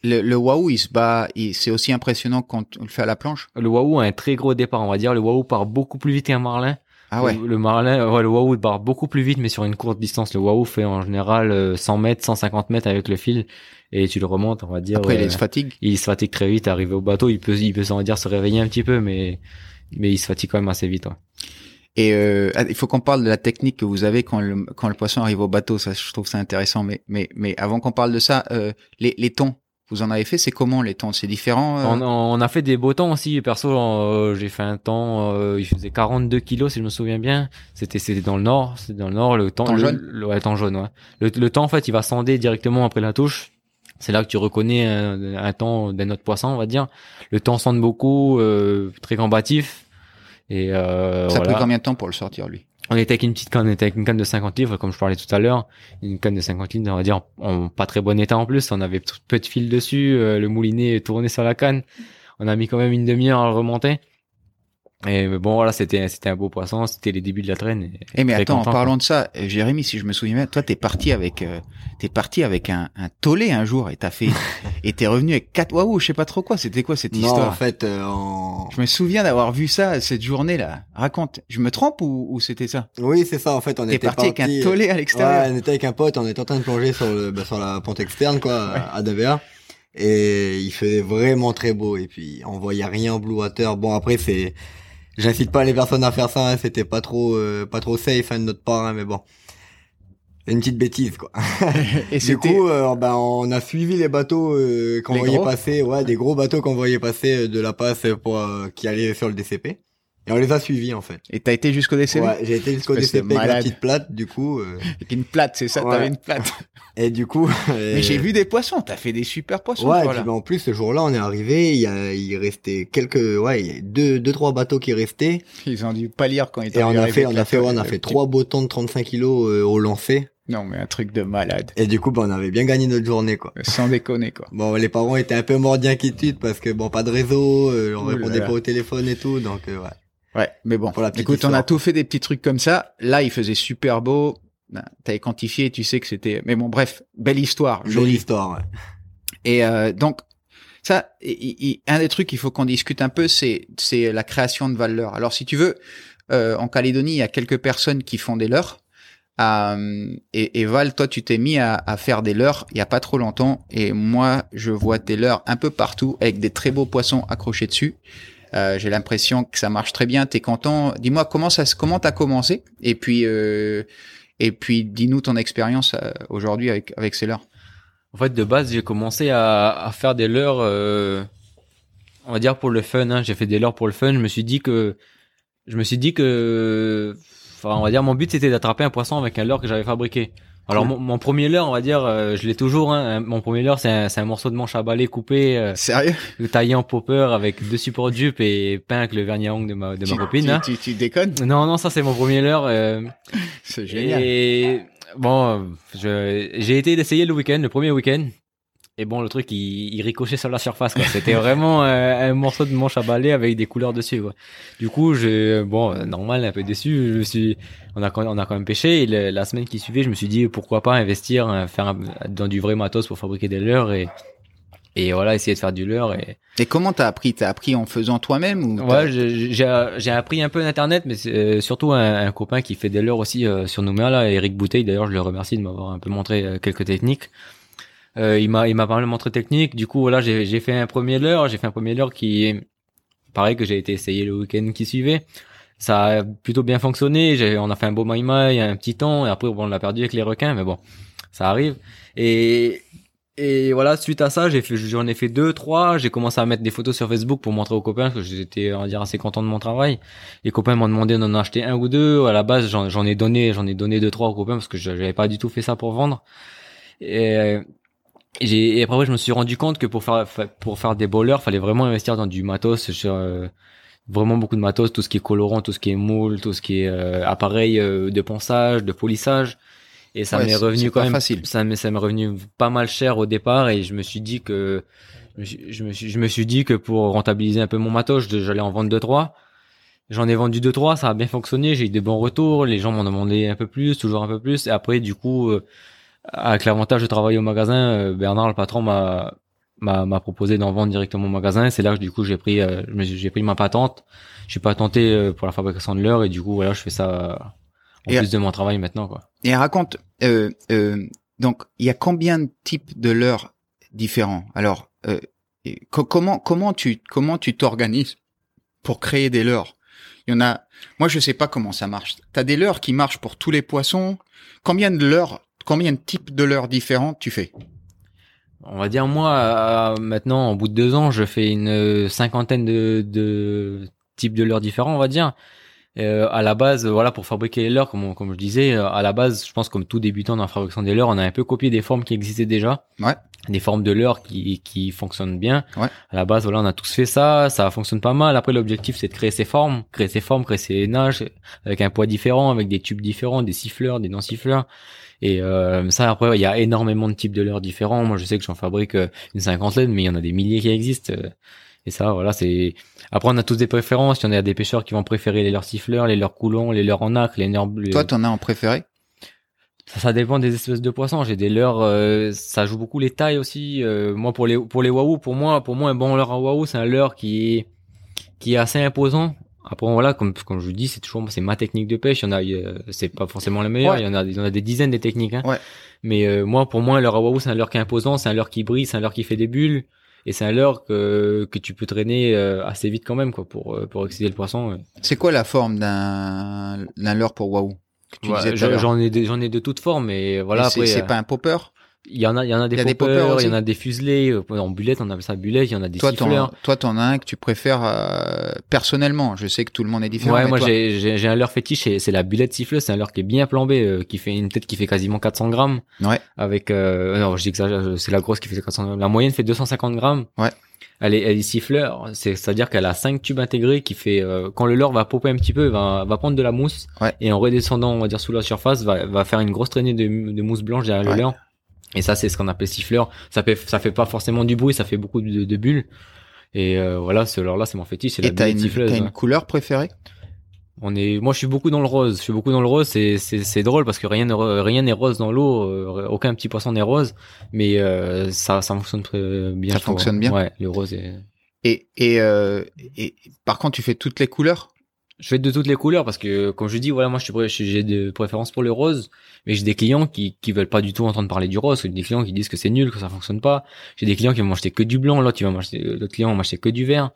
le waouh, il se bat, c'est aussi impressionnant quand on le fait à la planche? Le waouh a un très gros départ, on va dire. Le waouh part beaucoup plus vite qu'un marlin. Ah ouais. Le, marlin, ouais, le waouh part beaucoup plus vite, mais sur une courte distance. Le waouh fait en général 100 mètres, 150 mètres avec le fil et tu le remontes, on va dire. Après, il se fatigue. Il se fatigue très vite, arrivé au bateau, il peut, il peut, s'en dire, se réveiller un petit peu, mais, mais il se fatigue quand même assez vite. Ouais. Et euh, ah, il faut qu'on parle de la technique que vous avez quand le, quand le poisson arrive au bateau. Ça, je trouve ça intéressant. Mais, mais, mais avant qu'on parle de ça, euh, les, les tons, vous en avez fait. C'est comment les temps? C'est différent euh? On, on a fait des beaux temps aussi. Perso, euh, j'ai fait un temps, euh, il faisait 42 kilos si je me souviens bien. C'était c'était dans le nord, c'était dans le nord. Le temps, Temps le- jaune? le, ouais, temps jaune. Ouais. Le, le temps en fait, il va sonder directement après la touche. C'est là que tu reconnais un, un temps d'un autre poisson, on va dire. Le temps sonde beaucoup, euh, très combatif. Et euh, Ça a voilà. pris combien de temps pour le sortir lui? On était avec une petite canne, on était avec une canne de 50 livres, comme je parlais tout à l'heure. Une canne de 50 livres, on va dire, en pas très bon état en plus. On avait peu de fil dessus, euh, le moulinet tourné sur la canne. On a mis quand même une demi-heure à le remonter. Et mais bon, voilà, c'était c'était un beau poisson, c'était les débuts de la traîne. et Eh mais attends, en content, parlant de ça, euh, Jérémy, si je me souviens bien, toi t'es parti avec euh, t'es parti avec un, un tollé un jour et t'as fait et t'es revenu avec quatre waouh, je sais pas trop quoi. C'était quoi cette Non, histoire en fait, euh, en... Je me souviens d'avoir vu ça cette journée-là. Raconte. Je me trompe ou, ou c'était ça? Oui, c'est ça. En fait, on T'es était parti avec un tollé à Ouais, l'extérieur. on était avec un pote, on était en train de plonger sur le, bah, sur la pente externe, quoi, à Devers. Et il faisait vraiment très beau. Et puis, on voyait rien en blue water. Bon, après, c'est, j'incite pas les personnes à faire ça, hein, c'était pas trop, euh, pas trop safe, hein, de notre part, hein, mais bon. Une petite bêtise, quoi. et Du coup, euh, ben, on a suivi les bateaux euh, qu'on voyait gros passer, ouais, des gros bateaux qu'on voyait passer euh, de la passe pour euh, qui allaient sur le DCP. Et on les a suivis en fait. et t'as été jusqu'au DCV Ouais, j'ai été jusqu'au DCP avec la petite plate, du coup. euh, avec une plate, c'est ça Ouais. T'avais une plate. et du coup. Mais j'ai vu des poissons. T'as fait des super poissons. Ouais, et puis, ben, en plus ce jour-là, on est arrivé, il y a, il restait quelques, ouais, il y a deux, deux trois bateaux qui restaient. Ils ont dû pas lire quand ils Et on a arrivés fait, on a fait, ouais, on a tolle, fait trois beaux temps de 35 kilos euh, au lancer. Non mais un truc de malade. Et du coup, ben, on avait bien gagné notre journée, quoi. Sans déconner quoi. Bon, les parents étaient un peu morts d'inquiétude parce que bon, pas de réseau, euh, on Ouh répondait là. pas au téléphone et tout, donc euh, ouais. Ouais, mais bon. Pour la petite Écoute, on a tout fait des petits trucs comme ça. Là, il faisait super beau. Ben, T'avais quantifié, tu sais que c'était. Mais bon, bref, belle histoire, Jolie histoire. Ouais. Et euh, donc, ça, un des trucs qu'il faut qu'on discute un peu, c'est c'est la création de valeur. Alors, si tu veux, euh, en Calédonie, il y a quelques personnes qui font des leurres. Euh, et, et Val, toi, tu t'es mis à, à faire des leurres il y a pas trop longtemps. Et moi, je vois tes leurres un peu partout avec des très beaux poissons accrochés dessus. Euh, J'ai l'impression que ça marche très bien. T'es content? Dis-moi comment ça, comment t'as commencé? Et puis, euh, et puis, dis-nous ton expérience euh, aujourd'hui avec avec ces leurres. En fait, de base, j'ai commencé à, à faire des leurres, euh, on va dire pour le fun. Hein. J'ai fait des leurres pour le fun. Je me suis dit que, je me suis dit que, enfin, on va dire, mon but c'était d'attraper un poisson avec un leurre que j'avais fabriqué. Alors mon, mon premier leurre, on va dire, euh, je l'ai toujours. Hein. Mon premier leurre, c'est un, un morceau de manche à balai coupé, euh, Sérieux? taillé en popper avec deux supports de jupe et peint avec le vernis à ongles de ma, de ma copine. tu, hein. tu, tu déconnes? Non, non, ça c'est mon premier leurre. euh, C'est génial. et bon, je- j'ai été l'essayer le week-end, le premier week-end. Et bon, le truc, il, il ricochait sur la surface. C'était vraiment euh, un morceau de manche à balai avec des couleurs dessus. Quoi. Du coup, j'ai bon, euh, normal, un peu déçu. Je me suis, on a quand- on a quand même pêché. Et le- la semaine qui suivait, je me suis dit pourquoi pas investir, euh, faire un- dans du vrai matos pour fabriquer des leurres et et voilà, essayer de faire du leurre et Et comment t'as appris? T'as appris en faisant toi-même ou Ouais, j'ai appris un peu d'internet, mais euh, surtout un, un copain qui fait des leurres aussi euh, sur Nouméa là, Eric Bouteille. D'ailleurs, je le remercie de m'avoir un peu montré euh, quelques techniques. Euh, il m'a il m'a pas mal montré technique. Du coup, voilà, j'ai j'ai fait un premier leurre. J'ai fait un premier leurre qui est pareil que j'ai été essayer le week-end qui suivait. Ça a plutôt bien fonctionné. On a fait un beau maï un petit temps et après bon, on l'a perdu avec les requins, mais bon, ça arrive. Et et voilà, suite à ça, j'ai fait, j'en ai fait deux, trois. J'ai commencé à mettre des photos sur Facebook pour montrer aux copains parce que j'étais, on va dire, assez content de mon travail. Les copains m'ont demandé d'en acheter un ou deux. À la base, j'en, ai donné, j'en ai donné deux, trois aux copains parce que j'avais pas du tout fait ça pour vendre. Et, j'ai, et après, je me suis rendu compte que pour faire, pour faire des bowlers, fallait vraiment investir dans du matos, sur, euh, vraiment beaucoup de matos, tout ce qui est colorant, tout ce qui est moule, tout ce qui est euh, appareil euh, de ponçage, de polissage. Et ça Ouais, m'est revenu quand même facile. ça m'est ça m'est revenu pas mal cher au départ et je me suis dit que je me suis, je me suis, je dit que pour rentabiliser un peu mon matos, je- j'allais en vendre deux trois. J'en ai vendu deux trois, ça a bien fonctionné, j'ai eu des bons retours, les gens m'en demandaient un peu plus, toujours un peu plus et après du coup euh, avec l'avantage de travailler au magasin, euh, Bernard le patron m'a m'a m'a proposé d'en vendre directement au magasin, c'est là que du coup j'ai pris euh, j'ai pris ma patente. Je suis patenté euh, pour la fabrication de l'heure et du coup voilà, je fais ça en Et- plus de mon travail maintenant quoi. Et raconte, euh, euh, donc il y a combien de types de leurres différents? Alors, euh, co- comment comment tu comment tu t'organises pour créer des leurres Il y en a. Moi, je sais pas comment ça marche. T'as des leurres qui marchent pour tous les poissons. Combien de leurres Combien de types de leurres différents tu fais on va dire moi euh, maintenant en bout de deux ans je fais une cinquantaine de, de types de leurres différents on va dire. Euh, à la base voilà pour fabriquer les leurres comme comme je disais euh, à la base je pense comme tout débutant dans la fabrication des leurres on a un peu copié des formes qui existaient déjà. Ouais. des formes de leurres qui qui fonctionnent bien. Ouais. à la base voilà on a tous fait ça ça fonctionne pas mal. Après l'objectif c'est de créer ces formes créer ces formes créer ces nages avec un poids différent avec des tubes différents des siffleurs des non siffleurs et euh, ça, après, il y a énormément de types de leurres différents. Moi, je sais que j'en fabrique euh, une cinquantaine, mais il y en a des milliers qui existent. euh, Et ça, voilà, c'est. Après, on a tous des préférences. Il y en a des pêcheurs qui vont préférer les leurres siffleurs, les leurres coulons, les leurres en acre, les leurres bleus. Toi, t'en as en préféré? Ça, ça dépend des espèces de poissons. J'ai des leurres, euh, ça joue beaucoup les tailles aussi. Euh, moi, pour les pour les wahoo, pour moi, pour moi, un bon leurre à wahoo, c'est un leurre qui est qui est assez imposant. Après, voilà, comme comme je vous dis, c'est toujours c'est ma technique de pêche. Il y en a, c'est pas forcément la meilleure. Ouais. Il y en a, il y en a des dizaines des techniques. Hein. Ouais. Mais euh, moi, pour moi, un leurre à wahoo, c'est un leurre qui est imposant, c'est un leurre qui brille, c'est un leurre qui fait des bulles. Et c'est un leurre que, que tu peux traîner euh, assez vite quand même quoi pour euh, pour exciter le poisson. C'est quoi la forme d'un d'un leurre pour à j'en ai j'en ai de toutes formes mais voilà C'est euh, pas un popper? Il y en a, il y en a des Il poppers, il y en a des fuselés, euh, en bullette, on appelle ça bullette, il y en a des Toi, siffleurs. toi, t'en as un que tu préfères euh, personnellement. Je sais que tout le monde est différent. Ouais, moi toi- j'ai, un leurre fétiche, et c'est la bullette siffleuse, c'est un leurre qui est bien plombé, euh, qui fait une tête qui fait quasiment 400 grammes. Ouais. Avec, euh, non, je dis que c'est la grosse qui fait 400 grammes. La moyenne fait 250 grammes. Ouais. Elle est, elle est siffleur, c'est, c'est-à-dire qu'elle a cinq tubes intégrés qui fait, euh, quand le leurre va popper un petit peu, va, va prendre de la mousse. Ouais. Et en redescendant, on va dire, sous la surface, va, va faire une grosse traînée de, de mousse blanche derrière Ouais. le leurre. Et ça, c'est ce qu'on appelle siffleur. Ça fait, ça fait pas forcément du bruit, ça fait beaucoup de, de bulles. Et euh, voilà, ce leurre-là, c'est mon fétiche, c'est la Et t'as une, siffleuse. t'as ouais. une couleur préférée? On est, moi, je suis beaucoup dans le rose. Je suis beaucoup dans le rose. C'est, c'est, c'est drôle parce que rien, rien n'est rose dans l'eau. euh, aucun petit poisson n'est rose. Mais euh, ça, ça fonctionne très bien. Ça fonctionne bien Ouais, le rose. Est... et, et, euh, et par contre, tu fais toutes les couleurs? Je fais de toutes les couleurs parce que, comme je dis, voilà, moi, je suis, j'ai de préférence pour le rose. Mais j'ai des clients qui, qui veulent pas du tout entendre parler du rose. J'ai des clients qui disent que c'est nul, que ça fonctionne pas. J'ai des clients qui vont m'acheter que du blanc. L'autre, m'acheter, l'autre client va m'acheter que du vert.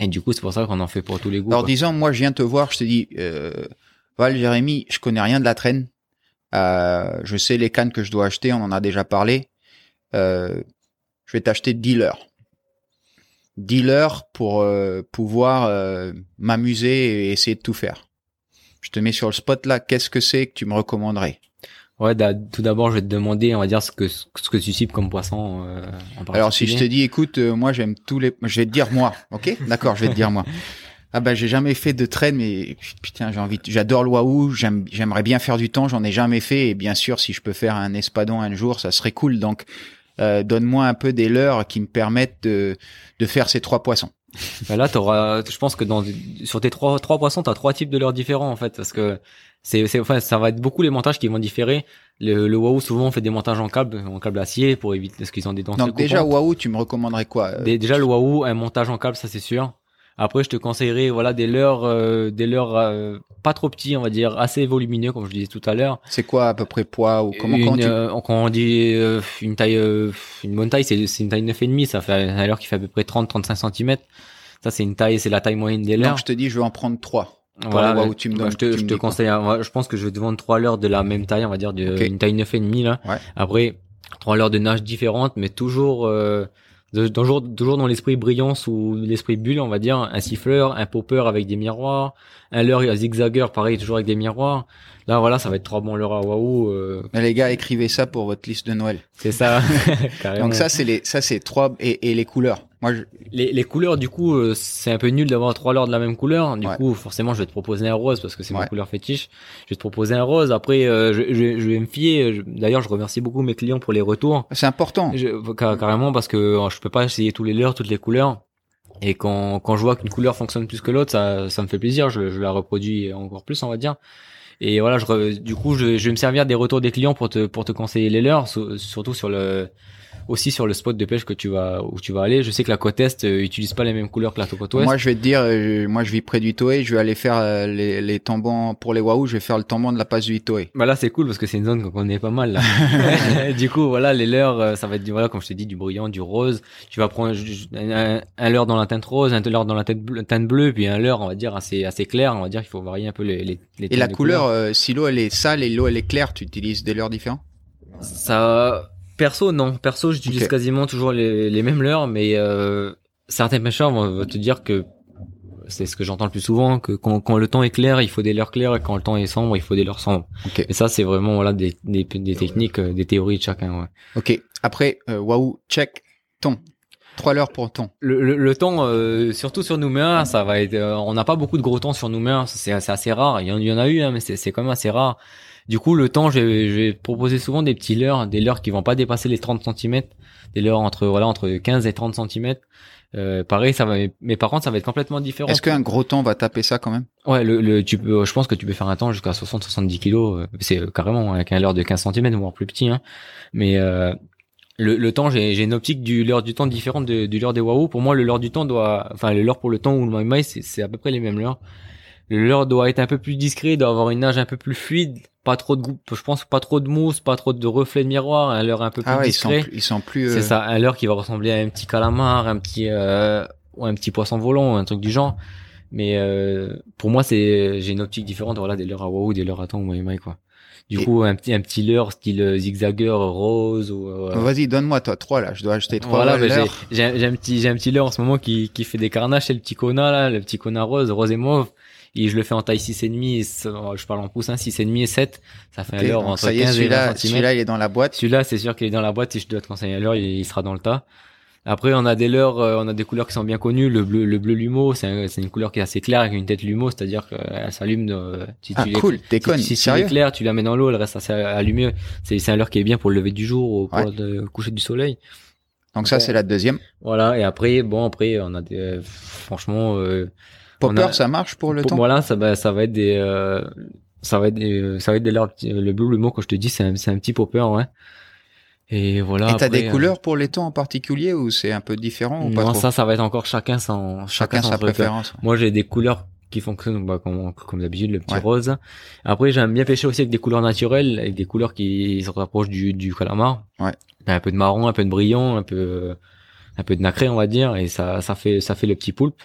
Et du coup, c'est pour ça qu'on en fait pour tous les goûts. Alors quoi. disons, moi, je viens te voir, je te dis, euh, Val, Jérémy, je connais rien de la traîne. Euh, je sais les cannes que je dois acheter, on en a déjà parlé. Euh, je vais t'acheter dealer. Dealer pour euh, pouvoir euh, m'amuser et essayer de tout faire. Je te mets sur le spot là, qu'est-ce que c'est que tu me recommanderais? Ouais, tout d'abord, je vais te demander, on va dire, ce que, ce que tu cibles comme poisson, euh, en Alors si je te dis, écoute, euh, moi j'aime tous les, je vais te dire moi, ok? D'accord, je vais te dire moi. Ah bah j'ai jamais fait de traîne, mais putain j'ai envie, de- j'adore le j'aimerais bien faire du temps, j'en ai jamais fait, et bien sûr si je peux faire un espadon un jour, ça serait cool. Donc euh, donne-moi un peu des leurres qui me permettent de, de faire ces trois poissons. Bah là, t'auras, je pense que dans, sur tes trois, trois poissons, t'as trois types de leurres différents, en fait, parce que c'est, c'est, enfin, ça va être beaucoup les montages qui vont différer. Le, le wahoo, souvent, on fait des montages en câble, en câble acier pour éviter, parce qu'ils ont des dents Donc déjà wahoo, tu me recommanderais quoi Euh, Dé- Déjà, le wahoo, un montage en câble, ça c'est sûr. Après, je te conseillerais, voilà, des leurres, euh, des leurres, euh, pas trop petits, on va dire, assez volumineux, comme je disais tout à l'heure. C'est quoi à peu près poids ou comment une, tu... euh, quand on dit euh, une taille, euh, une bonne taille, c'est, une taille 9,5, ça fait un leurre qui fait à peu près 30-35 cm. Ça, c'est une taille, c'est la taille moyenne des leurres. Donc je te dis, je vais en prendre trois. Voilà, mais tu me moi, donnes- je te, tu je me te quoi conseille, hein, je pense que je vais te vendre trois leurres de la même taille, on va dire, de, une taille 9,5 là. Ouais. Après, trois leurres de nage différentes, mais toujours, euh, de- toujours, toujours dans l'esprit brillance ou l'esprit bulle, on va dire, un siffleur, un popper avec des miroirs, un leurre à zigzagger, pareil, toujours avec des miroirs. Là, voilà, ça va être trois bons leurres à waouh, euh, Mais les gars, écrivez ça pour votre liste de Noël. c'est ça. Donc ça c'est les, ça c'est trois et, et les couleurs. Moi je, Les, les couleurs, du coup, euh, c'est un peu nul d'avoir trois leurres de la même couleur. Du Ouais. coup, forcément, je vais te proposer un rose parce que c'est Ouais. ma couleur fétiche. Je vais te proposer un rose. Après, euh, je, je, je vais me fier. D'ailleurs, je remercie beaucoup mes clients pour les retours. c'est important. Car- carrément parce que euh, je peux pas essayer tous les leurres, toutes les couleurs. Et quand, quand je vois qu'une couleur fonctionne plus que l'autre, ça, ça me fait plaisir. Je, je la reproduis encore plus, on va dire. Et voilà, je, du coup, je, je vais me servir des retours des clients pour te, pour te conseiller les leurs, sur- surtout sur le, aussi sur le spot de pêche que tu vas, où tu vas aller. Je sais que la côte est euh, utilise pas les mêmes couleurs que la côte ouest. Moi, je vais te dire, euh, moi, je vis près du Toé. Je vais aller faire euh, les, les tambans pour les Wahoo. Je vais faire le tamban de la passe du Toé. Bah là c'est cool parce que c'est une zone qu'on connaît pas mal là. du coup voilà les leurres euh, ça va être du voilà comme je t'ai dit du brillant, du rose. Tu vas prendre un, un leurre dans la teinte rose, un leurre dans la teinte bleue, teinte bleue puis un leurre on va dire assez assez clair. On va dire qu'il faut varier un peu les les, les Et la couleur, euh, si l'eau elle est sale et l'eau elle est claire, tu utilises des leurres différents? Ça Perso, non. Perso, j'utilise Ok. quasiment toujours les, les mêmes leurres, mais euh, certains pêcheurs vont, te dire que c'est ce que j'entends le plus souvent, que quand, quand le temps est clair, il faut des leurres clairs, et quand le temps est sombre, il faut des leurres sombres. Et ça, c'est vraiment voilà des, des, des techniques, euh, des théories de chacun. Ouais. Ok. Après, euh, waouh, check, ton. Trois leurres pour ton. Le, le, le temps, euh, surtout sur Nouméa, ça va être. euh, on n'a pas beaucoup de gros temps sur Nouméa, c'est assez rare. Il y en, il y en a eu, hein, mais c'est c'est quand même assez rare. Du coup, le temps, je vais, je vais proposer souvent des petits leurres, des leurres qui vont pas dépasser les 30 cm, des leurres entre voilà entre 15 et 30 cm. Euh, pareil, ça va. Mais par contre, ça va être complètement différent. Est-ce qu'un gros temps va taper ça quand même? Ouais, le, le, tu peux, je pense que tu peux faire un temps jusqu'à 60-70 kilos. euh, C'est euh, carrément avec un leurre de 15 cm, voire plus petit. Hein. Mais euh, le, le temps, j'ai j'ai une optique du leurre du temps différente de, du leurre des Wahoo. Pour moi, le leurre du temps doit, enfin le leurre pour le temps ou le c'est c'est à peu près les mêmes leurres. Le leurre doit être un peu plus discret, doit avoir une nage un peu plus fluide, pas trop de goût, je pense pas trop de mousse, pas trop de reflets de miroir, un leurre un peu plus Ah ouais, ils sont, ils sont plus. euh, C'est ça, un leurre qui va ressembler à un petit calamar, un petit euh, ou un petit poisson volant, un truc du genre. Mais euh, pour moi, c'est j'ai une optique différente, voilà, des leurres à Wahoo, des leurres à thon ou Mai quoi. Du Et- coup, un petit un petit leurre style euh, zigzagger rose ou euh, Vas-y, donne-moi toi trois là. Je dois acheter trois voilà, bah, j'ai un petit j'ai un petit leurre en ce moment qui qui fait des carnages, c'est le petit Kona là, le petit Kona rose, rose et mauve. Et je le fais en taille 6 et demi, et ça- je parle en pouce, hein, 6 et demi et 7. Ça fait Ok, un leurre donc entre ça y est, 15 et 20 celui-là, celui-là, il est dans la boîte. Celui-là, c'est sûr qu'il est dans la boîte. Si je dois te conseiller un leurre, il, il sera dans le tas. Après, on a des leurres, euh, on a des couleurs qui sont bien connues. Le bleu, le bleu lumeau, c'est un- une couleur qui est assez claire avec une tête lumeau, c'est-à-dire qu'elle s'allume. De, si Ah tu cool, si, déconne, si tu sérieux l'éclaires, tu la mets dans l'eau, elle reste assez allumée. C'est c'est un leurre qui est bien pour le lever du jour ou pour Ouais. le coucher du soleil. Donc ça, Bon. c'est la deuxième. Voilà. Et après, bon, après, on a des, euh, franchement, euh, Popper, a- ça marche pour le pour- temps Voilà, ça va, ça va être des, euh, ça va être des, ça va être des petits- Le bleu, le mot, quand je te dis, c'est un, c'est un petit popper, ouais. Et voilà. Et t'as des euh, couleurs pour les temps en particulier ou c'est un peu différent ou pas trop ça, ça va être encore chacun son, Chacun son sa truc. préférence. Moi, j'ai des couleurs qui fonctionnent bah, comme, comme d'habitude, le petit Ouais. rose. Après, j'aime bien pêcher aussi avec des couleurs naturelles, avec des couleurs qui se rapprochent du, du calamar. Ouais. Un peu de marron, un peu de brillant, un peu, un peu de nacré, on va dire, et ça, ça fait, ça fait le petit poulpe.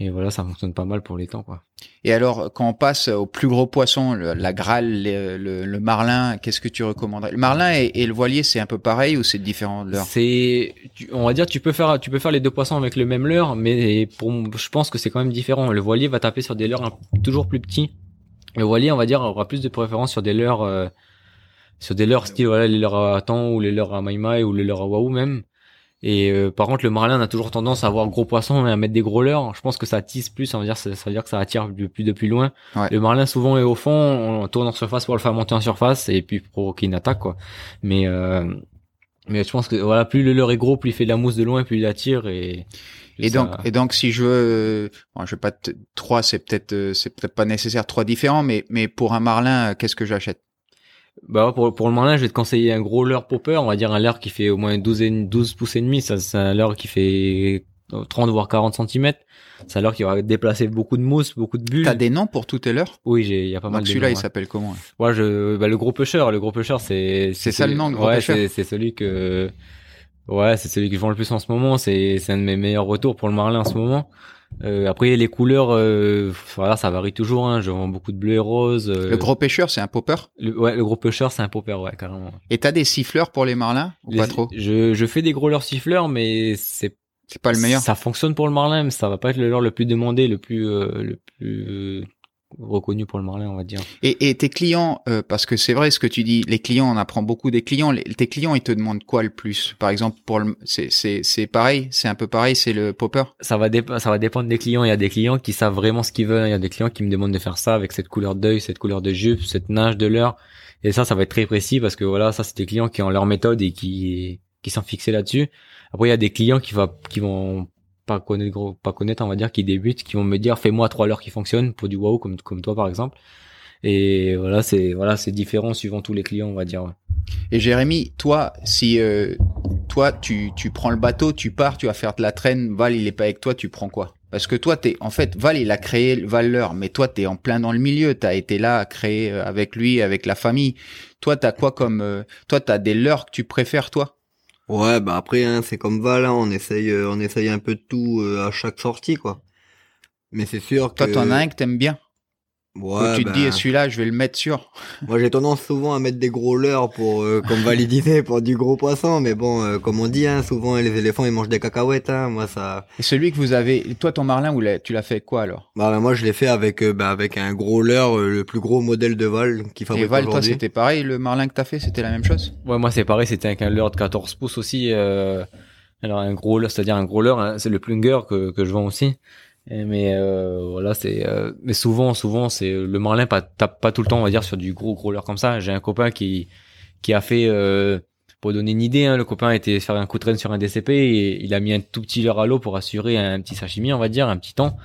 Et voilà, ça fonctionne pas mal pour les temps, quoi. Et alors, quand on passe au plus gros poisson, le- la gralle, le, le- le marlin, qu'est-ce que tu recommanderais? Le marlin et, et le voilier, c'est un peu pareil ou c'est différent de leur C'est, on va dire, tu peux faire, tu peux faire les deux poissons avec le même leurre, mais pour, je pense que c'est quand même différent. Le voilier va taper sur des leurres toujours plus petits. Le voilier, on va dire, aura plus de préférence sur des leurres, euh, sur des leurres style, voilà, les leurres à thon ou les leurres à maïmaï ou les leurres à wahoo même. Et euh, par contre, le marlin a toujours tendance à avoir gros poissons et à mettre des gros leurres. Je pense que ça tisse plus, ça veut dire, ça, ça veut dire que ça attire de plus de plus loin. Ouais. Le marlin souvent est au fond, on tourne en surface pour le faire monter en surface et puis provoquer une attaque, quoi. Mais euh, mais je pense que voilà, plus le leurre est gros, plus il fait de la mousse de loin, plus il attire et Et ça- donc, et donc, si je veux, euh, bon, je vais pas te- trois, c'est peut-être, euh, c'est peut-être pas nécessaire trois différents, mais mais pour un marlin, qu'est-ce que j'achète? Bah pour pour le marlin, je vais te conseiller un gros leurre popper, on va dire un leurre qui fait au moins 12 et, 12 pouces et demi, ça c'est un leurre qui fait 30 voire 40 cm. C'est un leurre qui va déplacer beaucoup de mousse, beaucoup de bulles. T'as des noms pour toutes les leurs Oui, j'ai il y a pas mal Donc de celui-là, noms, il ouais. s'appelle comment hein Ouais, je, bah, le gros pêcheur, le gros pêcheur, c'est, C'est ça celui- le nom, gros ouais, pêcheur c'est, c'est celui que, ouais, c'est celui que je vends le plus en ce moment. C'est, c'est un de mes meilleurs retours pour le marlin en ce moment. Euh, après, les couleurs, euh, voilà, ça varie toujours, hein. Je vends beaucoup de bleu et rose. euh, Le gros pêcheur, c'est un popper? le- ouais, le gros pêcheur, c'est un popper, ouais, carrément. Et t'as des siffleurs pour les marlins ou Les- pas trop Je, je fais des gros leurres siffleurs, mais c'est C'est pas le meilleur. Ça fonctionne pour le marlin, mais ça va pas être le leurre le plus demandé, le plus, euh, le plus reconnu pour le marlin, on va dire. Et, et tes clients, euh, parce que c'est vrai ce que tu dis, les clients, on apprend beaucoup des clients. Les- tes clients, ils te demandent quoi le plus? Par exemple, pour le, c'est c'est c'est pareil, c'est un peu pareil, c'est le popper? ça va ça va dépendre des clients. Il y a des clients qui savent vraiment ce qu'ils veulent. Il y a des clients qui me demandent de faire ça avec cette couleur d'œil, cette couleur de jupe, cette nage de l'heure. Et ça, ça va être très précis parce que voilà, ça c'est des clients qui ont leur méthode et qui qui sont fixés là-dessus. Après, il y a des clients qui va qui vont pas connaître pas connaître, on va dire, qui débutent, qui vont me dire fais-moi trois leurres qui fonctionnent pour du wow comme comme toi par exemple. Et voilà, c'est voilà, c'est différent suivant tous les clients, on va dire. ouais. Et Jérémy, toi, si euh, toi tu tu prends le bateau, tu pars, tu vas faire de la traîne, Val il est pas avec toi, tu prends quoi? Parce que toi t'es en fait Val il a créé le Valeur, mais toi t'es en plein dans le milieu, t'as été là à créer euh, avec lui, avec la famille. Toi t'as quoi comme euh, toi t'as des leurres que tu préfères toi? Ouais, bah après, hein, c'est comme Val, hein, on essaye, euh, on essaye un peu de tout euh, à chaque sortie, quoi. Mais c'est sûr que. Toi t'en as un que t'aimes bien Ouais, tu te ben, dis, celui-là, je vais le mettre sur. Moi, j'ai tendance souvent à mettre des gros leurres pour, euh, comme validité pour du gros poisson. Mais bon, euh, comme on dit, hein, souvent les éléphants ils mangent des cacahuètes. Hein. Moi, ça. Et celui que vous avez, toi, ton marlin, l'as- tu l'as fait quoi alors? Bah, ben, moi, je l'ai fait avec, euh, bah, avec un gros leurre, euh, le plus gros modèle de Val qui Et fabrique Val, toi, c'était pareil, le marlin que t'as fait, c'était la même chose? Ouais, moi c'est pareil, c'était avec un leurre de 14 pouces aussi. euh, alors un gros leurre, c'est-à-dire un gros leurre, hein, c'est le plunger que, que je vends aussi. Mais euh, voilà, c'est euh, mais souvent, souvent c'est le marlin pas tape pas tout le temps, on va dire sur du gros gros leurre comme ça. J'ai un copain qui qui a fait euh, pour donner une idée, hein, le copain était faire un coup de traîne sur un DCP et il a mis un tout petit leurre à l'eau pour assurer un petit sashimi, on va dire, un petit temps.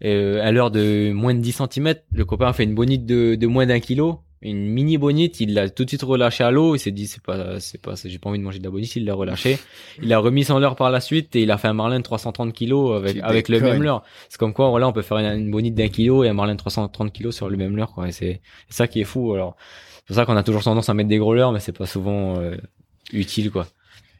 Et, euh, à l'heure de moins de 10 cm, le copain a fait une bonite de, de moins d'un kilo, une mini bonite, il l'a tout de suite relâché à l'eau, il s'est dit c'est pas c'est pas j'ai pas envie de manger de la bonite, il l'a relâché. Il a remis son leurre par la suite et il a fait un marlin de 330 kilos avec Tu avec le même leurre. C'est comme quoi voilà, on peut faire une, une bonite d'un kilo et un marlin de 330 kilos sur le même leurre quoi. Et c'est c'est ça qui est fou alors. C'est pour ça qu'on a toujours tendance à mettre des gros leurres mais c'est pas souvent euh, utile quoi.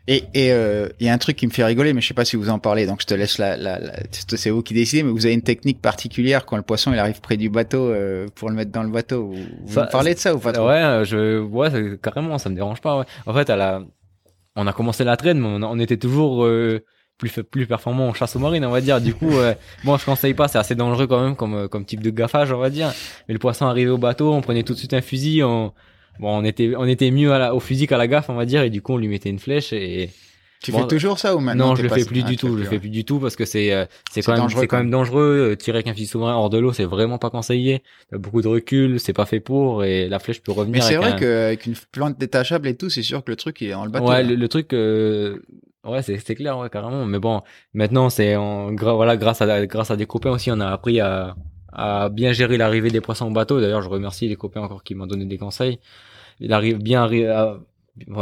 Et et euh, il y a un truc qui me fait rigoler, mais je sais pas si vous en parlez, donc je te laisse la, la, la- c'est vous qui décidez, mais vous avez une technique particulière quand le poisson il arrive près du bateau euh, pour le mettre dans le bateau. Vous, vous Ça- parlez de ça ou pas trop? Ouais, euh, je, ouais, carrément, ça me dérange pas. Ouais. En fait, à la, on a commencé la traîne, mais on, on était toujours euh, plus plus performant en chasse aux marines, on va dire. Du coup, euh, bon, je conseille pas, c'est assez dangereux quand même comme comme type de gaffage, on va dire. Mais le poisson arrivait au bateau, on prenait tout de suite un fusil, on bon, on était on était mieux à la, au fusil qu'à la gaffe, on va dire, et du coup, on lui mettait une flèche et Tu Bon, fais toujours ça ou maintenant non, je le fais plus du tout. Je le fais plus du tout parce que c'est euh, c'est C'est quand même dangereux, c'est quand même dangereux. Euh, Tirer avec un fusil sous-marin hors de l'eau, c'est vraiment pas conseillé. Beaucoup de recul, c'est pas fait pour et la flèche peut Mais revenir. c'est avec vrai un- qu'avec une plante détachable et tout, c'est sûr que le truc il est dans le bateau. ouais, le, le truc, euh, ouais, c'est c'est clair, ouais, carrément. Mais bon, maintenant c'est en gra- voilà grâce à grâce à des copains aussi, on a appris à à bien gérer l'arrivée des poissons au bateau. D'ailleurs, je remercie les copains encore qui m'ont donné des conseils. Il arrive bien à,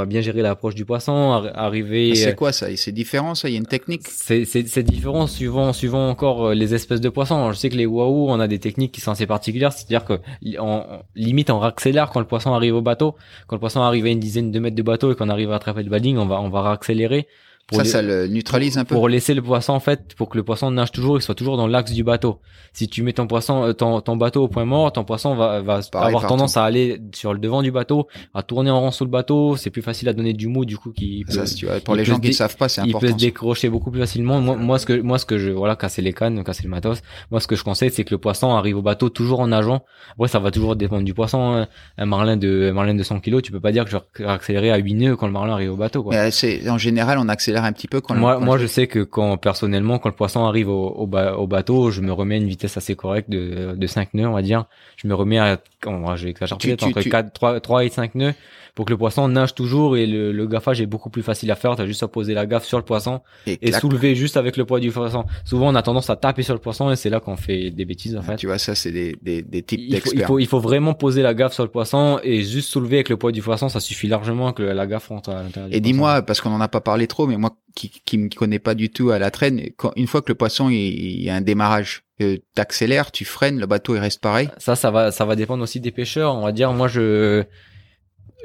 bien gérer l'approche du poisson, arri- arriver. Ah, euh, C'est quoi ça? C'est différent ça? Il y a une technique? C'est différent suivant suivant encore euh, les espèces de poissons. Je sais que les waouh, on a des techniques qui sont assez particulières, c'est-à-dire que on, limite on accélère quand le poisson arrive au bateau. Quand le poisson arrive à une dizaine de mètres de bateau et qu'on arrive à attraper le badding, on va on va accélérer pour Ça, ça le neutralise un peu. pour laisser le poisson en fait pour que le poisson nage toujours et soit toujours dans l'axe du bateau. Si tu mets ton poisson euh, ton, ton bateau au point mort, ton poisson va va Pareil avoir partout. tendance à aller sur le devant du bateau, à tourner en rond sous le bateau, c'est plus facile à donner du mou du coup qui Ça, peut- si tu vois, pour il les gens qui ne savent pas, c'est il peut important. se décrocher beaucoup plus facilement. Moi, moi, ce que, moi, ce que je, voilà, casser les cannes, casser le matos. Moi, ce que je conseille, c'est que le poisson arrive au bateau toujours en nageant. Après, ça va toujours dépendre du poisson. hein. Un marlin de, un marlin de 100 kilos, tu peux pas dire que je vais accélérer à 8 nœuds quand le marlin arrive au bateau, quoi. Mais euh, c'est en général, on accélère un petit peu quand le- moi, quand moi, le- je sais que quand, personnellement, quand le poisson arrive au, au, ba- au bateau, je me remets à une vitesse assez correcte de, de 5 nœuds, on va dire. Je me remets à, on, je vais exagérer entre tu- 4, 3, 3 et 5 nœuds pour que le poisson nage toujours et le, le gaffage est beaucoup plus facile à faire. T'as juste à poser la gaffe sur le poisson et soulever juste avec le poids du poisson. Souvent, on a tendance à taper sur le poisson et c'est là qu'on fait des bêtises en fait. Tu vois, ça, c'est des, des, des types Il faut, il, d'experts. faut, il faut vraiment poser la gaffe sur le poisson et juste soulever avec le poids du poisson, ça suffit largement que la gaffe rentre à l'intérieur Et dis-moi, parce qu'on en a pas parlé trop, mais moi qui qui me connais pas du tout à la traîne, quand, une fois que le poisson il, il y a un démarrage, euh, t'accélères, tu freines, le bateau il reste pareil? Ça, ça va, ça va dépendre aussi des pêcheurs. On va dire, moi, je,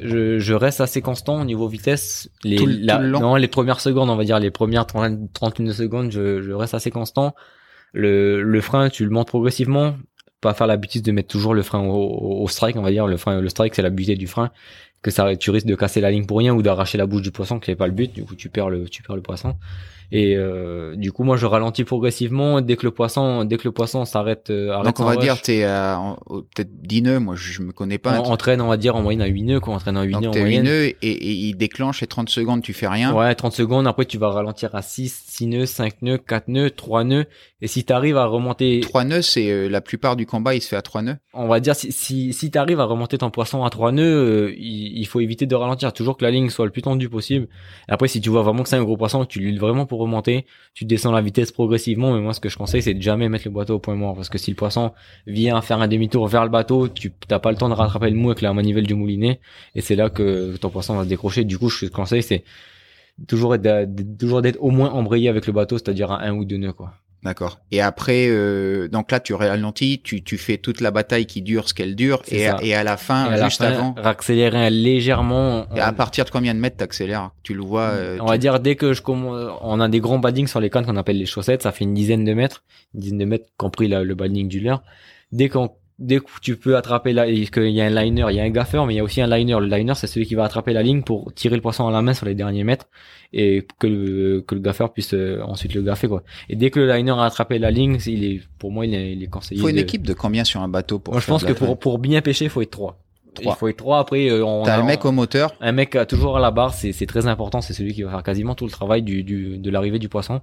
je, je reste assez constant au niveau vitesse. Les, Tout le- la- tout le long non, les premières secondes, on va dire, les premières 30, 31 secondes, je, je reste assez constant. Le, le frein, tu le montes progressivement. Pas faire la bêtise de mettre toujours le frein au, au- au strike, on va dire. Le frein, le strike, c'est la butée du frein. Que ça, tu risques de casser la ligne pour rien ou d'arracher la bouche du poisson, qui n'est pas le but. Du coup, tu perds le, tu perds le poisson. Et euh, du coup, moi, je ralentis progressivement dès que le poisson, dès que le poisson s'arrête. euh, Donc on va rush. dire t'es à en- au- peut-être 10 nœuds, moi je, me connais pas. on entraîne, on va dire, en moyenne à 8 nœuds, quoi. On entraîne en 8 nœuds Donc en t'es 8 moyenne. nœuds et, et il déclenche et 30 secondes tu fais rien. Ouais, 30 secondes. Après, tu vas ralentir à 6, 6 nœuds, 5 nœuds, 4 nœuds, 3 nœuds. Et si t'arrives à remonter, 3 nœuds, c'est euh, la plupart du combat il se fait à 3 nœuds. on va dire, si, si, si t'arrives à remonter ton poisson à 3 nœuds, euh, il, il faut éviter de ralentir. Toujours que la ligne soit le plus tendue possible. Et après, si tu vois vraiment que c'est un gros poisson, tu l'huiles vraiment pour remonter, tu descends la vitesse progressivement. Mais moi, ce que je conseille, c'est de jamais mettre le bateau au point mort. Parce que si le poisson vient faire un demi-tour vers le bateau, tu t'as pas le temps de rattraper le mou avec la manivelle du moulinet. Et c'est là que ton poisson va se décrocher. Du coup, ce que je te conseille, c'est toujours être, d'être- toujours d'être au moins embrayé avec le bateau, c'est-à-dire à un ou deux nœuds, quoi. D'accord. Et après, euh, donc là tu ralentis, tu, tu fais toute la bataille qui dure ce qu'elle dure et, à- et à la fin, à la juste fin, avant, Accélérer légèrement. et à partir de combien de mètres t'accélères Tu le vois euh, on tu- va dire dès que je commence, on a des grands baddings sur les cannes qu'on appelle les chaussettes, ça fait une dizaine de mètres, une dizaine de mètres compris la- le badding du leurre. Dès qu'on dès que tu peux attraper là, qu'il y a un liner, il y a un gaffeur, mais il y a aussi un liner. Le liner, c'est celui qui va attraper la ligne pour tirer le poisson à la main sur les derniers mètres et que le, que le gaffeur puisse euh, ensuite le gaffer, quoi. Et dès que le liner a attrapé la ligne, il est, pour moi, il est, il est conseillé. Faut une de- équipe de combien sur un bateau pour Moi, je pense que la pour, pour bien pêcher, il faut être trois. Il faut être trois. Après, euh, on T'as a- le mec au moteur. un mec a toujours à la barre, c'est c'est très important. C'est celui qui va faire quasiment tout le travail du, du de l'arrivée du poisson.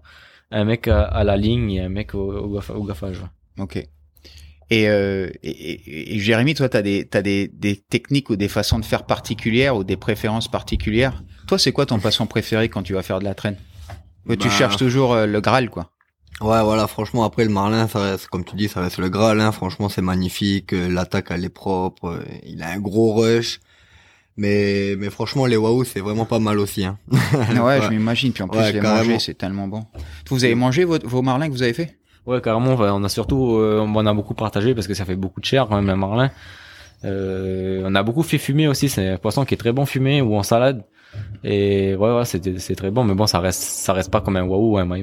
Un mec à, à la ligne et un mec au, au, au gaffage. Ok. Et, euh, et, et- et Jérémy, toi, t'as des, t'as des, des techniques ou des façons de faire particulières ou des préférences particulières? Toi, c'est quoi ton poisson préféré quand tu vas faire de la traîne? Tu Bah, cherches toujours euh, le Graal, quoi. Ouais, voilà, franchement, après, le marlin, ça reste, comme tu dis, ça reste le Graal, hein. Franchement, c'est magnifique. euh, L'attaque, elle est propre. euh, Il a un gros rush. Mais, mais franchement, les waouh, c'est vraiment pas mal aussi, hein. ouais, je m'imagine. Puis en plus, Ouais, les manger, c'est tellement bon. Vous avez mangé vos, vos marlins que vous avez fait? Ouais, carrément. On a surtout, euh, on a beaucoup partagé parce que ça fait beaucoup de chair quand même un marlin. Euh, on a beaucoup fait fumer aussi. C'est un poisson qui est très bon fumé ou en salade. Et ouais, ouais, c'est très bon. Mais bon, ça reste, ça reste pas comme un wahoo ou un maï.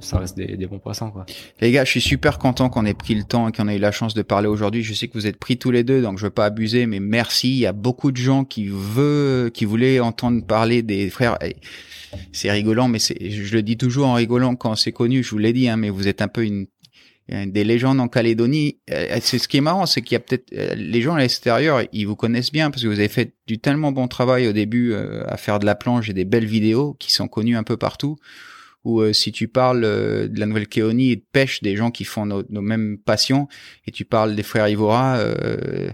Ça reste des, des bons poissons, quoi. Les gars, je suis super content qu'on ait pris le temps et qu'on ait eu la chance de parler aujourd'hui. Je sais que vous êtes pris tous les deux, donc je veux pas abuser, mais merci. Il y a beaucoup de gens qui veulent, qui voulaient entendre parler des frères. C'est rigolant, mais c'est, je le dis toujours en rigolant quand c'est connu. Je vous l'ai dit, hein, mais vous êtes un peu une des légendes en Calédonie. Euh, C'est ce qui est marrant, c'est qu'il y a peut-être euh, les gens à l'extérieur, ils vous connaissent bien parce que vous avez fait du tellement bon travail au début euh, à faire de la planche et des belles vidéos qui sont connues un peu partout ou euh, si tu parles euh, de la Nouvelle-Calédonie et de pêche, des gens qui font nos, mêmes passions, et tu parles des frères Ivora, euh,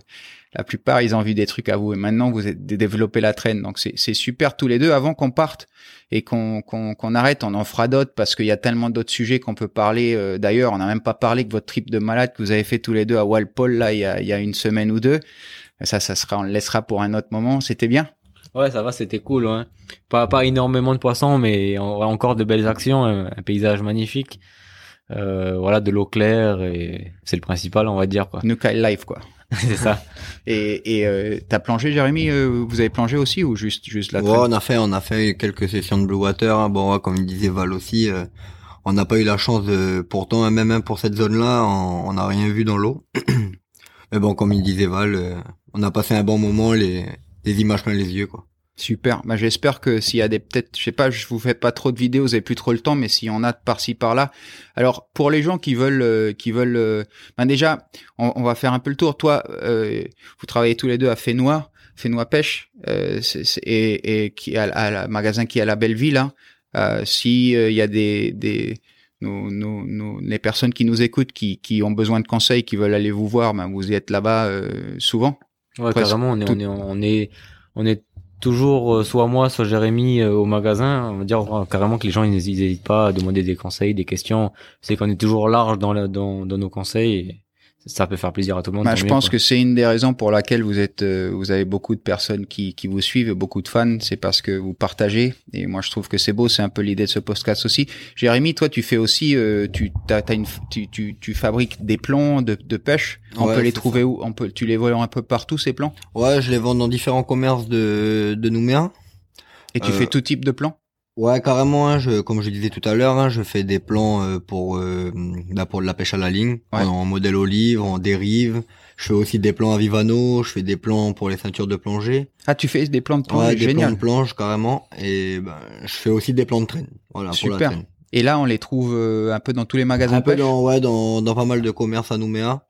la plupart, ils ont envie des trucs à vous. Et maintenant, vous êtes développé la traîne. Donc, c'est super tous les deux. Avant qu'on parte et qu'on arrête, on en fera d'autres parce qu'il y a tellement d'autres sujets qu'on peut parler. Euh, D'ailleurs, on n'a même pas parlé que votre trip de malade que vous avez fait tous les deux à Walpole, là, il y a, il y a une semaine ou deux. Ça, ça sera, on le laissera pour un autre moment. C'était bien? Ouais, ça va, c'était cool. Ouais. Pas, pas énormément de poissons, mais en- encore de belles actions, un, un paysage magnifique. Euh, voilà, de l'eau claire et c'est le principal, on va dire quoi. Life, quoi. c'est ça. Et et euh, t'as plongé, Jérémy euh, Vous avez plongé aussi ou juste juste la Ouais, on a fait, on a fait quelques sessions de Blue Water. hein. Bon, ouais, comme il disait Val aussi, euh, on n'a pas eu la chance de, pourtant, hein, même hein, pour cette zone-là, on on n'a rien vu dans l'eau. Mais bon, comme il disait Val, euh, on a passé un bon moment, les, les images plein les yeux, quoi. Super. Bah, j'espère que s'il y a des peut-être, je sais pas, je vous fais pas trop de vidéos, vous avez plus trop le temps, mais s'il y en a de par-ci par-là. Alors pour les gens qui veulent, euh, qui veulent, euh, ben déjà, on, on va faire un peu le tour. Toi, euh, vous travaillez tous les deux à Fénois, Fénois Pêche, euh, c'est- c'est- et, et qui a, à la magasin qui est à la Belleville. Hein. Euh, si euh, il y a des des nos, nos, nos- les personnes qui nous écoutent, qui, qui ont besoin de conseils, qui veulent aller vous voir, ben vous y êtes là-bas euh, souvent. Ouais, Presque carrément, on est, tout- on est, on est, on est toujours euh, soit moi, soit Jérémy euh, au magasin. On va dire carrément que les gens ils n'hésitent pas à demander des conseils, des questions. C'est qu'on est toujours large dans, la, dans, dans nos conseils. Ça peut faire plaisir à tout le monde. Bah, je mieux, pense quoi. que c'est une des raisons pour laquelle vous êtes, euh, vous avez beaucoup de personnes qui, qui vous suivent, beaucoup de fans. C'est parce que vous partagez. Et moi, je trouve que c'est beau. C'est un peu l'idée de ce podcast aussi. Jérémy, toi, tu fais aussi, euh, tu, t'as, t'as une, tu, tu, tu fabriques des plans de, de pêche. On Ouais, peut les trouver ça. où? On peut, tu les vois un peu partout ces plans? Ouais, je les vends dans différents commerces de, de Nouméa. Et tu Euh, fais tout type de plans? Ouais, carrément. Hein, je, comme je disais tout à l'heure, hein, je fais des plans euh, pour euh, bah, pour de la pêche à la ligne, Ouais. en modèle olive, en dérive. Je fais aussi des plans à Vivano. Je fais des plans pour les ceintures de plongée. Ah, tu fais des plans de plongée, ouais, des plans génial. de planche carrément. Et ben, je fais aussi des plans de traîne. Voilà, pour la Super. traîne. Et là, on les trouve euh, un peu dans tous les magasins Un de peu pêche? dans ouais dans dans pas mal de commerces à Nouméa.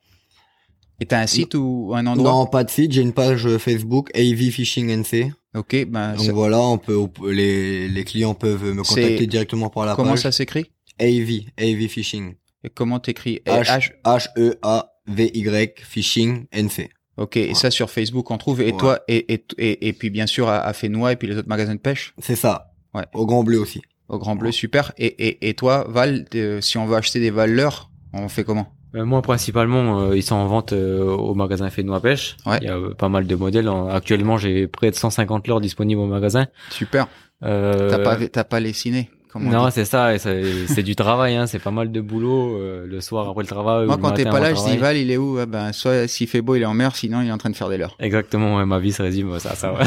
Et t'as un site ou un endroit? Non, pas de site. J'ai une page Facebook AV Fishing NC. Ok, ben, Donc voilà, on peut les les clients peuvent me contacter directement par la comment page. ça s'écrit? AV AV Fishing. Et comment t'écris? H H E A V Y Fishing NC. Ok, et ça sur Facebook on trouve. Et Ouais. toi, et, et, et, et puis bien sûr à, à Fénois et puis les autres magasins de pêche? C'est ça. Ouais. Au Grand Bleu aussi. au Grand Bleu, super. Et, et, et toi, Val, euh, si on veut acheter des valeurs, on fait comment? Moi, principalement, euh, ils sont en vente euh, au magasin Fénois Pêche. Ouais. Il y a euh, pas mal de modèles. En- Actuellement, j'ai près de 150 leurres disponibles au magasin. Super. Euh, T'as pas, t'as pas les ciné comme Non, c'est ça, c'est du travail, hein, c'est pas mal de boulot euh, le soir après le travail. Moi, ou quand t'es pas là, je dis. Val, il est où? Ah Ben, soit s'il fait beau, il est en mer, sinon il est en train de faire des leurres. Exactement, ouais, ma vie se résume à ça, ça ouais.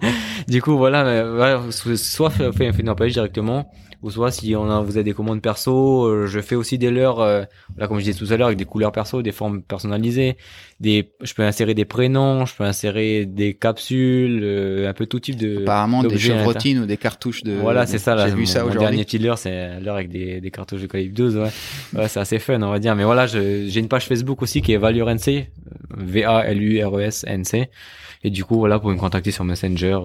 du coup, voilà, mais, voilà, so- soit une employé directement, ou soit si on a, vous avez des commandes perso, euh, je fais aussi des leurres, euh, là, comme je disais tout à l'heure, avec des couleurs perso, des formes personnalisées, des, je peux insérer des prénoms, je peux insérer des capsules, euh, un peu tout type de. Apparemment, des chevrotines ou des cartouches de. Voilà, c'est ça, là. J'ai vu mon- ça aujourd'hui. dernier petit leurre, c'est l'heure avec des, des cartouches de calibre 12, ouais. ouais c'est assez fun, on va dire. Mais voilà, j'ai une page Facebook aussi qui est Valure NC, V-A-L-U-R-E-S-N-C. Et du coup, voilà, vous pouvez me contacter sur Messenger.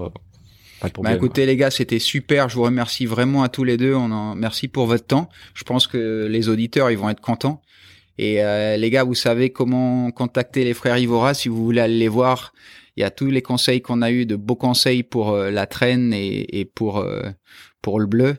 Pas de Bah écoutez les gars, c'était super. Je vous remercie vraiment à tous les deux. On en merci pour votre temps. Je pense que les auditeurs ils vont être contents. Et euh, les gars, vous savez comment contacter les frères Ivora si vous voulez aller les voir. Il y a tous les conseils qu'on a eu, de beaux conseils pour euh, la traîne et, et pour euh, pour le bleu.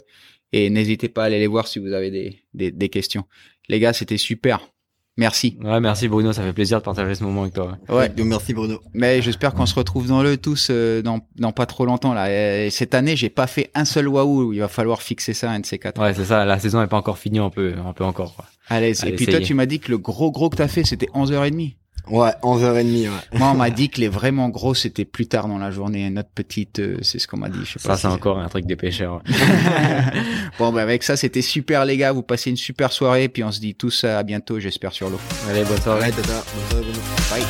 Et n'hésitez pas à aller les voir si vous avez des, des, des questions. Les gars, c'était super. Merci. Ouais, merci Bruno, ça fait plaisir de partager ce moment avec toi. ouais. Ouais. Donc, merci Bruno. Mais j'espère qu'on se retrouve dans le tous euh, dans, dans pas trop longtemps là. Et cette année, j'ai pas fait un seul waouh. Il va falloir fixer ça un de ces quatre. Ouais, c'est ça, la saison est pas encore finie, on peut, on peut encore, quoi. Allez, Allez, et puis toi, tu m'as dit que le gros gros que t'as fait, c'était 11h30. Ouais, 11h30, ouais. Moi, on m'a dit que les vraiment gros, c'était plus tard dans la journée. Notre petite, euh, c'est ce qu'on m'a dit. Je sais ça, c'est encore un truc des pêcheurs. bon, bah, avec ça, c'était super, les gars. Vous passez une super soirée. Puis on se dit tous à bientôt, j'espère, sur l'eau. Allez, bonne soirée. Tata. Bye.